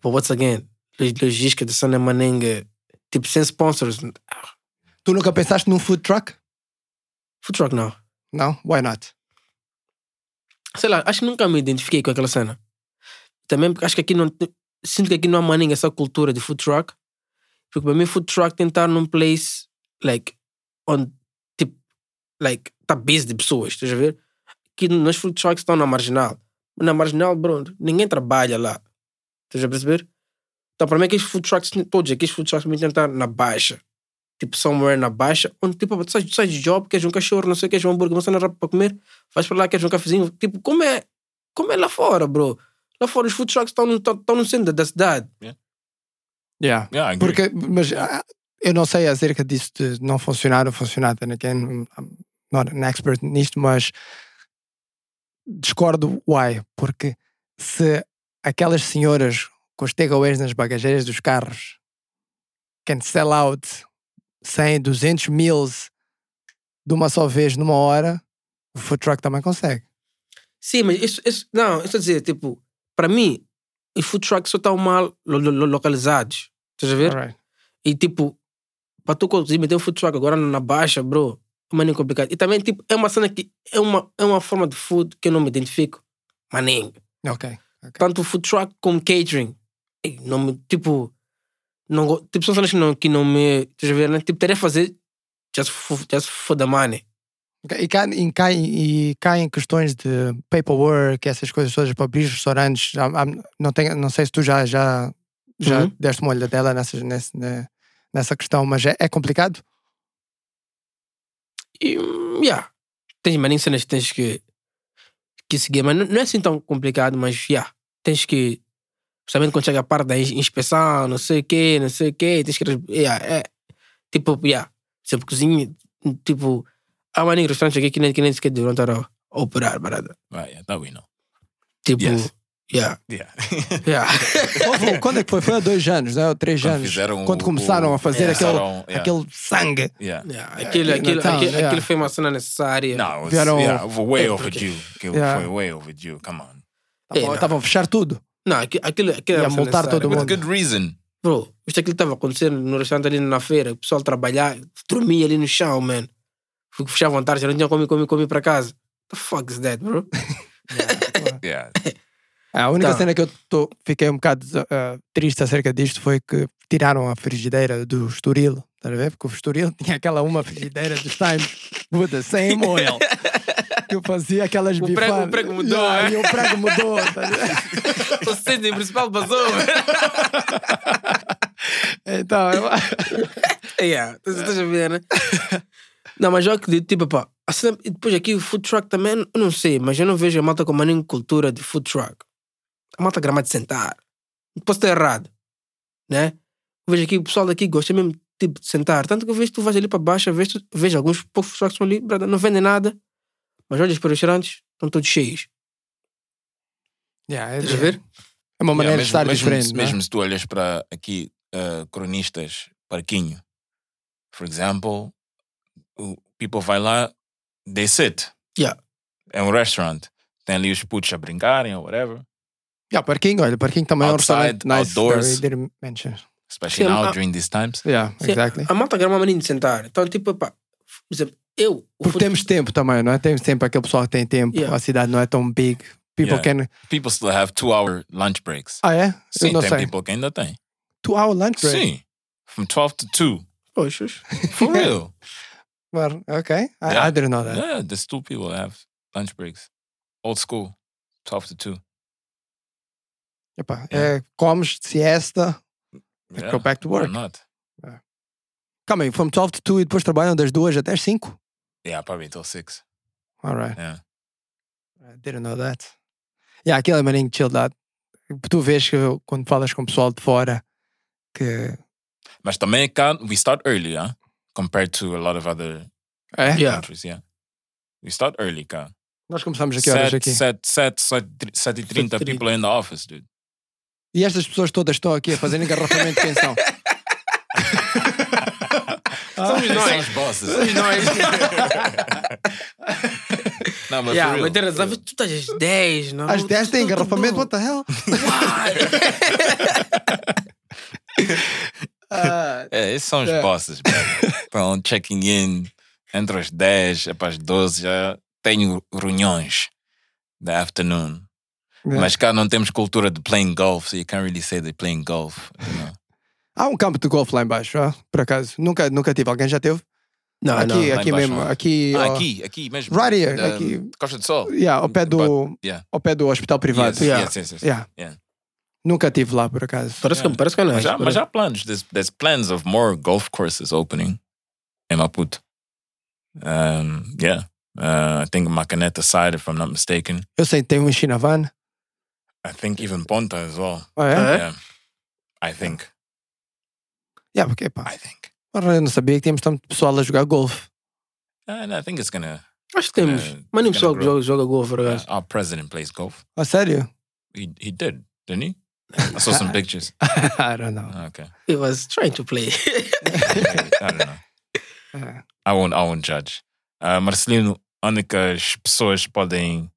But once again, log- logística de Sana Manenga, tipo, sem sponsors. Tu nunca pensaste num food truck? Food truck não. Não? Why not? Sei lá, acho que nunca me identifiquei com aquela cena. Também porque acho que aqui não. Sinto que aqui não há maninga essa cultura de food truck. Porque para mim, food truck tem que estar num place, like, onde, tipo, like, tá busy de pessoas, estás a ver? Aqui nos food trucks estão na marginal. Na marginal, bro, ninguém trabalha lá. Estás a perceber? Então, para mim, aqueles food trucks, todos aqueles food trucks, me tentam estar na baixa. Tipo, somewhere na baixa, onde, tipo, tu sais, tu sais de job, queres um cachorro, não sei o que, queres um hambúrguer, uma cena rápida para comer, vais para lá, queres um cafezinho. Tipo, como é, como é lá fora, bro? Lá fora os food trucks estão no, estão no centro da cidade. Yeah. Yeah, agree. Porque, mas ah, eu não sei acerca disso de não funcionar ou funcionar, then again, I'm not an expert nisto, mas discordo why, porque se aquelas senhoras com os takeaways nas bagageiras dos carros can sell out 100, 200 mils de uma só vez numa hora, o food truck também consegue. Sim, mas isso, isso não, isso a dizer, tipo, para mim, os food trucks só estão mal lo- lo- localizados. Estás a ver? Alright. E tipo, para tu conseguir meter um food truck agora na baixa, bro, é maninho complicado. E também, tipo, é uma cena que é uma, é uma forma de food que eu não me identifico. Maninho. Ok. Tanto food truck como catering. Não me, tipo, não, tipo, são cenas que não, que não me. Estás a ver, né? Tipo, teria a fazer just for, just for the money. E cai, e, cai, e cai em questões de paperwork, essas coisas todas para abrir restaurantes. Não, tenho, não sei se tu já, já, já Uhum. deste uma olhadela nessas, nesse, ne- nessa questão, mas é, é complicado. E, yeah. Tens maninho cenas que tens que, que seguir, mas não não é assim tão complicado, mas yeah. tens que. Principalmente quando chega a parte da ins- inspeção, não sei o quê, não sei o quê, tens que. Yeah, é, tipo, yeah. Sempre cozinha, tipo. Há maninho restaurantes aqui que nem, que nem sequer deviam estar a, operar, barada. Right, yeah, that we know. Tipo, Yes. yeah, Yeah. [LAUGHS] yeah. Houve- Quando é que foi? Foi há dois anos, né? ou três Quando anos. fizeram Quando o- começaram o- a fazer é, aquele, yeah. aquele sangue. yeah. yeah. Aquilo, aquilo, aquilo, yeah. aquilo foi uma cena necessária. Was, Vieram- yeah, way É, overdue. Aquilo Yeah. foi way overdue. Come on. Estavam não. estavam a fechar tudo. Não, aquilo, aquilo, aquilo Ia multar todo mundo. With good reason. Bro, isto aquilo estava acontecendo no restaurante ali na feira, o pessoal trabalhar, dormia ali no chão, man. Fui fechar à tarde, já não tinha como comer, comer para casa. The fuck is that, bro? [LAUGHS] Yeah. A única Tá. cena que eu tô, fiquei um bocado ah, triste acerca disto foi que tiraram a frigideira do Estoril. Estás a ver? Porque o Estoril [LAUGHS] tinha aquela uma frigideira dos Times the same oil. que eu fazia aquelas O prego- bifanas. o prego mudou, Yeah, é? E o prego mudou. tá [LAUGHS] o centro principal man. [LAUGHS] então, eu... yeah, estás a ver, né? Não, mas eu acredito, tipo, pá, a cena- e depois aqui o food truck também, eu não sei, mas eu não vejo a malta com a nenhuma cultura de food truck. A malta grama de sentar. Posso estar errado, né? Eu vejo aqui, o pessoal daqui gosta mesmo tipo, de sentar. Tanto que eu vejo que tu vais ali para baixo, vejo, vejo alguns poucos que estão ali, brother, não vendem nada, mas olhas para os restaurantes, estão todos cheios. Yeah, é, Estás a ver? é uma maneira Yeah, de estar mesmo, diferente. Mesmo, não é? mesmo se tu olhas para aqui uh, cronistas, parquinho, for example, o people vai lá, they sit. Yeah. É um restaurant. Tem ali os putos a brincarem ou whatever. Yeah, parquinho, olha, parquinho também é um Outside, restaurante nice. outdoors. Especially Sim, now during these times. Yeah, Sim, exactly. A malta grama maninho de sentar. Então, tipo, pá, por exemplo, eu. Porque temos tempo também, não é? Temos tempo, aquele pessoal que tem tempo, Yeah. a cidade não é tão big. People Yeah. can. People still have two hour lunch breaks. Ah, é? Sim, Eu não tem sei. people que ainda tem. Two hour lunch break. Sim. From 12 to 2. Poxa, For [LAUGHS] real. Well, okay. I, Yeah. I didn't know that. yeah, there's two people that have lunch breaks. Old school. 12 to 2. Epá, Yeah. é, comes, siesta, Yeah. go back to Why work. not? Calma aí, from 12 to 2 e depois trabalham das 2 até as 5? Yeah, probably till 6. Alright. Yeah. I didn't know that. Yeah, aquilo é maninho chilled out. Tu vês que quando falas com o pessoal de fora que. Mas também cá, we start early, huh? Compared to a lot of other É? Yeah. countries, yeah. We start early, cá. Nós começamos aqui horas 7, aqui. 7, 7, 7 e 30 7:30. people in the office, dude. E estas pessoas todas estão aqui a fazer engarrafamento de quem são? [LAUGHS] Somos São nós. os bosses. Somos nós. Não, mas [LAUGHS] yeah, for real. mas razão, tu estás às 10, não? Às 10 tem engarrafamento, what the hell? [LAUGHS] Ah, É, esses são os É. bosses, bro. Estão checking in entre as 10 e para as 12 já tenho reuniões da afternoon. Yeah. Mas cá não temos cultura de playing golf, so you can't really say they're playing golf. You know? Há um campo de golfe lá embaixo, ah, por acaso. Nunca, nunca tive. Alguém já teve? Não, aqui, não. aqui mesmo. não. Aqui, Ah, ó, aqui, aqui mesmo. Right here, aqui. Costa do Sol. yeah, ao, pé do, But, yeah. ao pé do hospital privado. Yes, Yeah. yes, yes, yes. Yeah. Yeah. Nunca tive lá, por acaso. Parece, que, parece que é Mas já, mas há planos. There's, there's plans of more golf courses opening em Maputo. Um, yeah. Uh, I think Macaneta side, if I'm not mistaken. Eu sei tem um em Chinavan. I think even Ponta as well. Ah, é? É? Yeah. I think. Yeah, porque, pá, I think. porra, eu não sabia que tínhamos tanto pessoal a jogar golfe. And I think it's gonna. Acho que temos. É, Mas nem it's pessoal gonna que joga, joga golfe, por Uh, acaso. our president plays golf. A sério? He he did, didn't he? I saw some [LAUGHS] pictures. [LAUGHS] I don't know. Okay. He was trying to play. I don't know. É. [LAUGHS] I won't, I won't judge. Uh, Marcelino, onde que as pessoas podem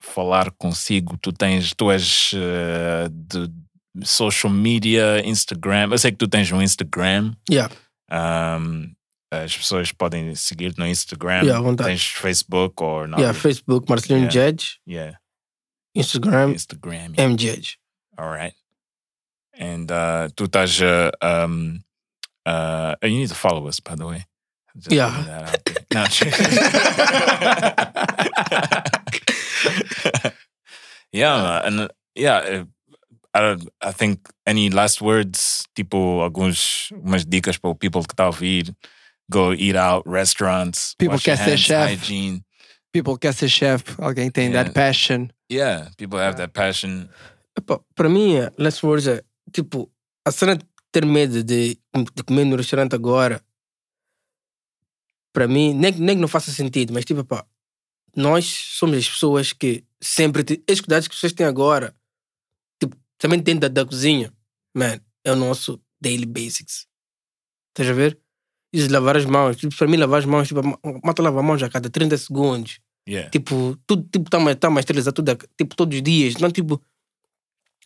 falar consigo? Tu tens, tu és uh, de social media, Instagram. Eu sei que tu tens um Instagram. yeah. Um, as pessoas podem seguir no Instagram. Yeah, à vontade. tens Facebook ou não? yeah, Facebook, Marcelino Yeah. Judge. Yeah, Instagram, Instagram. yeah. M Judge. All right. And uh, tu estás. Uh, um, uh, you need to follow us, by the way. Just Yeah. putting that out there. No, [LAUGHS] yeah, man. And yeah, uh, I, don't, I think any last words, tipo alguns umas dicas para o people que está a ouvir. Go eat out, restaurants. People wash your quer ser hands, chef. hygiene. People quer ser chef, alguém tem Yeah. that passion. Yeah, people have that passion. Para mim, é, last words é tipo, a cena de ter medo de, de comer no restaurante agora, para mim, nem, nem que não faça sentido, mas tipo, epá, nós somos as pessoas que sempre. te- Esses cuidados que vocês têm agora, tipo, também dentro da, da cozinha, man, é o nosso daily basics. Estás a ver? Isso de lavar as mãos, tipo, para mim, lavar as mãos, tipo, ma- mata lavar as mãos a cada 30 segundos Yeah. tipo, tudo tipo, tá mais, tá mais esterilizado, tudo, tipo, todos os dias. Não, tipo,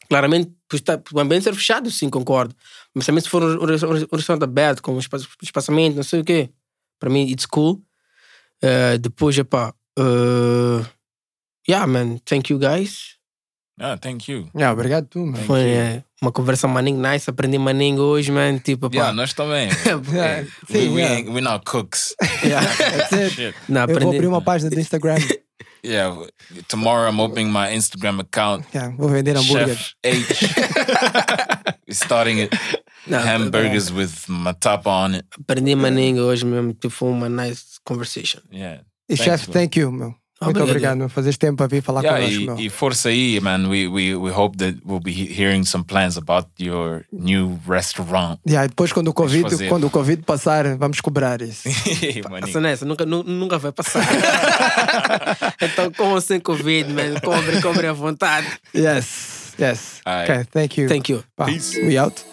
claramente, pois tá, o ambiente ser fechado, sim, concordo. Mas também se for um, um, resta- um restaurante aberto, com espaçamento, não sei o quê, para mim, it's cool. Eh, depois, epá, uh, yeah, man, thank you guys. Ah, thank you. Yeah, obrigado tu, man. Foi eh, uma conversa maninho nice, aprendi maninho hoje, man, tipo, epá. Yeah, nós também. [LAUGHS] Yeah, Hey, we, sim, we yeah. ain't, we're not cooks. yeah. That's it. [LAUGHS] Shit. Não, Eu vou aprendi. abrir uma página do Instagram. [LAUGHS] Yeah, tomorrow I'm opening my Instagram account. Yeah, vou vender hambúrguer. Chef H. [LAUGHS] We're starting it. Não, Hamburgers uh, with my top on it. Aprendi maninho hoje mesmo, tipo, foi uma nice conversation. Yeah. E Thanks, chefe, bro. thank you, meu. Muito obrigado, Fazer fazes tempo a vir falar yeah, connosco. E, e, força aí, man. We, we, we hope that we'll be hearing some plans about your new restaurant. Yeah, depois quando o Covid, quando o COVID passar, vamos cobrar isso. [LAUGHS] Passa nessa, nunca, nunca vai passar. [LAUGHS] então, com ou sem Covid, man, cobre, cobre à vontade. Yes, yes. Right. Okay, thank you. Thank you. Peace. We out.